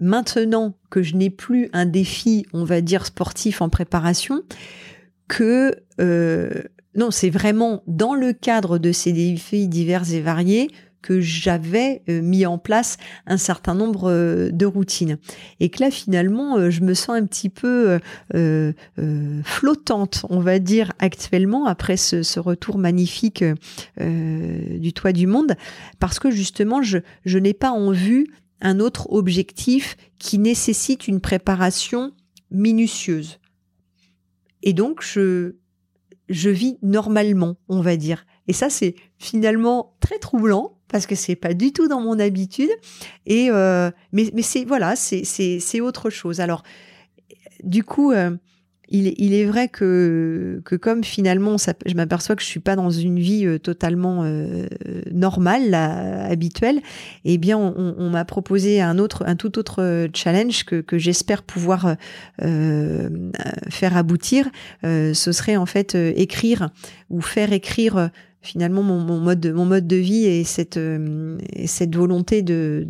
maintenant que je n'ai plus un défi, on va dire, sportif en préparation, que non, c'est vraiment dans le cadre de ces défis divers et variés que j'avais euh, mis en place un certain nombre euh, de routines. Et que là, finalement, je me sens un petit peu flottante, on va dire, actuellement, après ce, retour magnifique du toit du monde, parce que justement, je, je n'ai pas en vue un autre objectif qui nécessite une préparation minutieuse. Et donc, je, je vis normalement, on va dire. Et ça, c'est finalement très troublant parce que c'est pas du tout dans mon habitude. Et euh, mais, c'est voilà, c'est c'est autre chose. Alors, du coup, euh, il, est vrai que, comme finalement, je m'aperçois que je suis pas dans une vie euh, totalement euh, normale, habituelle, eh bien, on, m'a proposé un tout autre challenge que, j'espère pouvoir faire aboutir. ce serait en fait écrire ou faire écrire finalement mon, mode de, vie et cette volonté de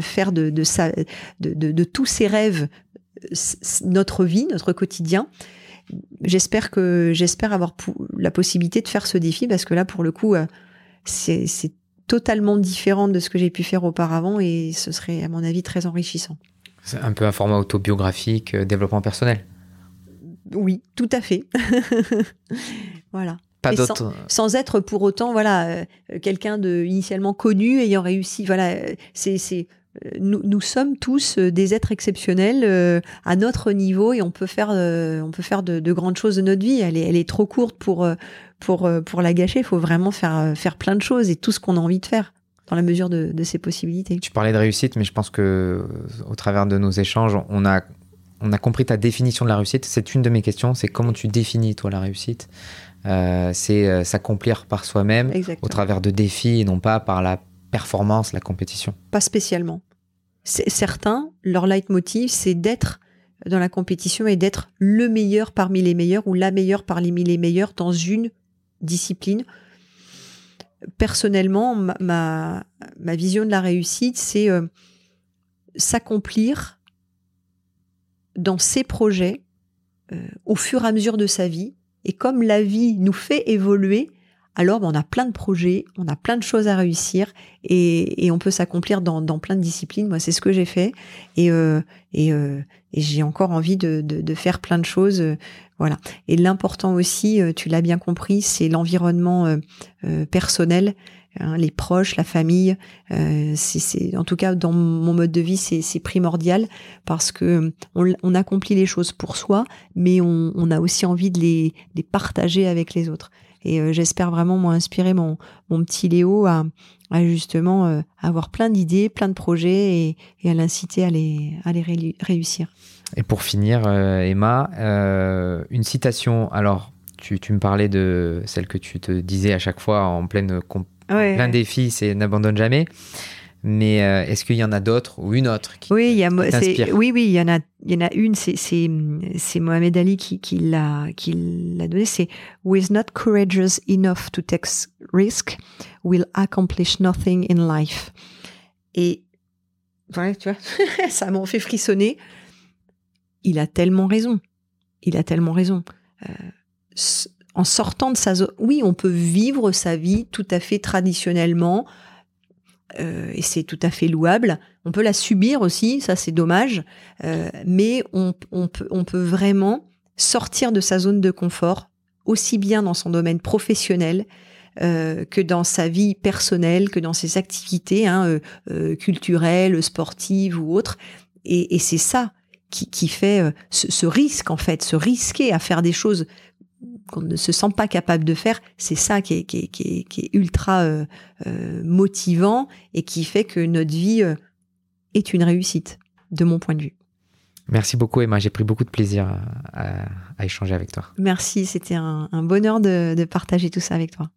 faire de, de tous ces rêves notre vie, notre quotidien. J'espère que j'espère avoir la possibilité de faire ce défi parce que là, pour le coup, euh, c'est totalement différent de ce que j'ai pu faire auparavant et ce serait, à mon avis, très enrichissant. C'est un peu un format autobiographique, euh, développement personnel. Oui, tout à fait. voilà. Pas d'autres. Sans, être pour autant, voilà, euh, quelqu'un de initialement connu ayant réussi. Voilà, c'est nous, sommes tous euh, des êtres exceptionnels euh, à notre niveau et on peut faire, euh, on peut faire de, grandes choses de notre vie. Elle est, elle est trop courte pour, pour, pour la gâcher. Il faut vraiment faire, faire plein de choses et tout ce qu'on a envie de faire dans la mesure de, ses possibilités. Tu parlais de réussite, mais je pense que au travers de nos échanges, on a, on a compris ta définition de la réussite. C'est une de mes questions. C'est comment tu définis toi la réussite? C'est s'accomplir par soi-même au travers de défis et non pas par la performance, la compétition Pas spécialement. Certains, leur leitmotiv, c'est d'être dans la compétition et d'être le meilleur parmi les meilleurs ou la meilleure parmi les meilleurs dans une discipline. Personnellement, ma, ma, vision de la réussite, c'est euh, s'accomplir dans ses projets euh, au fur et à mesure de sa vie. Et comme la vie nous fait évoluer, alors ben, on a plein de projets, on a plein de choses à réussir et, on peut s'accomplir dans, plein de disciplines. Moi, c'est ce que j'ai fait et, euh, euh, et, j'ai encore envie de, faire plein de choses. Euh, voilà. Et l'important aussi, tu l'as bien compris, c'est l'environnement personnel. Hein, les proches, la famille, c'est en tout cas dans mon mode de vie, c'est primordial parce que on, accomplit les choses pour soi, mais on, a aussi envie de les partager avec les autres. Et euh, j'espère vraiment moi inspirer mon, mon petit Léo à, à justement euh, avoir plein d'idées, plein de projets et, et à l'inciter à les, à les réussir. Et pour finir, euh, Emma, une citation. Alors, tu, tu, me parlais de celle que tu te disais à chaque fois en pleine, plein défi, c'est n'abandonne jamais. Mais euh, est-ce qu'il y en a d'autres ou une autre qui Oui, il y a, oui, oui, il y en a, il y en a une. C'est, Mohamed Ali qui, qui l'a, qui l'a donné. C'est Who is not courageous enough to take risk will accomplish nothing in life. Et ouais, tu vois, ça m'en fait frissonner. Il a tellement raison. Il a tellement raison. Euh, en sortant de sa zone, oui, on peut vivre sa vie tout à fait traditionnellement euh, et c'est tout à fait louable. On peut la subir aussi, ça c'est dommage, euh, mais on, peut, vraiment sortir de sa zone de confort, aussi bien dans son domaine professionnel euh, que dans sa vie personnelle, que dans ses activités hein, culturelles, sportives ou autres. Et, c'est ça qui, qui fait ce, ce, risque, en fait, se risquer à faire des choses qu'on ne se sent pas capable de faire, c'est ça qui est, qui qui qui est ultra euh, euh, motivant et qui fait que notre vie euh, est une réussite, de mon point de vue. Merci beaucoup Emma, j'ai pris beaucoup de plaisir à, échanger avec toi. Merci, c'était un, bonheur de, de partager tout ça avec toi.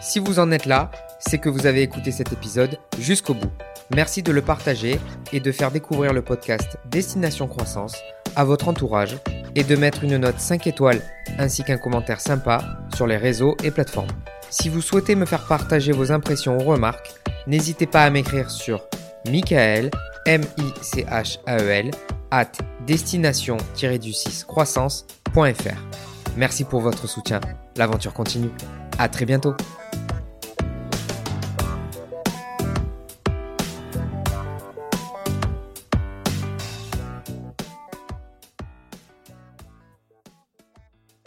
Si vous en êtes là, c'est que vous avez écouté cet épisode jusqu'au bout. Merci de le partager et de faire découvrir le podcast Destination Croissance à votre entourage et de mettre une note 5 étoiles ainsi qu'un commentaire sympa sur les réseaux et plateformes. Si vous souhaitez me faire partager vos impressions ou remarques, n'hésitez pas à m'écrire sur Michael, M-I-C-H-A-E-L, at destination-du-6 croissance.fr. Merci pour votre soutien. L'aventure continue. À très bientôt.